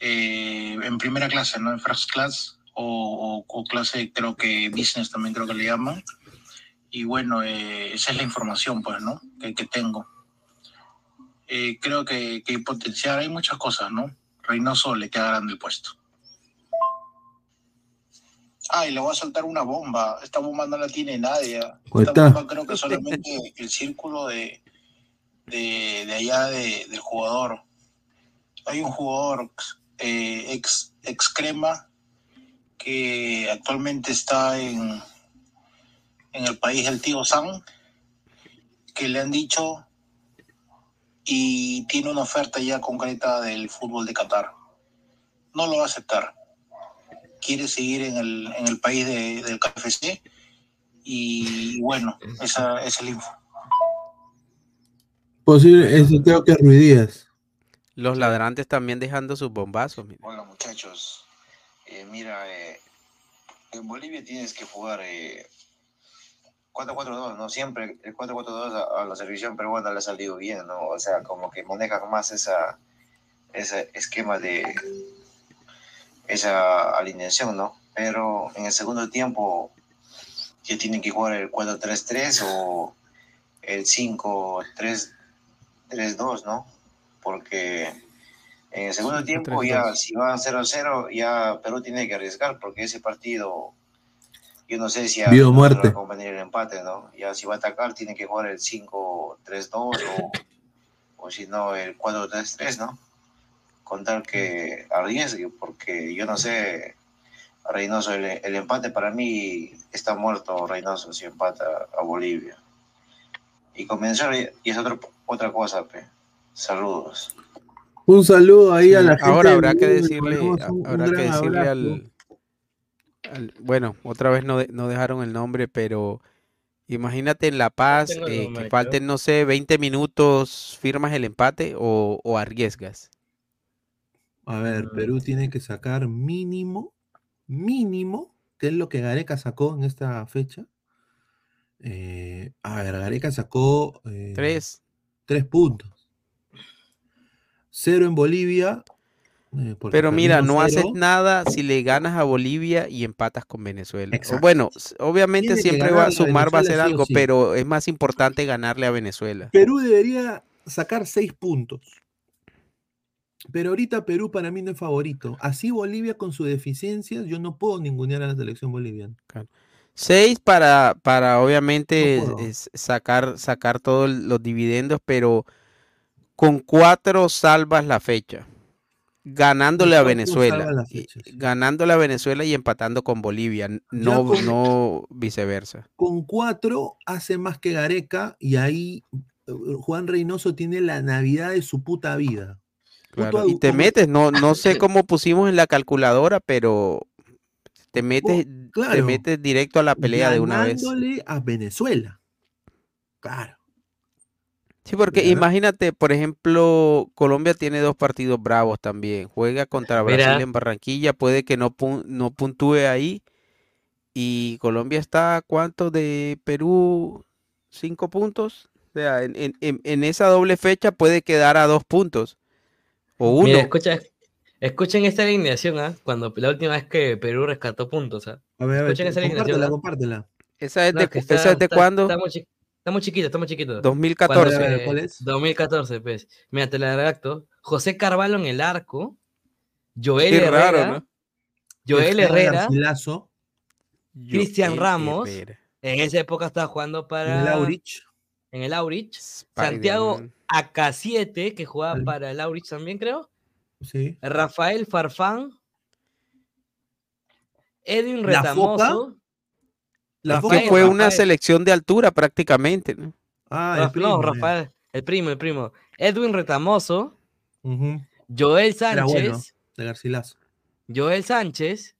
eh, en primera clase, ¿no? En first class o, clase, creo que business también creo que le llaman. Y bueno, eh, esa es la información, pues, ¿no? Que, que tengo. Eh, creo que, que potenciar hay muchas cosas, ¿no? Reynoso le queda grande el puesto. Ay, le voy a soltar una bomba. Esta bomba no la tiene nadie. ¿Cuál Esta bomba creo que solamente el círculo de, de, de allá de- del jugador. Hay un jugador eh, ex, ex crema que actualmente está en, en el país del tío San, que le han dicho y tiene una oferta ya concreta del fútbol de Qatar. No lo va a aceptar. Quiere seguir en el, en el país de- del KFC y bueno, esa esa es el info. Posible, eso tengo que Ruidías. Los ladrantes también dejando sus bombazos. mira. Hola muchachos, Eh, mira, eh, en Bolivia tienes que jugar eh, 4-4-2, ¿no? Siempre el 4-4-2 a, a la selección peruana le ha salido bien, ¿no? O sea, como que manejan más esa, ese esquema de esa alineación, ¿no? Pero en el segundo tiempo ya tienen que jugar el 4-3-3 o el 5-3-2, ¿no? Porque en el segundo tiempo ya, 5-3-2. si va 0-0, ya Perú tiene que arriesgar porque ese partido, yo no sé si a va muerte. a convenir el empate, ¿no? Ya si va a atacar, tiene que jugar el 5-3-2 o, o si no, el 4-3-3, ¿no? Con tal que arriesgue, porque yo no sé, Reynoso, el, el empate para mí está muerto Reynoso si empata a Bolivia. Y comenzó, y es otro, otra cosa, pe. Saludos. Un saludo ahí a la gente. Ahora habrá que decirle, habrá que decirle al, al- bueno, otra vez no, de- no dejaron el nombre, pero imagínate en La Paz eh, que falten, no sé, 20 minutos, firmas el empate o, o arriesgas. A ver. Perú tiene que sacar mínimo, mínimo, que es lo que Gareca sacó en esta fecha. Eh, a ver, Gareca sacó eh, Tres. tres puntos. Cero en Bolivia. eh, Pero mira, no haces nada si le ganas a Bolivia y empatas con Venezuela. Exacto. bueno, obviamente Tiene siempre va a sumar, va a sí o algo, sí. pero es más importante ganarle a Venezuela. Perú debería sacar seis puntos. Pero ahorita Perú para mí no es favorito. Así Bolivia con sus deficiencias, yo no puedo ningunear a la selección boliviana. Seis para, para obviamente es- sacar, sacar todos los dividendos, pero con cuatro salvas la fecha. Ganándole a Venezuela. Ganándole a Venezuela y empatando con Bolivia. No, con- no viceversa. Con cuatro hace más que Gareca y ahí eh, Juan Reynoso tiene la Navidad de su puta vida. Claro, y te metes, no, no sé cómo pusimos en la calculadora, pero te metes, te claro. metes directo a la pelea de una vez. a Venezuela. Claro. Sí, porque ¿verdad? imagínate, por ejemplo, Colombia tiene dos partidos bravos también. Juega contra Brasil Mira. en Barranquilla, puede que no, pun- no puntúe ahí. Y Colombia está, ¿a ¿cuánto de Perú? ¿Cinco puntos? O sea, en- en- en esa doble fecha puede quedar a dos puntos. O uno. Mira, escucha, escuchen esta alineación, ¿ah? Cuando la última vez que Perú rescató puntos, ¿ah? A ver, a ver, Escuchen esa alineación. compártela, ¿ah? compártela. ¿Esa es No, de, que cu- esa es de está- cuándo? Está muy, chi- está muy chiquito, está muy chiquito. 2014. Cuando, eh, ¿cuál es? 2014, pues. Mira, te la redacto. José Carvalho en el arco. Joel Qué Herrera. raro, ¿no? Joel Herrera. Cristian Joel Ramos. Herrera. En esa época estaba jugando para. en el Aurich. En el Aurich. Santiago Spider-Man. AK7, que jugaba para el Aurich también, creo. Sí. Rafael Farfán. Edwin ¿La Foca? Retamoso. La Foca- que fue una selección de altura prácticamente, ¿no? Ah, el primo, no, ya. Rafael. El primo, el primo. Edwin Retamoso. Joel Era Sánchez. bueno, de Garcilaso. Joel Sánchez.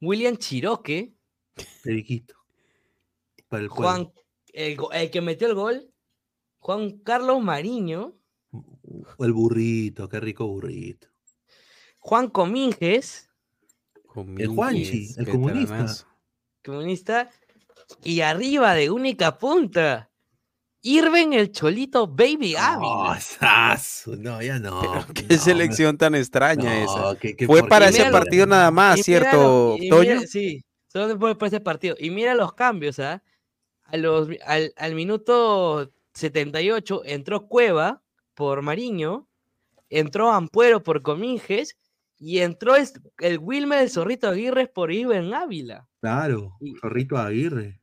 William Chiroque. Periquito. Para el. Juan, el, go- el que metió el gol. Juan Carlos Mariño. El burrito, qué rico burrito. Juan Cominges. El Juanchi, el comunista. comunista. Y arriba de única punta. Irven el Cholito Baby Oh, Ávila. sasu, no, ya no. Qué selección tan extraña No, esa. Fue para ese partido nada más, ¿cierto, y Toño? mira- sí, solo fue para ese partido. Y mira los cambios, ¿ah? A los, al, al minuto 78 entró Cueva por Mariño, entró Ampuero por Cominges y entró es- el Wilmer el Zorrito Aguirre por Iben Ávila. Claro, Zorrito Aguirre.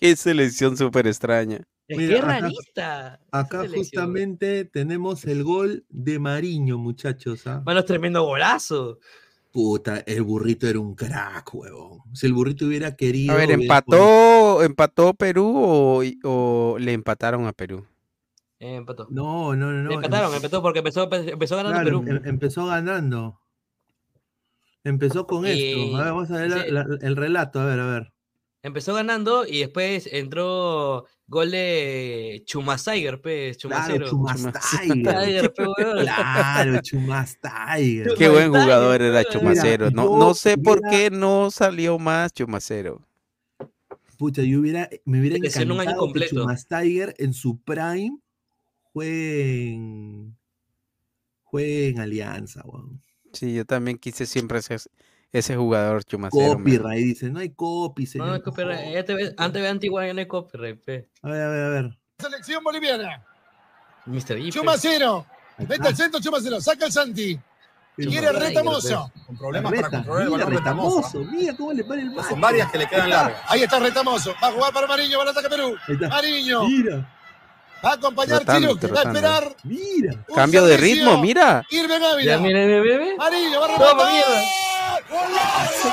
Qué selección súper extraña. Es Mira, que es acá- rarista. Acá justamente tenemos el gol de Mariño, muchachos. ¿ah? Es tremendo golazo. Puta, el burrito era un crack, huevón. Si el burrito hubiera querido. A ver, hubiera ¿empató, empató Perú o, o le empataron a Perú? Eh, empató. No, no, no. no. Le empataron, empató porque empezó, empezó ganando Claro, Perú. em- empezó ganando. Empezó con Y- esto. A ver, vamos a ver la- sí. la- el relato. A ver, a ver. Empezó ganando y después entró gol de Chumacaiger, pe, Claro, Chumacero. Chumastiger. pe, weón. Claro, Chumastiger. Qué buen jugador era Mira, Chumacero. No, yo no sé por qué no salió más Chumacero. Pucha, yo hubiera, me hubiera Creció en un año encantado que completo. Chumastiger en su prime juegue en, juegue en Alianza, weón. Sí, yo también quise siempre ese, ese jugador Chumacero. man. Copyright, dice, no hay copy, señor. no hay copyright. Antes de Antigua ya no hay copyright, pe. A ver, a ver, a ver. Selección boliviana. Pe. Chumacero. Mete el centro, Chumacero. Saca el Santi. Quiere retamoso. Con problemas Reta, para controlar el mira, balón retamoso. retamoso, mira cómo le pone el macho. Son varias que le quedan largas. Ahí está Retamoso. Va a jugar para Mariño, va al ataque Perú. Mariño. Mira, Va a acompañar que va a esperar. mira. Cambio de ritmo, mira. Irving Ávila. Ya, mira, mira, mira. Mariño va a Toma, rematar. ¡Golazo!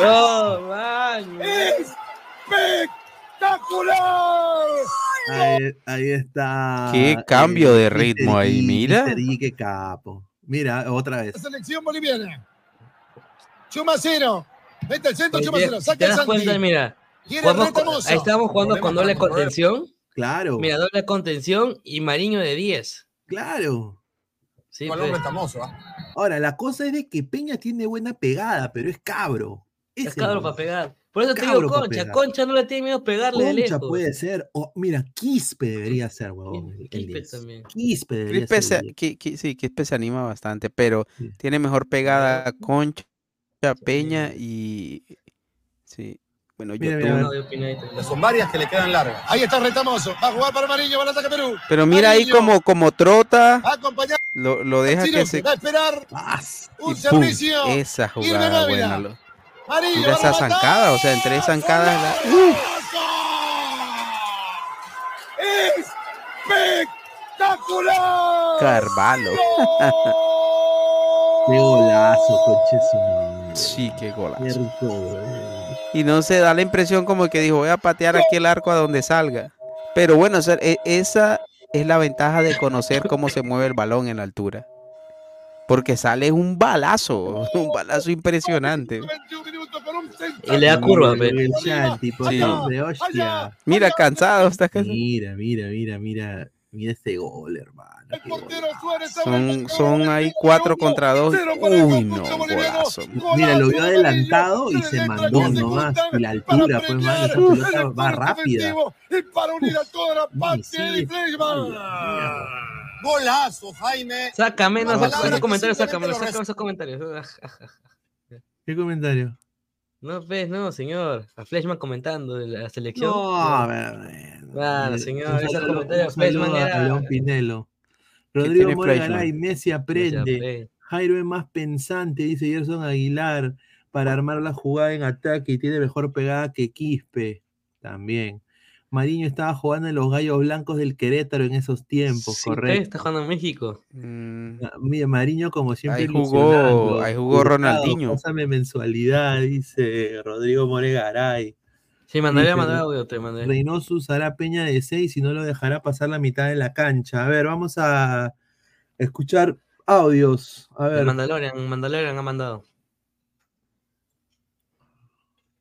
No, man. ¡Espectacular! Ahí, ahí está. Qué cambio de ritmo ahí, mira. Qué capo. Mira, otra vez. La selección boliviana. Chumacero. Mete el centro, Chumacero. ¿Te Saca el das cuenta? Mira, jugamos ahí estábamos jugando con doble contención. Claro, Mira, doble contención y Mariño de 10. claro. Sí, Balón pe. retamoso, ¿ah? Ahora, la cosa es de que Peña tiene buena pegada, pero es cabro. Es cabro para pegar. Por eso te digo Concha. Concha no le tiene miedo pegarle de Concha lejos. puede ser. O, mira, Quispe debería ser, huevón. Quispe 10. también. Quispe debería Quispe ser. se, el Qui- Qui- sí, Quispe se anima bastante, pero Sí. tiene mejor pegada Concha, Peña y... Sí, bueno, Mira, yo mira. Son varias que le quedan largas. Ahí está Retamoso. Va a jugar para Mariño, va al ataque Perú. Pero mira ahí como, como trota, acompañar lo, lo deja que se... va a esperar Ah, un y ¡pum! servicio. Esa jugada buena. lo- Mariño Mira esa zancada, o sea, en tres zancadas... la- ¡Espectacular! Carvalho. Qué golazo, madre. Sí, qué Qué golazo. rico, huevón. Y no se da la impresión como que dijo, voy a patear aquí el arco a donde salga. Pero bueno, o sea, e- esa es la ventaja de conocer cómo se mueve el balón en la altura. Porque sale un balazo, un balazo impresionante. 21 minutos con un Y le da curva, por Sí. hombre, hostia. Mira, cansado, está cansado. Mira, mira, mira, mira. Mira este gol, hermano. Son, son ahí cuatro contra dos. Uy, no, golazo. Mira, lo vio adelantado y se mandó nomás. Y la altura, pues, mano, esa pelota va rápida. Y para unir a toda la parte. Golazo, Jaime. Sácame, no, palabra esos comentarios, sácame, sácame esos comentarios. ¿Qué comentario? No, ves, no, señor. A Fleshman comentando de la selección. No, a ver, a ver. Claro, Un señor, esos comentarios. a. León Pinelo. ¿Qué Rodrigo Fleischmann? Messi aprende. aprende. Jairo es más pensante, dice Gerson Aguilar, para armar la jugada en ataque y tiene mejor pegada que Quispe. También. Mariño estaba jugando en los Gallos Blancos del Querétaro en esos tiempos, Sí, correcto. está jugando en México. Mm, Ah, Mira, Mariño, como siempre. Ahí jugó- ilusionando. ahí jugó Ronaldinho. Pásame mensualidad, dice Rodrigo Moregaray. Sí, mandaré a mandar audio, te mandé. Reynoso usará Peña de 6 y no lo dejará pasar la mitad de la cancha. A ver, vamos a escuchar audios. A ver, Mandalorian, Mandalorian ha mandado.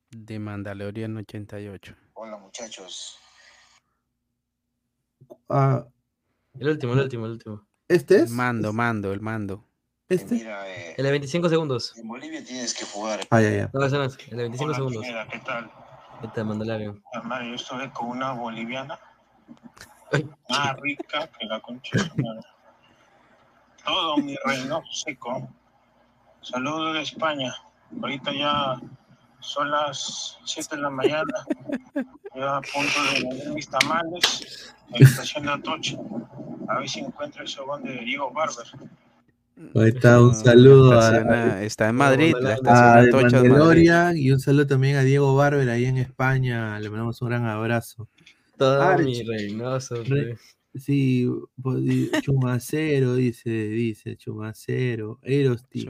de Mandalorian 88. Hola muchachos. ah, El último, el último, el último. ¿este El es? mando, mando, el mando. ¿Este? Mira, eh, El de 25 segundos. en Bolivia tienes que jugar. Ah, ya, ya. No, no es. El de 25 Hola, segundos. Pineda, ¿qué tal? Este es Mandalorian. Hermano, yo estuve con una boliviana más rica que la concha. Todo mi reino seco. Saludos de España. Ahorita ya son las 7 de la mañana. Ya a punto de vender mis tamales en la estación de Atocha. A ver si encuentro el sobón de Diego Barber. Ahí está, un saludo a, está en Madrid, la estación de Madrid. Y un saludo también a Diego Barber ahí en España. Le mandamos un gran abrazo. todo Arch. mi Reynoso. Re- pe. Sí, pues, Chumacero, dice, dice, Chumacero. Erosti.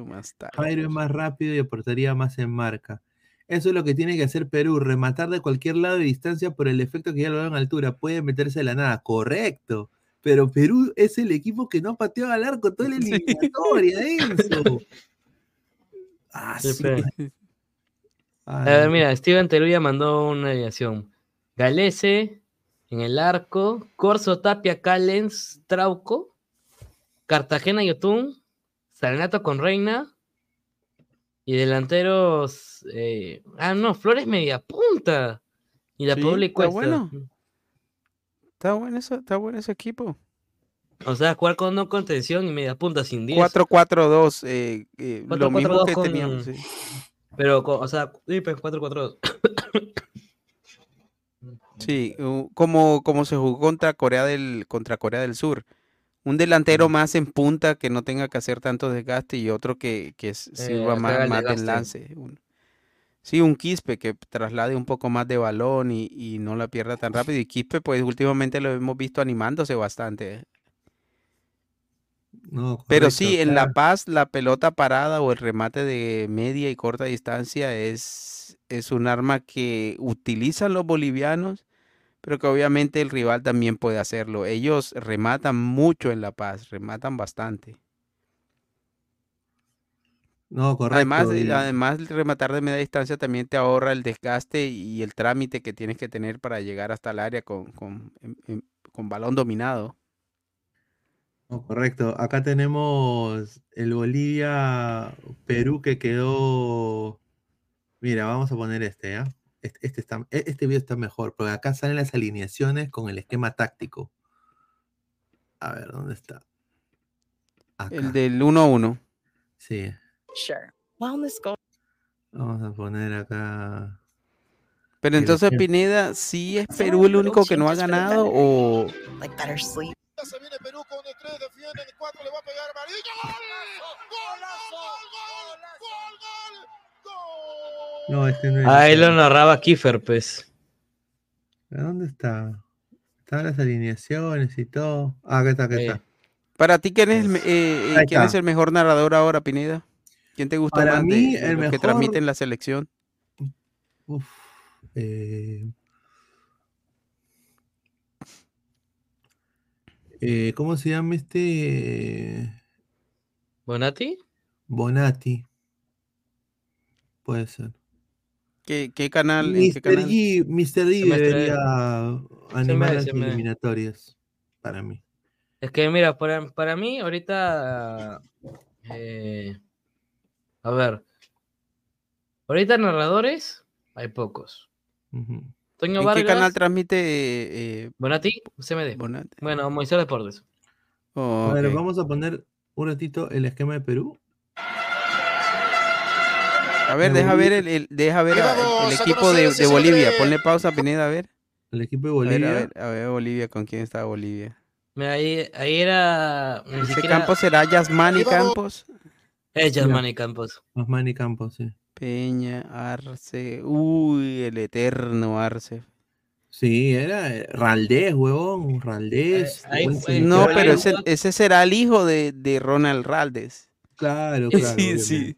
Jairo es más rápido y aportaría más en marca. Eso es lo que tiene que hacer Perú, rematar de cualquier lado de distancia por el efecto que ya lo da en altura. Puede meterse de la nada, correcto. Pero Perú es el equipo que no pateó al arco toda la eliminatoria, Enzo. Ah, Sí, sí. pe. Ah, A ver, mira, Steven Teruya mandó una alineación. Galese en el arco, Corso Tapia Callens Trauco, Cartagena Yotun, Salnato con Reina y delanteros. eh, ah, no, Flores media punta. Y la Sí, Paula y está Cuesta. bueno. Está bueno, eso, está bueno ese equipo. O sea, jugar con no contención y media punta sin 10. 4-4-2, eh, eh, lo mismo 4-4-2 que con- teníamos. sí. Pero, o sea, sí, pues 4-4-2. Sí, u- como, como se jugó contra Corea del, contra Corea del Sur. Un delantero más en punta que no tenga que hacer tanto desgaste y otro que, que sirva Eh, más, más de desgaste. enlace. Sí, un Quispe que traslade un poco más de balón y, y no la pierda tan rápido. Y Quispe, pues últimamente lo hemos visto animándose bastante. No, Pero sí, en La. Paz la pelota parada o el remate de media y corta distancia es, es un arma que utilizan los bolivianos, pero que obviamente el rival también puede hacerlo. Ellos rematan mucho en La Paz, rematan bastante. No, correcto. Además, de- y- además el rematar de media distancia también te ahorra el desgaste y el trámite que tienes que tener para llegar hasta el área con, con, en- en- con balón dominado. No, correcto. Acá tenemos el Bolivia-Perú que quedó. Mira, vamos a poner este, ¿ya? Este, este está, e- este video está mejor, porque acá salen las alineaciones con el esquema táctico. A ver, ¿dónde está? El del 1-1. Sí. Sure. Wellness goals. Vamos a poner acá. Pero el entonces. Pineda, ¿sí es Perú el único que no ha ganado o Like better sleep. No, este no es. Ahí lo narraba Kiefer, pues. ¿A ¿Dónde está? Están las alineaciones y todo. Ah, acá está, acá está. para ti quién es, el eh, eh, quién es el mejor narrador ahora, Pineda? ¿Quién te gusta Para más de- mí, de el los que mejor- transmiten la selección? Uf, eh, eh, ¿cómo se llama este? ¿Bonati? Bonatti. Puede ser. ¿Qué, qué canal? ¿En qué Mr. canal? G, Mr. G debería animar las eliminatorias. Para mí. Es que mira, para, para mí ahorita, eh, a ver, ahorita narradores hay pocos. Toño ¿En Vargas, qué canal transmite eh, Bonati, CMD. Bonatti? Bueno, Moisés Deportes. Oh, A ver, vamos a poner un ratito el esquema de Perú. A ver, de deja ver Bolivia. el, el- deja ver el- equipo de, Bolivia. Ponle pausa, Pineda, a ver. El equipo de A ver, Bolivia. a ver, a ver, Bolivia, ¿con quién está Bolivia? Mira, ahí, ahí era. Ni ¿Ese siquiera- campo será Yasmani Campos? Es Yasmani Campos. Osmani Campos, sí. Peña, Arce, uy, el eterno Arce. Sí, era eh, Raldés, huevón. Raldés. central. No, pero ese, ese será el hijo de, de Ronald Raldes. Claro, claro. Sí, obviamente. sí.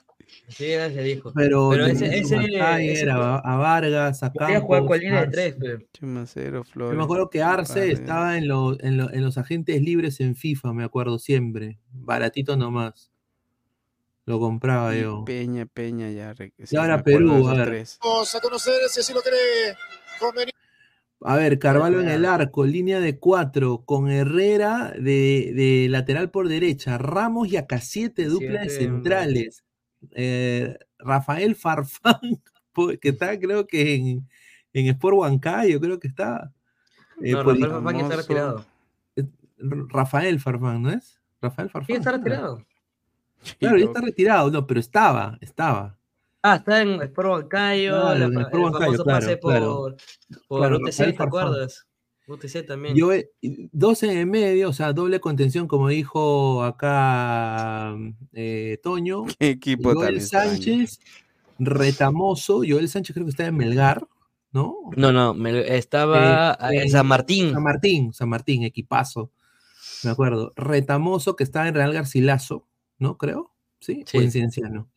Sí, era ese dijo. Pero, Pero ese, ese, ese era a, a Vargas, a Campos, con línea de tres, pero. Chumacero, Yo Flores. me acuerdo que Arce estaba en, lo- en, lo- en los agentes libres en FIFA, me acuerdo siempre. Baratito nomás. Lo compraba Y yo. Peña, Peña, ya. Y ahora de Perú, a ver. Vamos a conocer si así lo cree conveniente. A ver, Carvalho en el arco, línea de cuatro, con Herrera de, de lateral por derecha, Ramos y Acasiete, dupla de Siete, hombre. centrales. Eh, Rafael Farfán, que está creo que en, en Sport Huancayo, creo que está. Eh, No, por- Rafael Farfán está retirado. R- Rafael Farfán, ¿no es? Rafael Farfán. Sí, está claro. Claro, ya está retirado, no, pero estaba, estaba. Ah, está en Sport Huancayo, Claro, la en el famoso claro, pase por, claro. por Claro, UTC, ¿te Farfán. acuerdas? UTC también. Yo, eh, dos en el medio, o sea, doble contención, como dijo acá eh, Toño. Qué equipo Joel. Sánchez, Retamoso. Joel Sánchez creo que está en Melgar. ¿no? No, no, me- estaba Eh, en eh, San Martín. San Martín, San Martín, equipazo. Me acuerdo. Retamoso, que estaba en Real Garcilaso, ¿no? Creo. ¿Sí? Sí. O en Cienciano.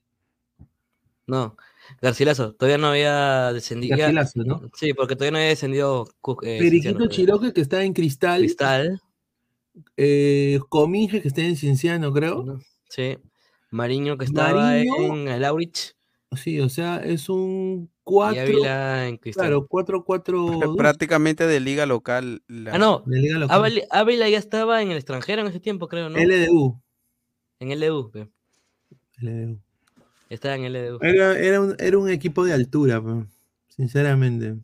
No, Garcilaso, todavía no había descendido. Garcilaso, ¿no? Sí, porque todavía no había descendido eh, Periquito creo. Chiroque, que está en Cristal. Cristal. Eh, Cominge, que está en Cienciano, creo. Sí. Mariño que estaba Mariño. en el Aurich. Sí, o sea, es un Y 4. Ávila en Cristal. Claro, 4-4. Prácticamente de liga local. la- Ah, no. De liga local. Ávila, Ávila ya estaba en el extranjero en ese tiempo, creo, ¿no? LDU. En LDU. pe. LDU. Estaba en LDU. Era, era, un, era un equipo de altura, pe, sinceramente.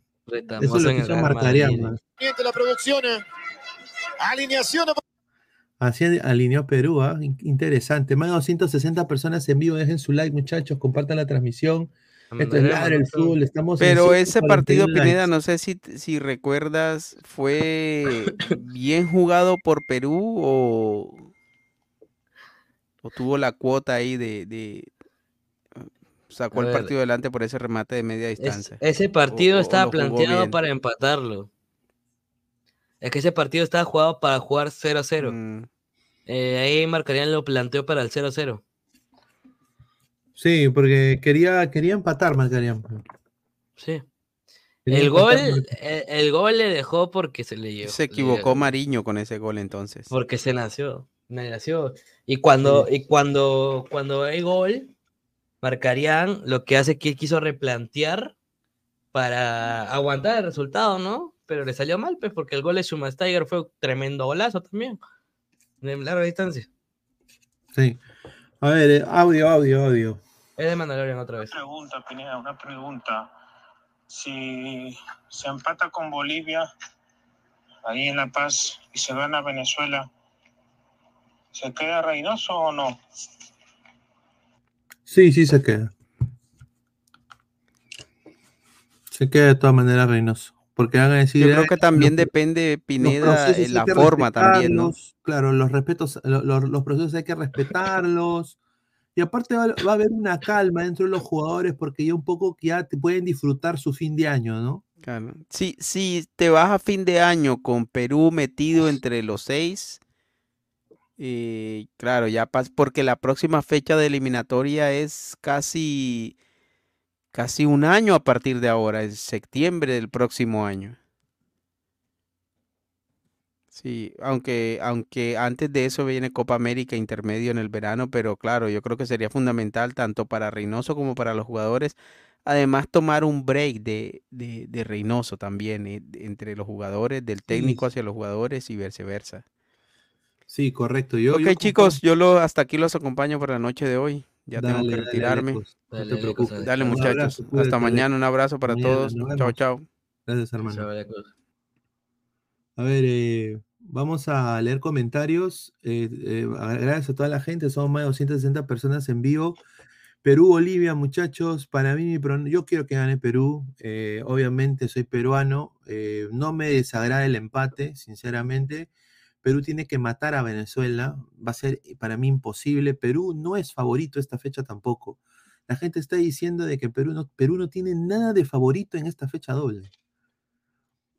Eso lo marcarear, Madrid. man. Pendiente la producción. eh. Alineación. Así alineó Perú, ¿ah? In- interesante. Más de 260 personas en vivo. Dejen su like, muchachos. Compartan la transmisión. Esto es Ladra el. Fútbol. Estamos en Pero ese 141 partido, Pineda, likes. no sé si, si recuerdas, ¿fue bien jugado por Perú o, o tuvo la cuota ahí de, de- sacó A el ver. partido adelante por ese remate de media Es- distancia? ese partido O- estaba planteado para empatarlo. Es que ese partido estaba jugado para jugar 0-0. Mm. Eh, ahí marcarían lo planteó para el 0-0. Sí, porque quería, quería empatar, Marcarían. Sí. Quería El gol, el, el gol le dejó porque se le llevó. Se equivocó Mariño con ese gol entonces. Porque se nació. me nació. Y cuando, y cuando, cuando hay gol, marcarían lo que hace que quiso replantear para aguantar el resultado, ¿no? Pero le salió mal, pues, porque el gol de Schumasteiger fue un tremendo golazo también. De larga distancia. Sí. A ver, eh, audio, audio, audio. Es de Mandalorian otra vez. pregunta, Pineda, una pregunta. Si se empata con Bolivia ahí en La Paz y se gana Venezuela, ¿se queda Reynoso o no? Sí, sí se queda. Se queda de todas maneras Reynoso. Porque van a decir. Yo creo "Ay, que también los- depende, los Pineda, en la forma también, ¿no? Claro, los respetos, lo- lo- los, procesos hay que respetarlos. Y aparte va, va a haber una calma dentro de los jugadores porque ya un poco ya te pueden disfrutar su fin de año, ¿no? Claro. Si, si te vas a fin de año con Perú metido entre los seis, eh, claro, ya pas porque la próxima fecha de eliminatoria es casi, casi un año a partir de ahora, es septiembre del próximo año. Sí, aunque, aunque antes de eso viene Copa América intermedio en el verano, pero claro, yo creo que sería fundamental tanto para Reynoso como para los jugadores, además tomar un break de, de, de Reynoso también, eh, entre los jugadores, del técnico hacia los jugadores y viceversa. Sí, correcto. Yo, ok, yo chicos, yo lo, hasta aquí los acompaño por la noche de hoy. Ya tengo Dale, que dale, retirarme. Alecos, no te Dale, preocupes. Dale, muchachos. abrazo, cuídate, hasta mañana. Un abrazo para Mañana, todos. Chao, chao. Gracias, hermano. Alecos. A ver, eh, vamos a leer comentarios. Eh, eh, gracias a toda la gente, somos más de 260 personas en vivo. Perú, Bolivia, muchachos, para mí, yo quiero que gane Perú. eh, obviamente soy peruano, eh, no me desagrada el empate, sinceramente. Perú tiene que matar a Venezuela, va a ser eh, para mí imposible. Perú no es favorito esta fecha tampoco. La gente está diciendo de que Perú no, Perú no tiene nada de favorito en esta fecha doble.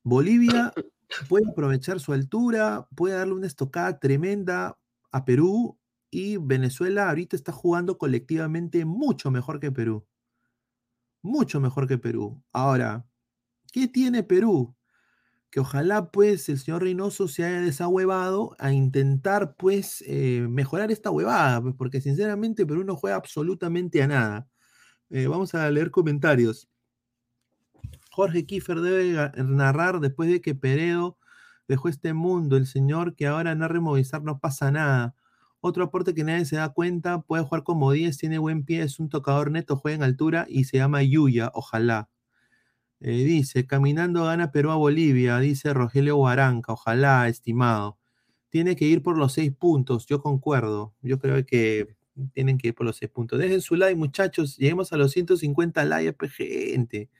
Bolivia puede aprovechar su altura, puede darle una estocada tremenda a Perú y Venezuela ahorita está jugando colectivamente mucho mejor que Perú. Mucho mejor que Perú. Ahora, ¿qué tiene Perú? Que ojalá pues el señor Reynoso se haya desahuevado a intentar pues eh, mejorar esta huevada, pues, porque sinceramente Perú no juega absolutamente a nada. Eh, vamos a leer comentarios. Jorge Kiefer debe narrar después de que Peredo dejó este mundo, el señor que ahora no removilizar no pasa nada. Otro aporte que nadie se da cuenta, puede jugar como 10, tiene buen pie, es un tocador neto, juega en altura y se llama Yuya, ojalá. Eh, dice, caminando gana Perú a Bolivia, dice Rogelio Guaranca, ojalá, estimado. Tiene que ir por los seis puntos, yo concuerdo. Yo creo que tienen que ir por los seis puntos. Dejen su like, muchachos, lleguemos a los 150 likes, pues, gente.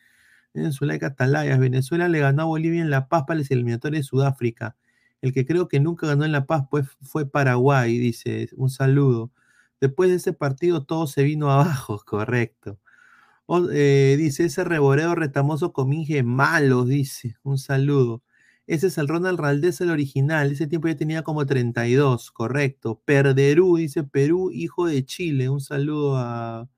Dejen su like hasta. Venezuela le ganó a Bolivia en La Paz para las eliminatorias de Sudáfrica. El que creo que nunca ganó en La Paz pues, fue Paraguay, dice, un saludo. Después de ese partido todo se vino abajo, correcto. Eh, dice, ese reboreo retamoso cominge malos, dice. Un saludo. Ese es el Ronald Raldés, el original. Ese tiempo ya tenía como 32, correcto. Perderú, dice Perú, hijo de Chile. Un saludo a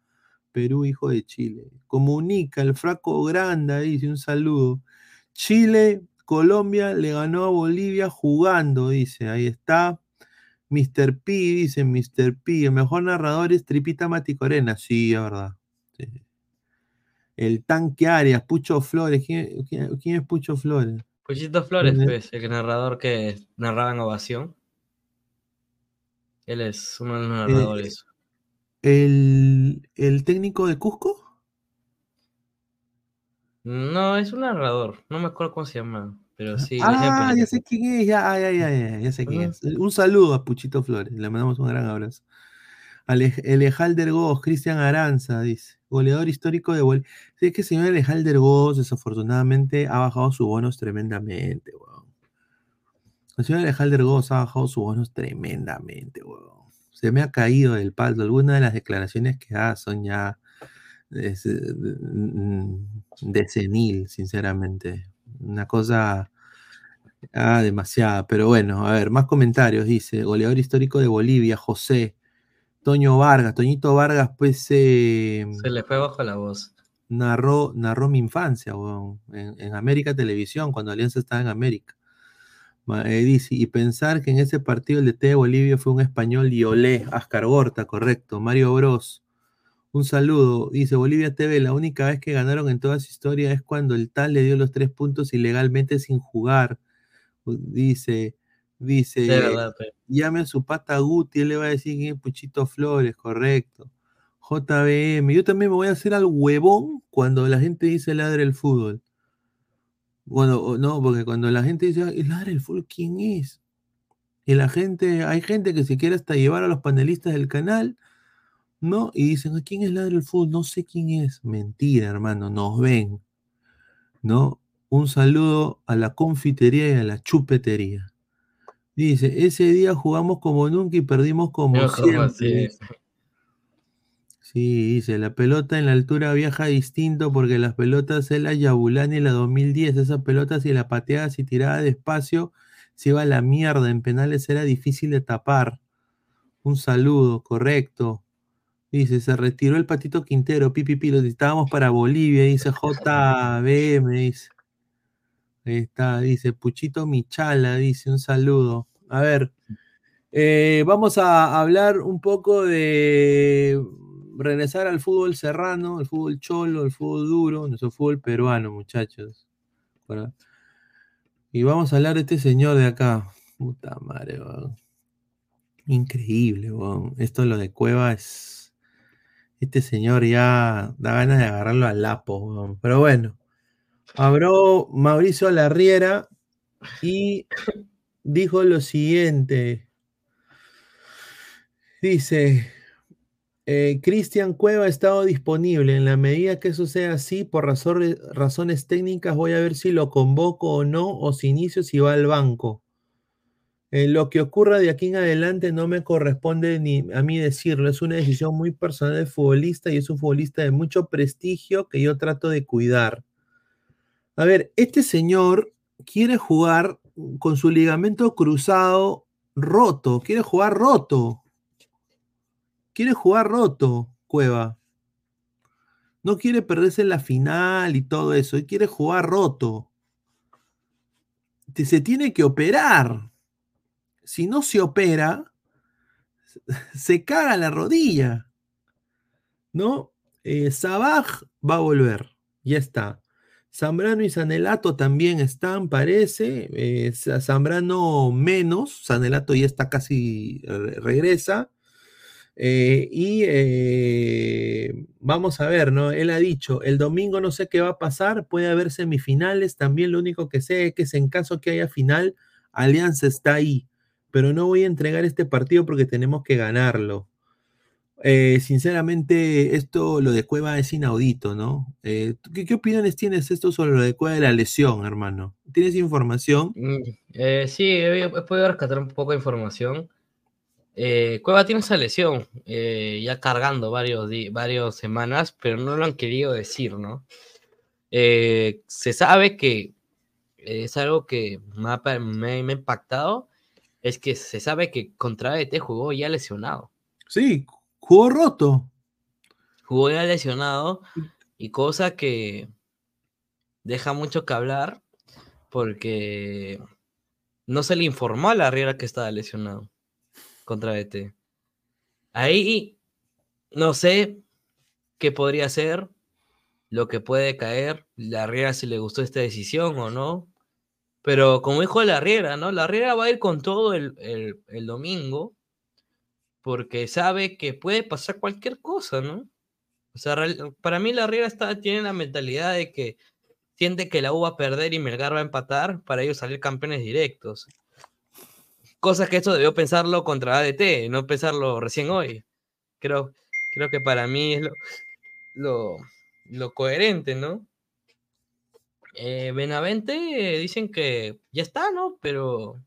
Perú, hijo de Chile. Comunica, el Fraco Granda, dice, un saludo. Chile, Colombia le ganó a Bolivia jugando, dice. Ahí está. Mr. P, dice Mr. P. El mejor narrador es Tripita Maticorena. Sí, es verdad. El tanque Arias, Pucho Flores. ¿Quién, quién- quién es Pucho Flores? Puchito Flores, pues, el narrador que narraba en Ovación. Él es uno de los Eh, narradores. ¿El, el técnico de Cusco? No, es un narrador. No me acuerdo cómo se llama. Pero sí, ah, ya sé quién es, ya, ah, ya, ya, ya, ya sé quién es. Un saludo a Puchito Flores, le mandamos un gran abrazo. Ale- Elejalder Goz, Cristian Aranza, dice, goleador histórico de Bolivia. Sí, es que el señor Elejalder Goz, desafortunadamente, ha bajado sus bonos tremendamente. El señor Elejalder Goz ha bajado sus bonos tremendamente, weón. Se me ha caído del palo. Algunas de las declaraciones que da son ya mm, de senil, sinceramente. Una cosa ah, demasiada. Pero bueno, a ver, más comentarios. Dice, goleador histórico de Bolivia, José. Toño Vargas, Toñito Vargas, pues eh, Se le fue bajo la voz. narró, narró mi infancia, weón, en, en América Televisión, cuando Alianza estaba en América. Eh, dice, y pensar que en ese partido el DT de Bolivia fue un español y olé, Ascar Gorta, correcto, Mario Bros. Un saludo, dice Bolivia TV, la única vez que ganaron en toda su historia es cuando el tal le dio los tres puntos ilegalmente sin jugar. Dice, dice, verdad, pe. llame a su pata Guti, él le va a decir quién es Puchito Flores, correcto. JBM, yo también me voy a hacer al huevón cuando la gente dice ladre el fútbol. Bueno, no, porque cuando la gente dice "Ay, ladre el fútbol, ¿quién es? Y la gente, hay gente que se quiere hasta llevar a los panelistas del canal, ¿no? Y dicen, "¿A ¿quién es ladre el fútbol? No sé quién es. Mentira, hermano, nos ven, ¿no? Un saludo a la confitería y a la chupetería. Dice, ese día jugamos como nunca y perdimos como Yo siempre. Sí, dice, la pelota en la altura viaja distinto porque las pelotas es la Yabulani la 2010, esa pelota si la pateabas y tiraba despacio, se iba a la mierda, en penales era difícil de tapar. Un saludo, correcto. Dice, se retiró el patito Quintero, pipipi, lo necesitábamos para Bolivia, dice JBM, dice. Ahí está, dice Puchito Michala, dice, un saludo. A ver, eh, vamos a hablar un poco de regresar al fútbol serrano, el fútbol cholo, el fútbol duro, nuestro fútbol peruano, muchachos. Y vamos a hablar de este señor de acá. Puta madre, weón. Increíble, weón. Esto lo de Cueva es. Este señor ya da ganas de agarrarlo al lapo, weón. Pero bueno. Habló Mauricio Larriera y dijo lo siguiente. Dice, eh, Cristian Cueva ha estado disponible. En la medida que eso sea así, por razones técnicas, voy a ver si lo convoco o no, o si inicio, si va al banco. Eh, lo que ocurra de aquí en adelante no me corresponde ni a mí decirlo. Es una decisión muy personal del futbolista y es un futbolista de mucho prestigio que yo trato de cuidar. A ver, este señor quiere jugar con su ligamento cruzado roto, quiere jugar roto. Quiere jugar roto, Cueva. No quiere perderse la final y todo eso, él quiere jugar roto. Se tiene que operar. Si no se opera, se caga la rodilla. ¿No? Eh, Sabaj va a volver. Ya está. Zambrano y Sanelato también están, parece. Eh, Zambrano menos. Sanelato ya está casi re- regresa. Eh, y eh, vamos a ver, ¿no? Él ha dicho, el domingo no sé qué va a pasar, puede haber semifinales, también lo único que sé es que en caso que haya final, Alianza está ahí, pero no voy a entregar este partido porque tenemos que ganarlo. Eh, sinceramente, esto, lo de Cueva es inaudito, ¿no? Eh, ¿tú ¿qué, qué opiniones tienes esto sobre lo de Cueva de la lesión, hermano? ¿Tienes información? Mm, eh, sí, he, he podido rescatar un poco de información. Cueva tiene esa lesión, ya cargando varios, varios semanas, pero no lo han querido decir, ¿no? Se sabe que es algo que me ha, me- me ha impactado, es que se sabe que contra ET jugó ya lesionado. Sí, jugó roto. Jugó ya lesionado y cosa que deja mucho que hablar porque no se le informó a la Riera que estaba lesionado contra ET. Ahí no sé qué podría ser, lo que puede caer, la Riera si le gustó esta decisión o no. Pero como dijo la Riera, ¿no? La Riera va a ir con todo el- el domingo porque sabe que puede pasar cualquier cosa, ¿no? O sea, real- para mí la Riera está, tiene la mentalidad de que siente que la U va a perder y Melgar va a empatar para ellos salir campeones directos. Cosa que eso debió pensarlo contra ADT, no pensarlo recién hoy. Creo, creo que para mí es lo, lo, lo coherente, ¿no? Eh, Benavente eh, dicen que ya está, ¿no? Pero.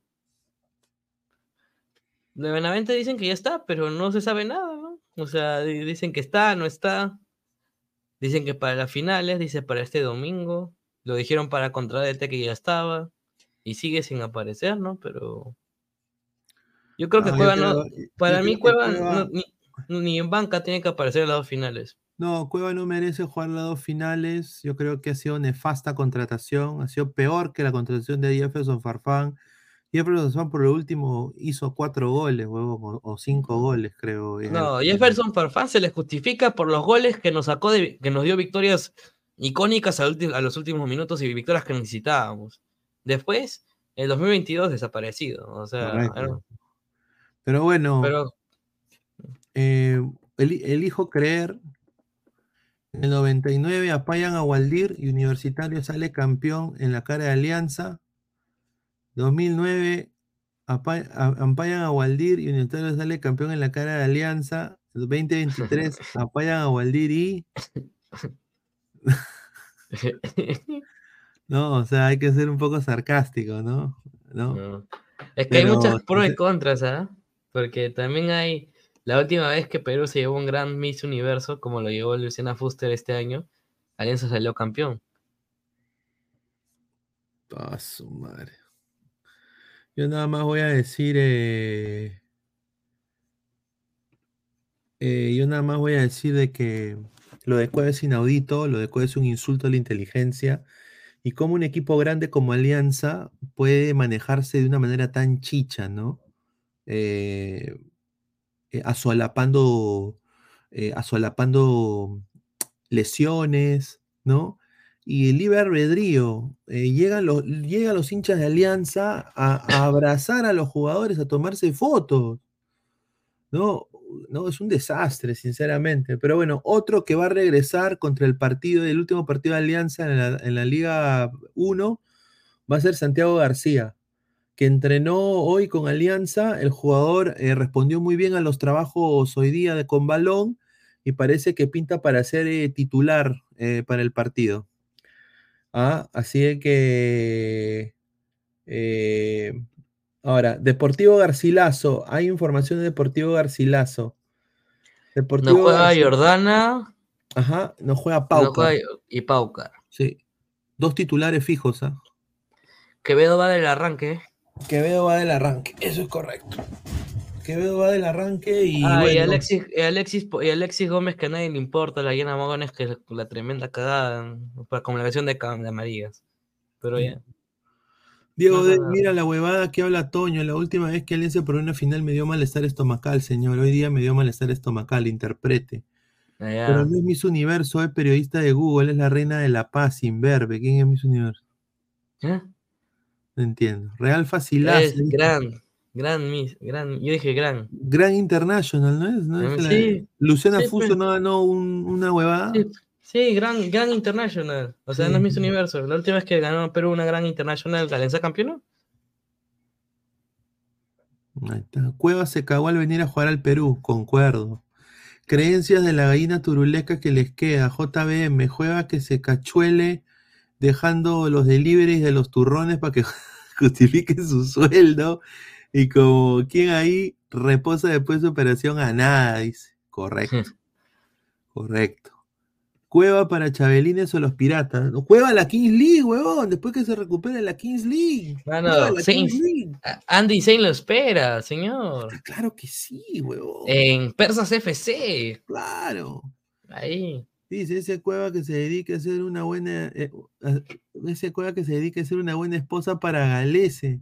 De Benavente dicen que ya está, pero no se sabe nada, ¿no? O sea, di- dicen que está, no está. Dicen que para las finales, dice para este domingo. Lo dijeron para contra DT que ya estaba. Y sigue sin aparecer, ¿no? Pero. Yo creo que Ah, Cueva no. Para mí, Cueva, Cueva- no- ni, ni en banca tiene que aparecer en las dos finales. No, Cueva no merece jugar las dos finales. Yo creo que ha sido nefasta contratación. Ha sido peor que la contratación de Jefferson Farfán. Jefferson por lo último hizo cuatro goles, o, cinco goles, creo. el- No, Jefferson Farfán se le justifica por los goles que nos sacó de, que nos dio victorias icónicas a, ulti- a los últimos minutos y victorias que necesitábamos. Después, el 2022 desaparecido. O sea, era- Pero bueno, pero eh, eli- elijo creer. En el 99 apayan a Waldir y Universitario sale campeón en la cara de Alianza. 2009 apa- a- ampayan a Waldir y Universitario sale campeón en la cara de Alianza. 2023 apayan a Waldir y... No, o sea, hay que ser un poco sarcástico, ¿no? ¿No? es que hay muchas pros y contras, ¿ah? Porque también hay. La última vez que Perú se llevó un gran Miss Universo, como lo llevó Luciana Fuster este año, Alianza salió campeón. Ah, su madre. Yo nada más voy a decir. eh, eh, yo nada más voy a decir de que lo de Cueva es inaudito, lo de Cueva es un insulto a la inteligencia. Y cómo un equipo grande como Alianza puede manejarse de una manera tan chicha, ¿no? Eh, eh, asolapando, lesiones, ¿no? Y el libre albedrío, eh, llegan, los, llegan los hinchas de Alianza a, abrazar a los jugadores, a tomarse fotos, ¿no? No, es un desastre, sinceramente. Pero bueno, otro que va a regresar contra el partido, el último partido de Alianza en la, en la Liga 1, va a ser Santiago García, que entrenó hoy con Alianza. El jugador eh, respondió muy bien a los trabajos hoy día de, con balón y parece que pinta para ser eh, titular para el partido. Ah, así de que. eh, ahora, Deportivo Garcilaso. Hay información de Deportivo Garcilaso. Deportivo No juega Jordana Ajá, no juega no Pauca. juega- y Paucar. Sí. Dos titulares fijos, ¿ah? Quevedo va del arranque. ¿eh? Quevedo va del arranque, eso es correcto. Quevedo va del arranque y. Ah, y Alexis, y Alexis, y Alexis Gómez, que a nadie le importa, la llena Mogones, que es la tremenda cagada, para comunicación de, ca- de amarillas. Pero ya. Diego, No, de- no, no. mira la huevada que habla Toño. La última vez que Alianza por una final me dio malestar estomacal, señor. Hoy día me dio malestar estomacal, interprete. Ah. Pero no es Miss Universo, es periodista de Google, es la reina de la paz, sin verbe. ¿Quién es Miss Universo? ¿Eh? No entiendo. Real Facilazo. Es gran, gran, mis- gran, yo dije gran. Gran International, ¿no es? ¿No es la-. Luciana Sí, Fuso no ganó un- una huevada. Sí, sí, gran, gran international. O sea, no es Miss Universo. La última vez que ganó Perú una gran international, ¿Alianza campeón? Ahí está. Cueva se cagó al venir a jugar al Perú, concuerdo. Creencias de la gallina turuleca que les queda. JBM, juega que se cachuele dejando los deliveries de los turrones para que justifiquen su sueldo. Y como quien ahí, Reposa después de operación a nada, dice. Correcto. Correcto. Cueva para Chabelines o los piratas. No, Cueva la Kings League, huevón. Después que se recupere la Kings League. Mano, la Saints- Kings League. Andy Saint lo espera, señor. Claro que sí, huevón. En Persas FC. Claro. Ahí. Dice ese cueva que se dedique a ser una buena, eh, a- ese cueva que se dedique a ser una buena esposa para Galese,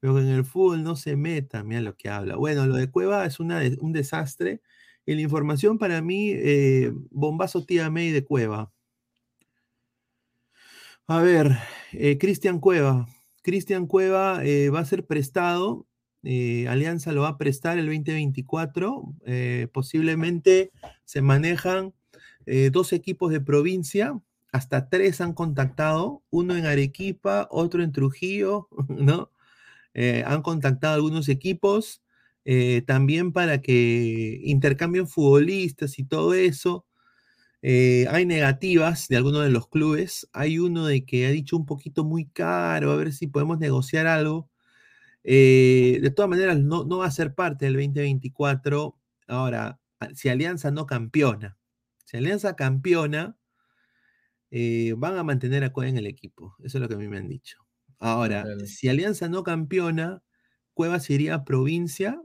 pero que en el fútbol no se meta, mira lo que habla. Bueno, lo de Cueva es una un desastre. Y la información para mí, eh, bombazo tía May de Cueva. A ver, eh, Cristian Cueva. Cristian Cueva eh, va a ser prestado. Alianza lo va a prestar el 2024. eh, posiblemente se manejan dos equipos de provincia. Hasta tres han contactado. Uno en Arequipa, otro en Trujillo, ¿no? Eh, han contactado algunos equipos. eh, también para que intercambien futbolistas y todo eso. Eh, hay negativas de algunos de los clubes. Hay uno de que ha dicho un poquito muy caro, a ver si podemos negociar algo. De todas maneras, no, no va a ser parte del 2024. Ahora, si Alianza no campeona, si Alianza campeona, van a mantener a Cueva en el equipo. Eso es lo que a mí me han dicho. Ahora, si Alianza no campeona, Cueva se iría a provincia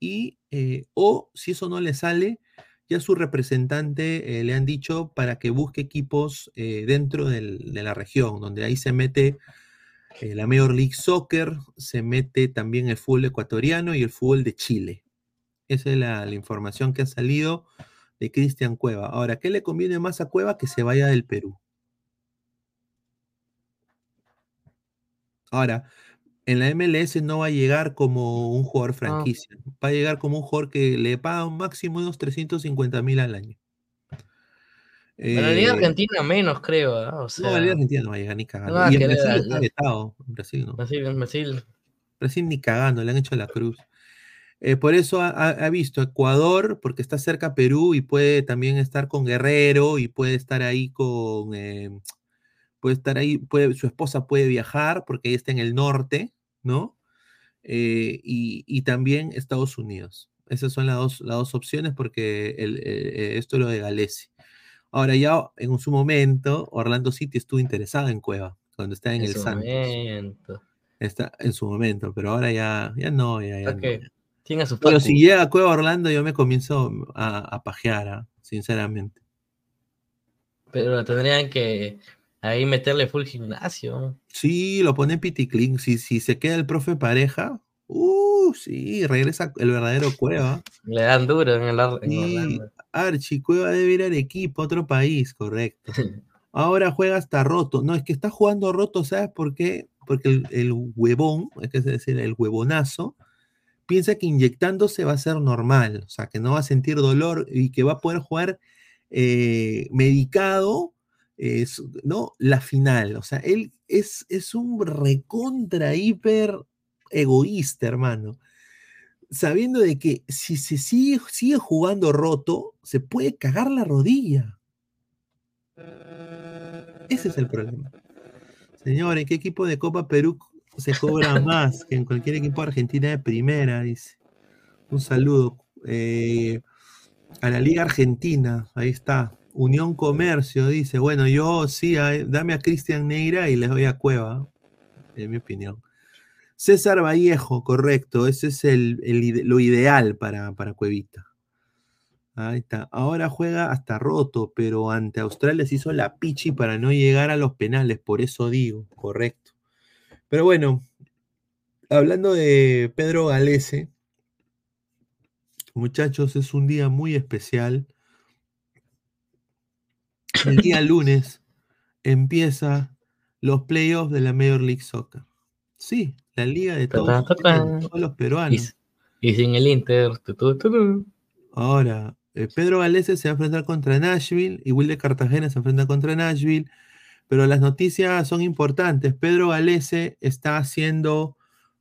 y, eh, o si eso no le sale, ya su representante eh, le han dicho para que busque equipos eh, dentro del- de la región, donde ahí se mete la Major League Soccer, se mete también el fútbol ecuatoriano y el fútbol de Chile. Esa es la, la información que ha salido de Cristian Cueva. Ahora, ¿qué le conviene más a Cueva? Que se vaya del Perú. Ahora, en la MLS no va a llegar como un jugador franquicia. Va a llegar como un jugador que le paga un máximo de unos 350 mil al año. En la Liga Eh, Argentina menos, creo. ¿ah? O sea, no, la Liga Argentina no va a llegar ni cagando. no va a y en Brasil está vetado. En Brasil no. Brasil, Brasil. Brasil ni cagando, le han hecho la cruz. Eh, por eso ha, visto Ecuador, porque está cerca a Perú y puede también estar con Guerrero y puede estar ahí con. eh, puede estar ahí, puede, su esposa puede viajar porque ella está en el norte, ¿no? Eh, y, y también Estados Unidos. Esas son las dos, las dos opciones porque el- eh, esto es lo de Galesi. Ahora ya en su momento, Orlando City estuvo interesado en Cueva, cuando está en, En el su Santos. momento. Está en su momento, pero ahora ya, ya no, ya, ya Ok. no. Tiene a su Pero si llega a Cueva Orlando, yo me comienzo a, a pajear, ¿ah? sinceramente. Pero tendrían que ahí meterle full gimnasio. Sí, lo pone Piticlin. Si, si se queda el profe pareja, uh, sí, regresa el verdadero Cueva. Le dan duro en el en Sí. Archie, Cueva debe ir al equipo, otro país, correcto. Ahora juega hasta roto. No, es que está jugando roto, ¿sabes por qué? Porque el, el huevón, es que decir, el huevonazo, piensa que inyectándose va a ser normal, o sea, que no va a sentir dolor y que va a poder jugar eh, medicado, ¿no? La final. O sea, él es, es un recontra hiper egoísta, hermano. Sabiendo de que si se sigue, sigue jugando roto, se puede cagar la rodilla. Ese es el problema. Señores, ¿qué equipo de Copa Perú se cobra más que en cualquier equipo de Argentina de primera? Dice. Un saludo. eh, a la Liga Argentina, ahí está. Unión Comercio dice, bueno, yo sí, dame a Cristian Neira y les doy a Cueva, en mi opinión. César Vallejo, correcto, ese es el, lo ideal para, para Cuevita. Ahí está. Ahora juega hasta roto, pero ante Australia se hizo la pichi para no llegar a los penales, por eso digo, correcto. Pero bueno, hablando de Pedro Galese, muchachos, es un día muy especial. El día lunes empieza los playoffs de la Major League Soccer. Sí, la liga de todos, los peruanos. y sin el Inter. Ahora, eh, Pedro Galese se va a enfrentar contra Nashville y Will de Cartagena se enfrenta contra Nashville, pero las noticias son importantes. Pedro Galese está siendo,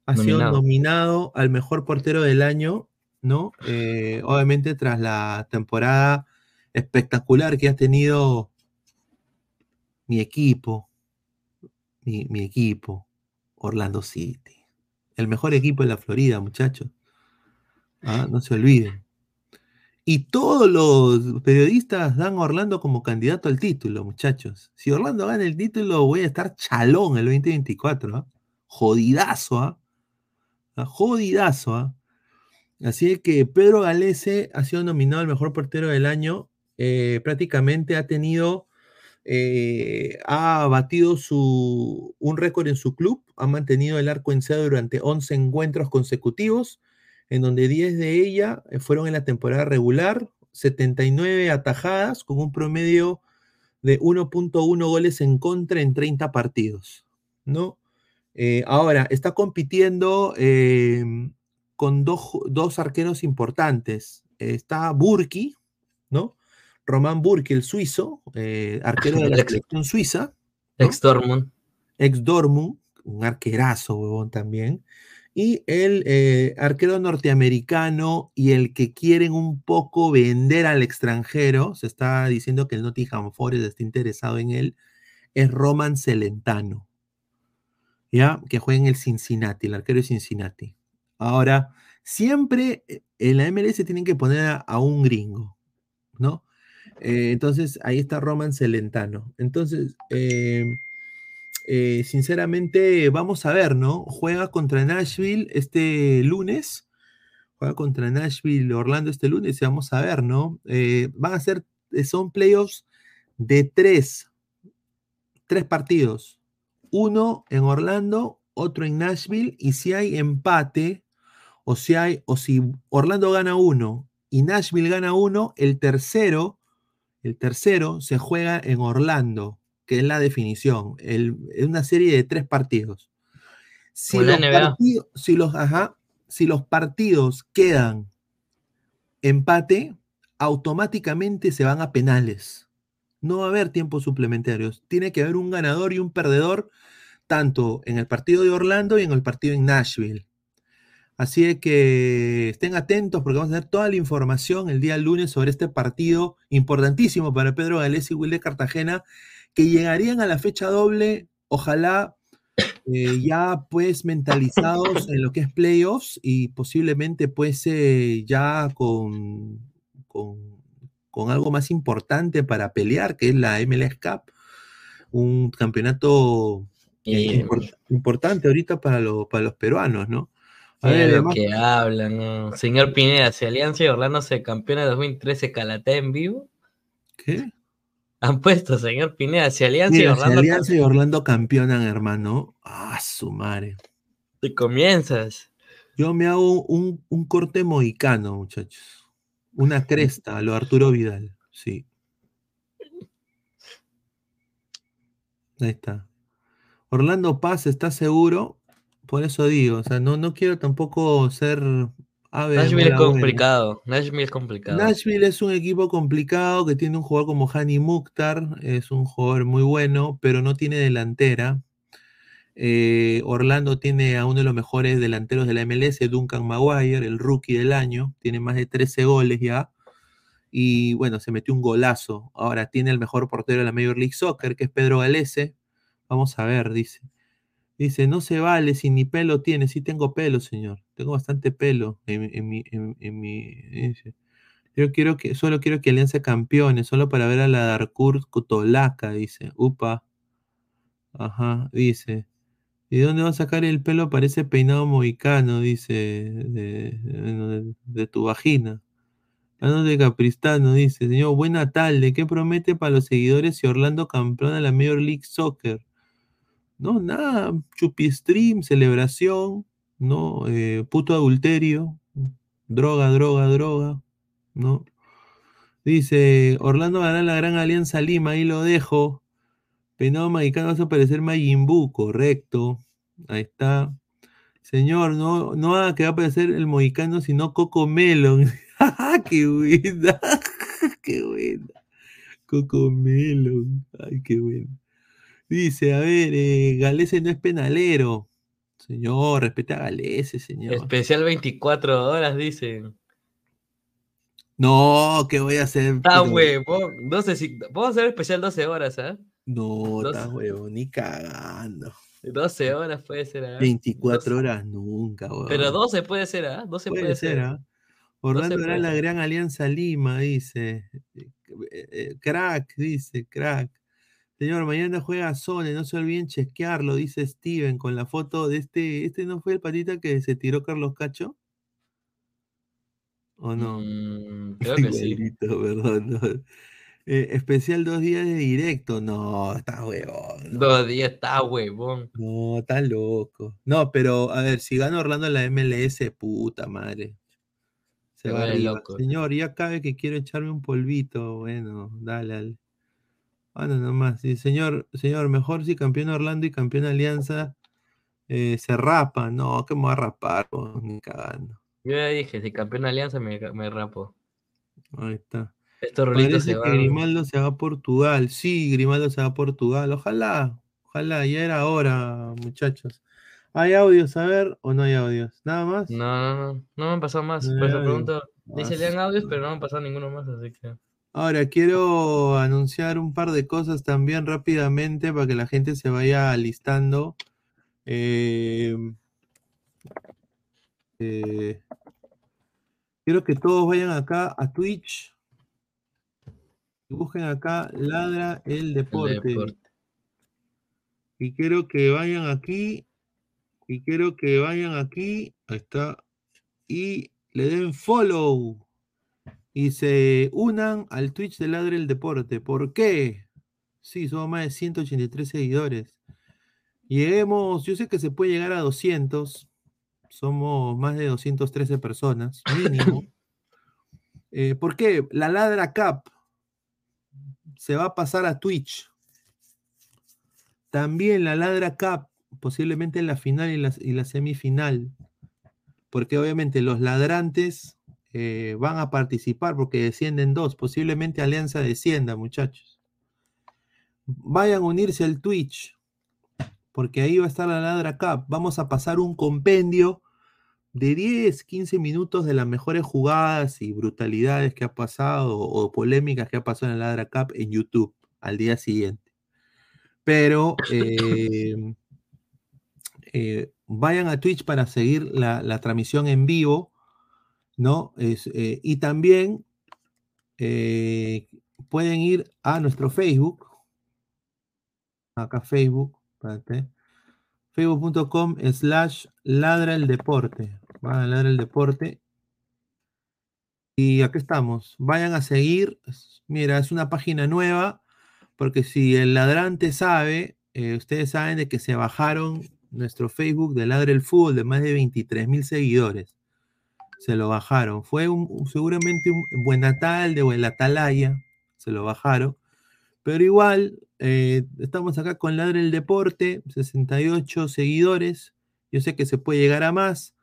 ha sido Nominado. nominado al mejor portero del año, ¿no? Eh, obviamente tras la temporada espectacular que ha tenido mi equipo, mi, equipo, Orlando City. El mejor equipo de la Florida, muchachos. Ah, no se olviden. Y todos los periodistas dan a Orlando como candidato al título, muchachos. Si Orlando gana el título, voy a estar chalón el 2024. ¿ah? Jodidazo. Ah, Jodidazo, ¿ah? Así que Pedro Galese ha sido nominado al mejor portero del año. Eh, prácticamente ha tenido, eh, ha batido su, un récord en su club, ha mantenido el arco en cero durante 11 encuentros consecutivos, en donde 10 de ellas fueron en la temporada regular, 79 atajadas con un promedio de 1.1 goles en contra en 30 partidos, ¿no? Eh, ahora, está compitiendo con dos, dos arqueros importantes. Está Burki, ¿no? Román Burki, el suizo, eh, arquero de la selección suiza. Ex Dortmund. Ex Dortmund, un arquerazo, huevón, también. Y el eh, arquero norteamericano y el que quieren un poco vender al extranjero, se está diciendo que el Nottingham Forest está interesado en él, es Roman Celentano. ¿Ya? Que juega en el Cincinnati, el arquero de Cincinnati. Ahora, siempre eh, en la MLS tienen que poner a, a un gringo, ¿no? Eh, entonces, ahí está Roman Celentano. Entonces, eh, eh, sinceramente, vamos a ver, ¿no? Juega contra Nashville este lunes. Juega contra Nashville, Orlando este lunes y vamos a ver, ¿no? Van a ser, son playoffs de tres, tres partidos. Uno en Orlando, otro en Nashville y si hay empate o si hay, o si Orlando gana uno y Nashville gana uno, el tercero, el tercero se juega en Orlando, que es la definición. El- es una serie de tres partidos. Si los, partidos, si, los, ajá, si los partidos quedan empate, automáticamente se van a penales. No va a haber tiempos suplementarios. Tiene que haber un ganador y un perdedor, tanto en el partido de Orlando y en el partido en Nashville. Así de que estén atentos porque vamos a tener toda la información el día lunes sobre este partido importantísimo para Pedro Gales y Wilde Cartagena, que llegarían a la fecha doble, ojalá eh, ya pues mentalizados en lo que es playoffs y posiblemente pues eh, ya con, con, con algo más importante para pelear, que es la MLS Cup, un campeonato eh, import- importante ahorita para, lo- para los peruanos, ¿no? A ver, lo que hablan, ¿no? Señor Pineda, si Alianza y Orlando se campeona de 2013 Calatea en vivo. ¿Qué? Han puesto, señor Pineda, si Alianza y Mira, si Orlando Alianza y Orlando campeonan, hermano. Ah, su madre. Y comienzas. Yo me hago un, un corte mohicano, muchachos. Una cresta a lo Arturo Vidal. Sí. Ahí está. Orlando Paz está seguro. Por eso digo, o sea, no, no quiero tampoco ser Nashville es buena. complicado. Nashville es complicado. Nashville es un equipo complicado que tiene un jugador como Hani Mukhtar, es un jugador muy bueno, pero no tiene delantera. Eh, Orlando tiene a uno de los mejores delanteros de la MLS, Duncan Maguire, el rookie del año, tiene más de 13 goles ya. Y bueno, se metió un golazo. Ahora tiene el mejor portero de la Major League Soccer, que es Pedro Galese. Vamos a ver, dice. Dice, no se vale si ni pelo tiene. Sí tengo pelo, señor. Tengo bastante pelo en, en mi... en- mi dice. Yo quiero que, solo quiero que Alianza campeone, solo para ver a la Darkur Cotolaca, dice. Upa. Ajá, dice. ¿Y de dónde va a sacar el pelo? Parece peinado mohicano, dice. De, de- de tu vagina. Ano de Capristano, dice. Señor, buena tarde. ¿Qué promete para los seguidores si Orlando campeona la Major League Soccer? No, nada. Chupi stream, celebración, ¿no? Eh, puto adulterio. Droga, droga, droga. ¿No? Dice, Orlando ganará la Gran Alianza Lima, ahí lo dejo. Peinado Magicano vas a parecer Majin Buu, correcto. Ahí está. Señor, no, no haga que va a aparecer el mohicano, sino Coco Melon. ¡Qué buena! ¡Qué buena! Coco Melon. ¡Ay, qué bueno! Dice, a ver, eh, Galese no es penalero. Señor, respete a Galese, señor. Especial 24 horas, dicen. No, ¿qué voy a hacer? Ah, huevón. 12, si- Vamos a hacer especial 12 horas, ¿ah? No, Dos- está huevo, ni cagando. 12 horas puede ser, ¿ah? 24 horas nunca, huevón. Pero 12 puede ser, ¿ah? 12 puede, Puede ser. ¿ah? Orlando era la gran alianza Lima, dice. Eh, eh, Crack, dice, crack. Señor, mañana juega Sone, no se olviden chequearlo, dice Steven, con la foto de este. ¿Este no fue el patita que se tiró Carlos Cacho? ¿O no? Mm, creo que sí. Igualito, perdón. no. Eh, especial dos días de directo. No, está huevón. Dos días está huevón. No, está loco. No, pero a ver, si gana Orlando la MLS, puta madre. Se Se va loco. Señor, ya cabe que quiero echarme un polvito. Bueno, dale, dale. Bueno, nomás. Sí, señor, señor, mejor si campeón Orlando y campeón Alianza eh, se rapa. No, que me va a rapar, po, ni cagando. Yo ya dije, si campeón Alianza me, me rapo. Ahí está. Estos Parece se que van. Grimaldo se va a Portugal. Sí, Grimaldo se va a Portugal. Ojalá, ojalá, ya era hora, muchachos. ¿Hay audios a ver o no hay audios? ¿Nada más? No, no, no. No me han pasado más. No Por eso pregunto. Dice Ah, lean audios, pero no me han pasado ninguno más, así que. Ahora, quiero anunciar un par de cosas también rápidamente para que la gente se vaya alistando. Eh, eh, quiero que todos vayan acá a Twitch y busquen acá Ladra el Deporte. deporte. Y quiero que vayan aquí. Y quiero que vayan aquí. Ahí está. Y le den follow. Y se unan al Twitch de Ladre el Deporte. ¿Por qué? Sí, somos más de 183 seguidores. Lleguemos, yo sé que se puede llegar a 200. Somos más de 213 personas, mínimo. Eh, ¿Por qué? La Ladra Cup se va a pasar a Twitch. También la Ladra Cup, posiblemente en la final y la, y la semifinal. Porque obviamente los ladrantes eh, van a participar porque descienden dos. Posiblemente Alianza descienda, muchachos. Vayan a unirse al Twitch. Porque ahí va a estar la Ladra Cup. Vamos a pasar un compendio de 10, 15 minutos de las mejores jugadas y brutalidades que ha pasado o polémicas que ha pasado en la Ladra Cup en YouTube al día siguiente. Pero eh, eh, vayan a Twitch para seguir la, la transmisión en vivo, ¿no? Es, eh, y también eh, pueden ir a nuestro Facebook, acá Facebook, facebook.com slash ladra el deporte, van a ladra el deporte. Y aquí estamos, vayan a seguir, mira, es una página nueva, porque si el ladrante sabe, eh, ustedes saben de que se bajaron nuestro Facebook de Ladra el Fútbol de más de 23 mil seguidores. Se lo bajaron. Fue un, seguramente un buen natal de buen atalaya. Se lo bajaron. Pero igual, eh, estamos acá con Ladra el Deporte, 68 seguidores. Yo sé que se puede llegar a más.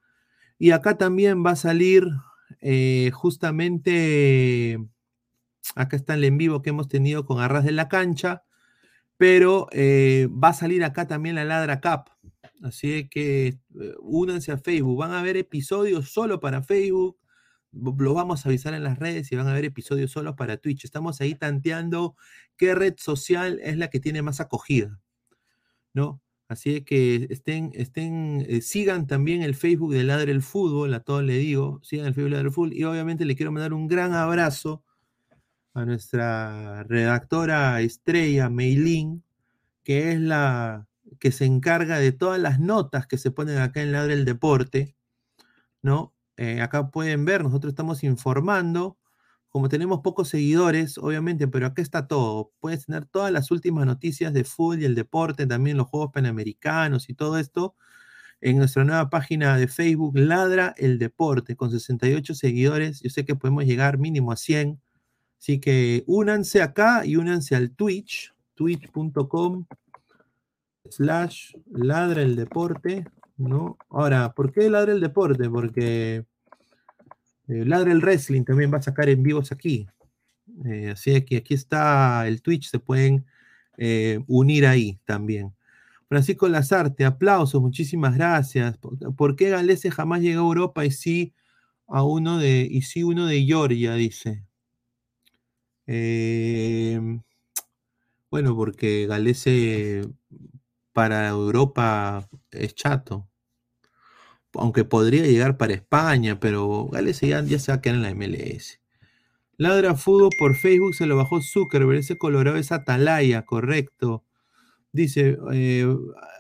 Y acá también va a salir eh, justamente, acá está el en vivo que hemos tenido con Arras de la Cancha, pero eh, va a salir acá también la Ladra Cup. Así que eh, únanse a Facebook. Van a ver episodios solo para Facebook. Lo vamos a avisar en las redes y van a ver episodios solo para Twitch. Estamos ahí tanteando qué red social es la que tiene más acogida. ¿No? Así que estén, estén, eh, sigan también el Facebook de Ladre el Fútbol, a todos le digo, sigan el Facebook de Ladre el Fútbol. Y obviamente le quiero mandar un gran abrazo a nuestra redactora estrella, Meilín, que es la que se encarga de todas las notas que se ponen acá en Ladre el Deporte, ¿no? Eh, acá pueden ver, nosotros estamos informando, como tenemos pocos seguidores, obviamente, pero acá está todo. Puedes tener todas las últimas noticias de fútbol y el deporte, también los Juegos Panamericanos y todo esto, en nuestra nueva página de Facebook, Ladra el Deporte, con 68 seguidores. Yo sé que podemos llegar mínimo a 100. Así que únanse acá y únanse al Twitch, twitch.com slash ladra el deporte, ¿no? Ahora, ¿por qué ladra el deporte? Porque eh, ladra el wrestling también va a sacar en vivos aquí. Eh, así que aquí está el Twitch, se pueden eh, unir ahí también. Francisco Lazarte, aplausos, muchísimas gracias. ¿Por, qué Galese jamás llegó a Europa y sí a uno de, y sí uno de Georgia, dice? Eh, bueno, porque Galese para Europa es chato. aunque podría llegar para España, pero Gales ya, ya se va a quedar en la MLS. Ladra Fútbol por Facebook se lo bajó Zuckerberg, ese colorado es Atalaya, correcto. Dice, eh,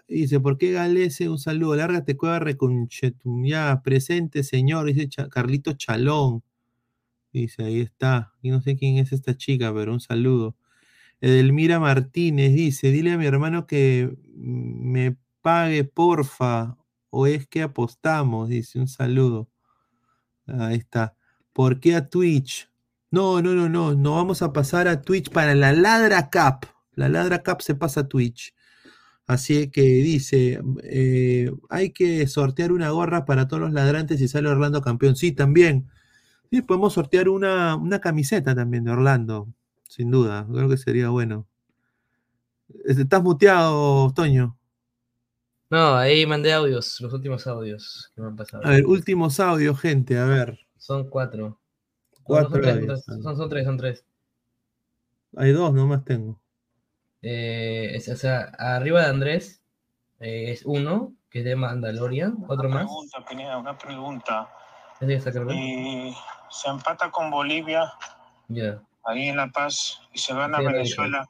dice, ¿por qué Galese? Un saludo, lárgate cueva reconchetum, ya, presente señor, dice Carlito Chalón. Dice, ahí está. Y no sé quién es esta chica, pero un saludo. Edelmira Martínez dice, dile a mi hermano que me pague, porfa, o es que apostamos, dice, un saludo. Ahí está. ¿Por qué a Twitch? No, no, no, no, no vamos a pasar a Twitch para la Ladra Cup. La Ladra Cup se pasa a Twitch. Así que dice, eh, hay que sortear una gorra para todos los ladrantes y sale Orlando campeón. Sí, también. Sí, podemos sortear una, una camiseta también de Orlando, sin duda. Creo que sería bueno. Estás muteado, Toño. No, ahí mandé audios, los últimos audios que me han pasado. A ver, últimos audios, gente, a ver. Son cuatro. No, Cuatro son, tres, son, son- son tres, son tres. Hay dos, nomás tengo. Eh, es- o sea, arriba de Andrés eh, es uno, que es de Mandalorian, otro más. pregunta, Pineda, una pregunta. Ya está cargado. Y se empata con Bolivia Ya. Ahí en La Paz y se gana Sí, Venezuela.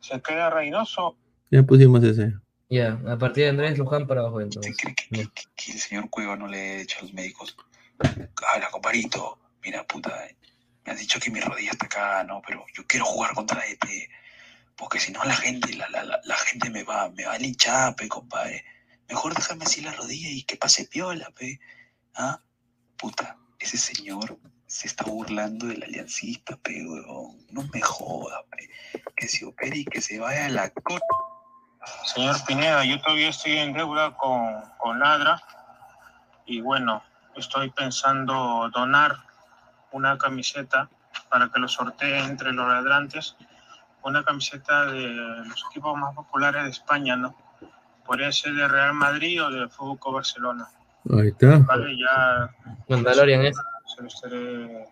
¿Se queda Reynoso? Ya pusimos ese. Ya, a partir de Andrés Luján para abajo entonces. Que el señor Cueva no le he dicho a los médicos, habla, comparito, mira, puta, eh, me has dicho que mi rodilla está acá, no, pero yo quiero jugar contra este, porque si no la gente, la, la, la, la gente me va, me va a linchar, pe, compadre. Mejor déjame así la rodilla y que pase piola, pe. ¿Ah? Puta, ese señor se está burlando del aliancista, pe, huevón. No me joda, pe. Que se opere y que se vaya a la co... Señor Pineda, yo todavía estoy en deuda con, con Ladra y bueno, estoy pensando donar una camiseta para que lo sortee entre los ladrantes, una camiseta de los equipos más populares de España, ¿no? Podría ser de Real Madrid o de Fútbol Barcelona. Ahí está. Vale, ya Mandalorian es. Se lo estaré,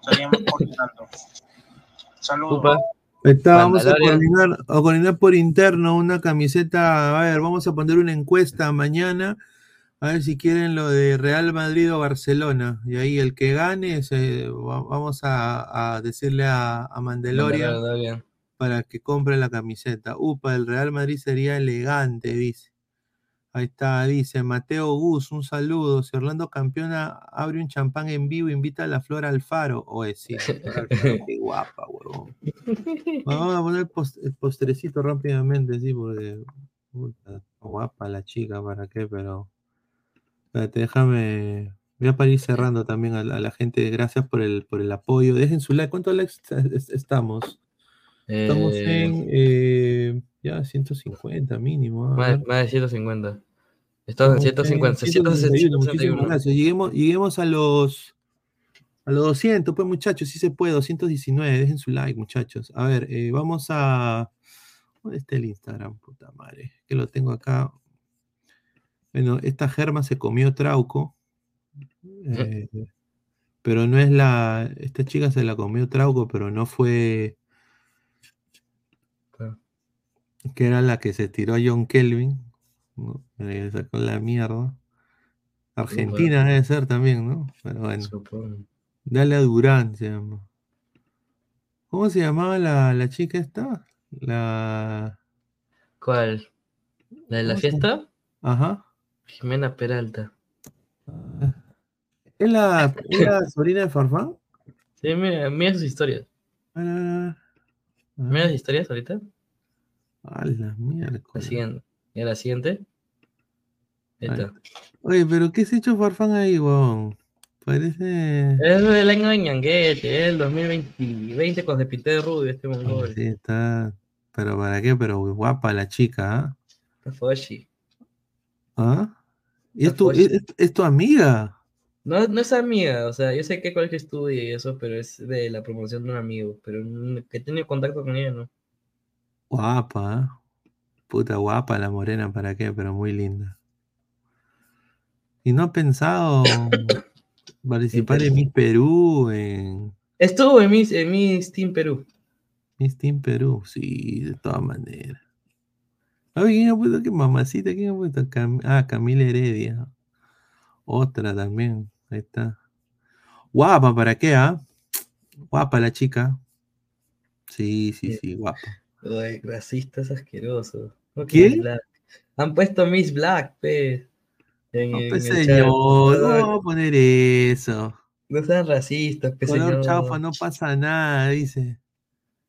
estaríamos coordinando. Saludos. Upa. Está, vamos a coordinar, a coordinar por interno una camiseta. A ver, vamos a poner una encuesta mañana. A ver si quieren lo de Real Madrid o Barcelona. Y ahí el que gane, se- va- vamos a, a decirle a, a Mandalorian Mandalorian. para que compre la camiseta. Upa, el Real Madrid sería elegante, dice. Ahí está, dice Mateo Gus, un saludo. Si Orlando campeona, abre un champán en vivo, invita a la Flor Alfaro. Oye, sí, qué guapa, huevón. Vamos a poner post- el postrecito rápidamente, sí, porque puta, guapa la chica, ¿para qué? Pero espérate, déjame, voy a ir cerrando también a, la a la gente, gracias por el, por el apoyo. Dejen su like, ¿cuántos likes est- est- estamos? Estamos Eh, en eh, ya 150 mínimo. a Más, de 150. Estamos en Estamos 150, en 161, 161. muchísimas gracias. Lleguemos, lleguemos a los a los 200, pues muchachos, sí se puede, 219, dejen su like, muchachos. A ver, eh, vamos a ¿Dónde está el Instagram? Puta madre, que lo tengo acá. Bueno, esta germa se comió Trauco. eh, pero no es la. Esta chica se la comió Trauco, pero no fue. Claro. Que era la que se tiró a John Kelvin. ¿no? Le sacó la mierda. Argentina debe ser también, ¿no? Pero bueno. Dale a Durán se llama. ¿Cómo se llamaba la, la chica esta? La. ¿Cuál? ¿La de la ¿Cómo se- fiesta? Ajá. Jimena Peralta. ¿Es la, es la sobrina de Farfán? Sí, mira, mira sus historias. Ah, Mira las historias ahorita. A la La miércoles. siguiente. ¿Y la siguiente? Está. Oye, pero ¿qué se ha hecho Farfán ahí, weón? Parece. Es del año de Ñanguete, es el 2020 cuando se pinté de rubio este mongol. Sí, está. ¿Pero para qué? Pero guapa la chica, ¿ah? Foshi. ¿Ah? ¿Y es tu, es, es tu amiga? No, no es amiga, o sea, yo sé qué colegio estudia y eso, pero es de la promoción de un amigo, pero que he tenido contacto con ella, ¿no? Guapa, ¿ah? Puta guapa la morena, ¿para qué? Pero muy linda. ¿Y no ha pensado participar en Miss Perú, en Estuvo en Miss, en Miss Team Perú. Miss Team Perú? Sí, de todas maneras. A ver, ¿quién ha puesto qué mamacita? ¿Quién ha puesto? Cam- ah, Camila Heredia. Otra también. Ahí está. Guapa, ¿para qué, ah? Guapa la chica. Sí, sí, sí, guapa. Ay, racistas asquerosos. No, ¿Qué? Black. Han puesto Miss Black, pe. En, No, en pues, señor, no No, vamos a poner eso. no sean racistas, pe, Color señor. chaufa, no pasa nada, dice.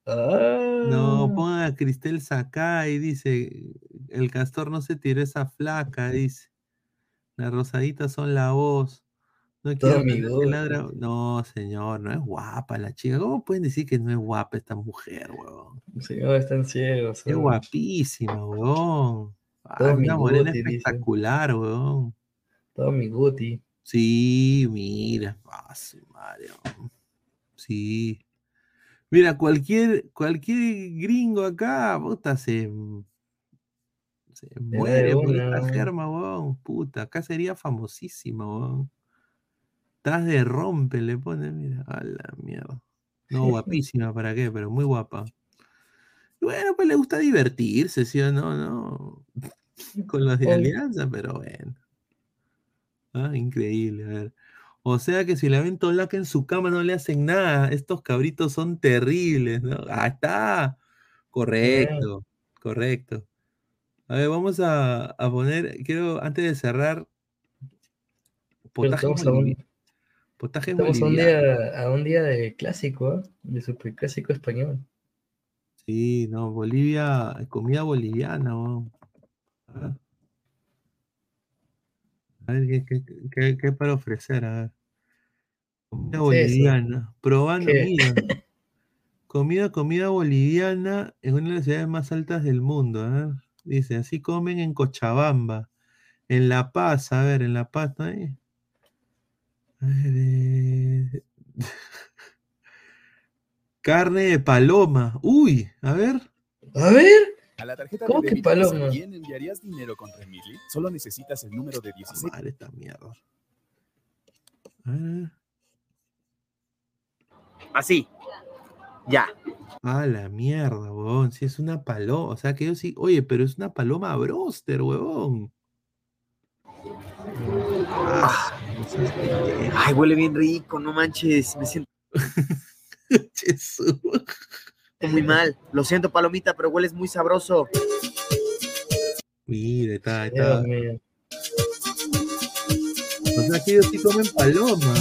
Ah. No, pongan a Cristel Sakai, dice. El castor no se tiró esa flaca, dice. Las rosaditas son la voz. No quiero ladra- No, señor, no es guapa la chica. ¿Cómo pueden decir que no es guapa esta mujer, huevón? Señor, están ciegos. Es son. guapísima, huevón. Todo Ah, una morena amigote, dice. espectacular, huevón. Todo mi guti. Sí, mira. Ah, su madre, huevón. Sí. Mira, cualquier, cualquier gringo acá, puta, se, se muere por esta germa, huevón. Puta, acá sería famosísima, huevón. Estás de rompe, le pone, mira, a la mierda. No, guapísima, ¿para qué? Pero muy guapa. Bueno, pues le gusta divertirse, ¿sí o no? no? Con los de. Alianza, pero bueno. Ah, increíble, a ver. O sea que si la ven tolaca en su cama no le hacen nada. Estos cabritos son terribles, ¿no? Ah, está. Correcto, correcto. A ver, vamos a, a poner, quiero, antes de cerrar, Pero potajes estamos a un, bolivi- potajes estamos a un día, a un día de clásico, ¿ah? De superclásico español. Sí, no, Bolivia, comida boliviana, weón. A ver, A ver, ¿qué, qué, qué- qué para ofrecer? A ver. Comida Sí, sí. boliviana. Probando, mira. Comida, comida boliviana en una de las ciudades más altas del mundo. A ver. Dice, así comen en Cochabamba. En La Paz, a ver, en La Paz, ¿no hay? Carne de paloma. Uy, a ver. A ver. A la tarjeta ¿Cómo de que paloma? también enviarías dinero con Remitly. Solo necesitas el número de 16. Madre esta mierda. A ver. Así. Ya. A la mierda, huevón. Si es una paloma. O sea que yo sí. Oye, pero es una paloma broster, huevón. Ah, no seas pendejo. Ay, huele bien rico, no manches. Me siento Jesús. muy mal. Lo siento, palomita, pero hueles muy sabroso. Mira, está, está. Dios mío. O sea que ellos sí comen paloma.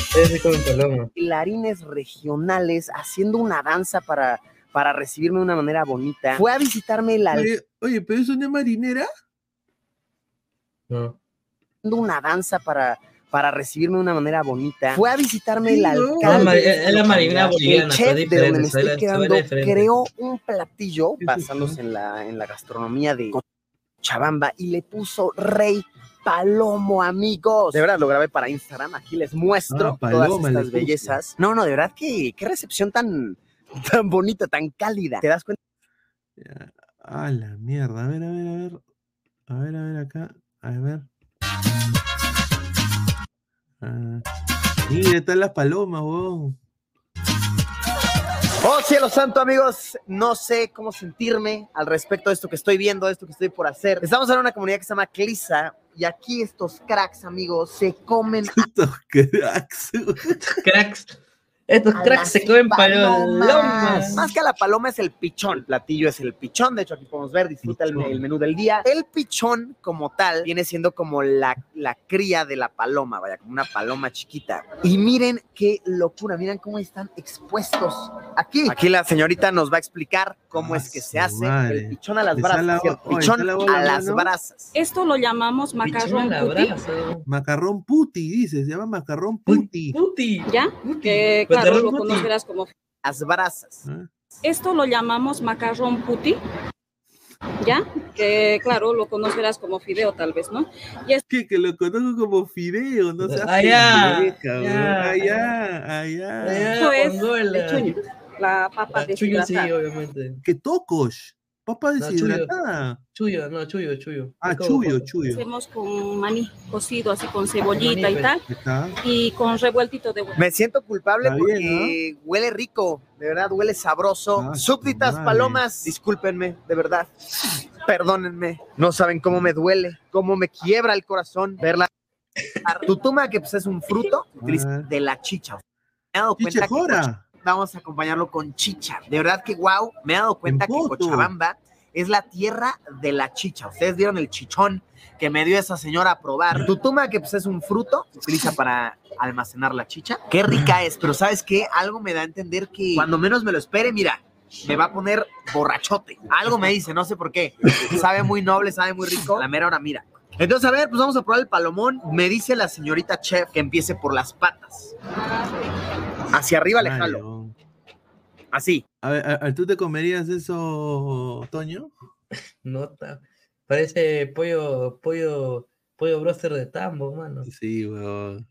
Ustedes se comen paloma. Bailarines regionales haciendo una danza para, para recibirme de una manera bonita. Fue a visitarme Oye, oye, pero es una marinera. No. haciendo una danza para, para recibirme de una manera bonita. Fue a visitarme el alcalde. Es- es la marinera localidad. boliviana, chef de donde me estoy quedando creó un platillo basándose en la, en la gastronomía de Cochabamba y le puso rey palomo, amigos. De verdad, lo grabé para Instagram. Aquí les muestro Ah, paloma todas estas bellezas. No, no, de verdad que qué recepción tan, tan bonita, tan cálida. ¿Te das cuenta? A la mierda. A ver, a ver, a ver. A ver, a ver acá. A ver. Ah. Mira, están las palomas, huevón. Oh, cielo santo, amigos. No sé cómo sentirme al respecto de esto que estoy viendo, de esto que estoy por hacer. Estamos en una comunidad que se llama Clisa y aquí estos cracks, amigos, se comen Estos cracks. Cracks. Estos a cracks se comen palomas. palomas. Más que a la paloma es el pichón. El platillo es el pichón. De hecho, aquí podemos ver, disfruta el, el menú del día. El pichón, como tal, viene siendo como la, la cría de la paloma, vaya, como una paloma chiquita. Y miren qué locura, miren cómo están expuestos aquí. Aquí la señorita nos va a explicar cómo es que se hace madre. el pichón a las Está brasas. pichón la bola, a las ¿no? brasas. Esto lo llamamos macarrón puti. Macarrón puti, dice. Se llama macarrón puti. Puti. ¿Ya? Que Macarrón claro, lo conocerás como... Las brasas. Esto lo llamamos macarrón puti. ¿Ya? Que claro, lo conocerás como fideo tal vez, ¿no? Y es ¿Qué? Que lo conozco como fideo, no seas Allá, allá, allá. Esto es el chuño, la papa Chuño sí, obviamente. ¿Qué tocos? Papa No, deshidratada. Chuyo, no, chuyo, chuyo. Ah, Es como chuyo, papa. chuyo. Hacemos con maní cocido, así con cebollita y Maní, tal, Está. y con revueltito de huevo. Me siento culpable Está porque bien, huele rico, de verdad, huele sabroso. Ah, Súbditas madre. palomas, discúlpenme, de verdad. Perdónenme. No saben cómo me duele, cómo me quiebra el corazón verla. Tutuma, que pues es un fruto, Ah. de la chicha. Me he dado cuenta Chicha que vamos a acompañarlo con chicha. De verdad que wow, me he dado cuenta que. Cochabamba es la tierra de la chicha. Ustedes vieron el chichón que me dio esa señora a probar. Tutuma, que pues es un fruto, se utiliza para almacenar la chicha. Qué rica es, pero ¿sabes qué? Algo me da a entender que cuando menos me lo espere, mira, me va a poner borrachote. Algo me dice, no sé por qué. Sabe muy noble, sabe muy rico. La mera hora, mira. Entonces, a ver, pues vamos a probar el palomón. Me dice la señorita chef que empiece por las patas. Hacia arriba le jalo. Así. A ver, a- a- ¿tú te comerías eso, Toño? Nota. Parece pollo, pollo, pollo broster de tambo, mano. Sí, weón.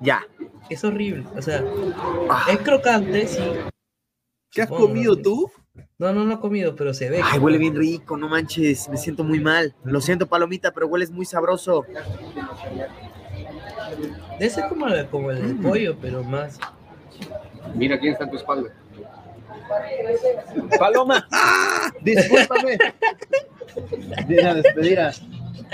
Ya. Es horrible. O sea, es crocante, sí. ¿Qué has Supongo, comido ¿no? tú? No, no, no he comido, pero se ve. Ay, huele bien rico, no manches. Me siento muy mal. Lo siento, palomita, pero hueles muy sabroso. Debe ser como, el- como el de pollo, pero más. Mira quién está en tu espalda. Paloma, discúlpame. Viene a despedir a,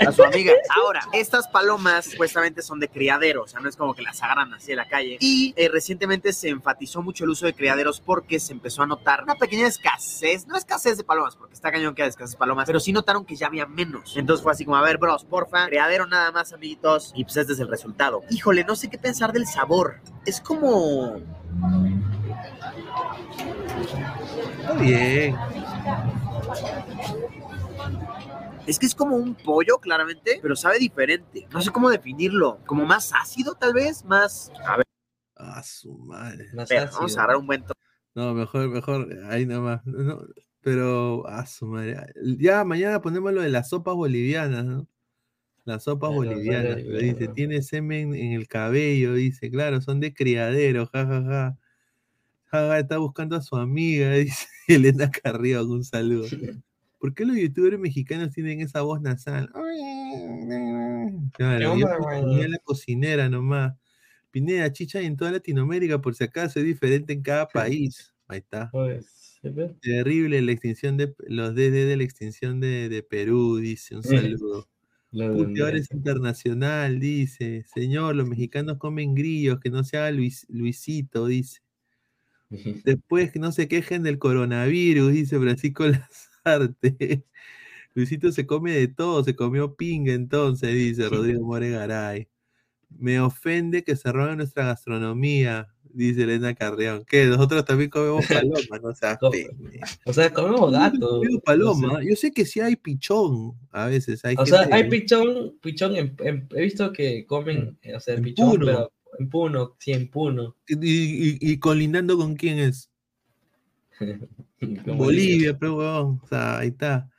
a su amiga. Ahora, estas palomas supuestamente son de criadero, o sea, no es como que las agarran así de la calle. Y eh, recientemente se enfatizó mucho el uso de criaderos porque se empezó a notar una pequeña escasez, no escasez de palomas, porque está cañón que haya escasez de palomas, pero sí notaron que ya había menos. Entonces fue así como, a ver, bros, porfa, criadero nada más, amiguitos, y pues este es el resultado. Híjole, no sé qué pensar del sabor. Es como... Está bien. Es que es como un pollo, claramente, pero sabe diferente. No sé cómo definirlo. Como más ácido, tal vez, más... A ver, Ah, su madre. espera, vamos a agarrar un buen toque. No, mejor, mejor, ahí nomás. No, pero, ah, su madre. Ya mañana ponemos lo de las sopas bolivianas, ¿no? Las sopas Claro, bolivianas. claro, dice, claro. tiene semen en el cabello, dice, claro, son de criadero, jajaja. Jaja, está buscando a su amiga, dice Elena Carrillo, un saludo. ¿Por qué los youtubers mexicanos tienen esa voz nasal? Claro, yo tenía la cocinera nomás. Pineda, chicha en toda Latinoamérica, por si acaso, es diferente en cada país. Ahí está. Pues. Terrible la extinción de los DD de la extinción de, de Perú, dice. Un saludo. Puteadores Honduras. internacional, dice. Señor, los mexicanos comen grillos, que no se haga Luis, Luisito, dice. Después que no se quejen del coronavirus, dice Francisco Luisito se come de todo, se comió pinga entonces, dice Rodrigo Moregaray. Me ofende que se roben nuestra gastronomía, dice Elena Carreón. Que nosotros también comemos paloma, no seas. O sea, comemos gato. Yo paloma, yo sé que sí hay pichón, a veces hay O sea, hay pichón, pichón en, en- he visto que comen, eh, o sea, el pichón, Puno. pero en puno, sí, en puno. y, y- y colindando con quién es. Bolivia, pero huevón, o sea, ahí está.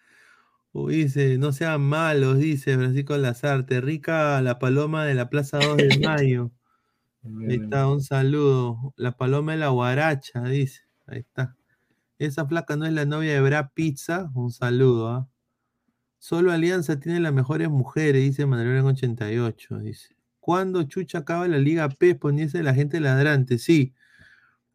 Uy, dice, no sean malos, dice Francisco Lazarte. Rica la paloma de la Plaza 2 de Mayo. Ahí está, un saludo. La paloma de la guaracha, dice. Ahí está. Esa flaca no es la novia de Bra Pizza. Un saludo, ¿ah? Solo Alianza tiene las mejores mujeres, dice Manuel en 88, dice. ¿Cuándo Chucha acaba la Liga P? Poniese la gente ladrante. Sí,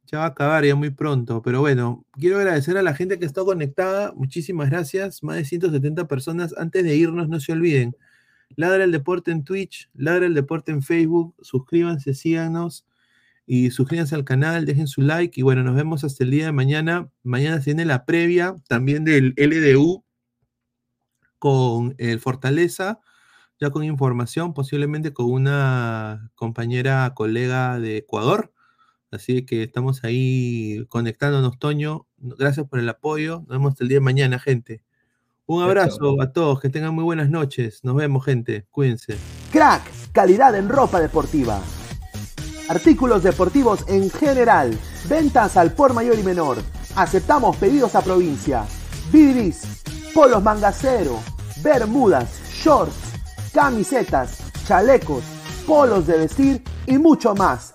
ya va a acabar ya muy pronto. Pero bueno, quiero agradecer a la gente que está conectada. Muchísimas gracias. Más de 170 personas. Antes de irnos, no se olviden. Ladra el Deporte en Twitch, Ladra el Deporte en Facebook. Suscríbanse, síganos y suscríbanse al canal, dejen su like. Y bueno, nos vemos hasta el día de mañana. Mañana se viene la previa también del LDU con el Fortaleza, ya con información, posiblemente con una compañera colega de Ecuador. Así que estamos ahí conectándonos, Toño. Gracias por el apoyo. Nos vemos el día de mañana, gente. Un abrazo a todos, que tengan muy buenas noches. Nos vemos, gente. Cuídense. Crack, calidad en ropa deportiva. Artículos deportivos en general. Ventas al por mayor y menor. Aceptamos pedidos a provincia. Bidris, polos mangacero, bermudas, shorts, camisetas, chalecos, polos de vestir y mucho más.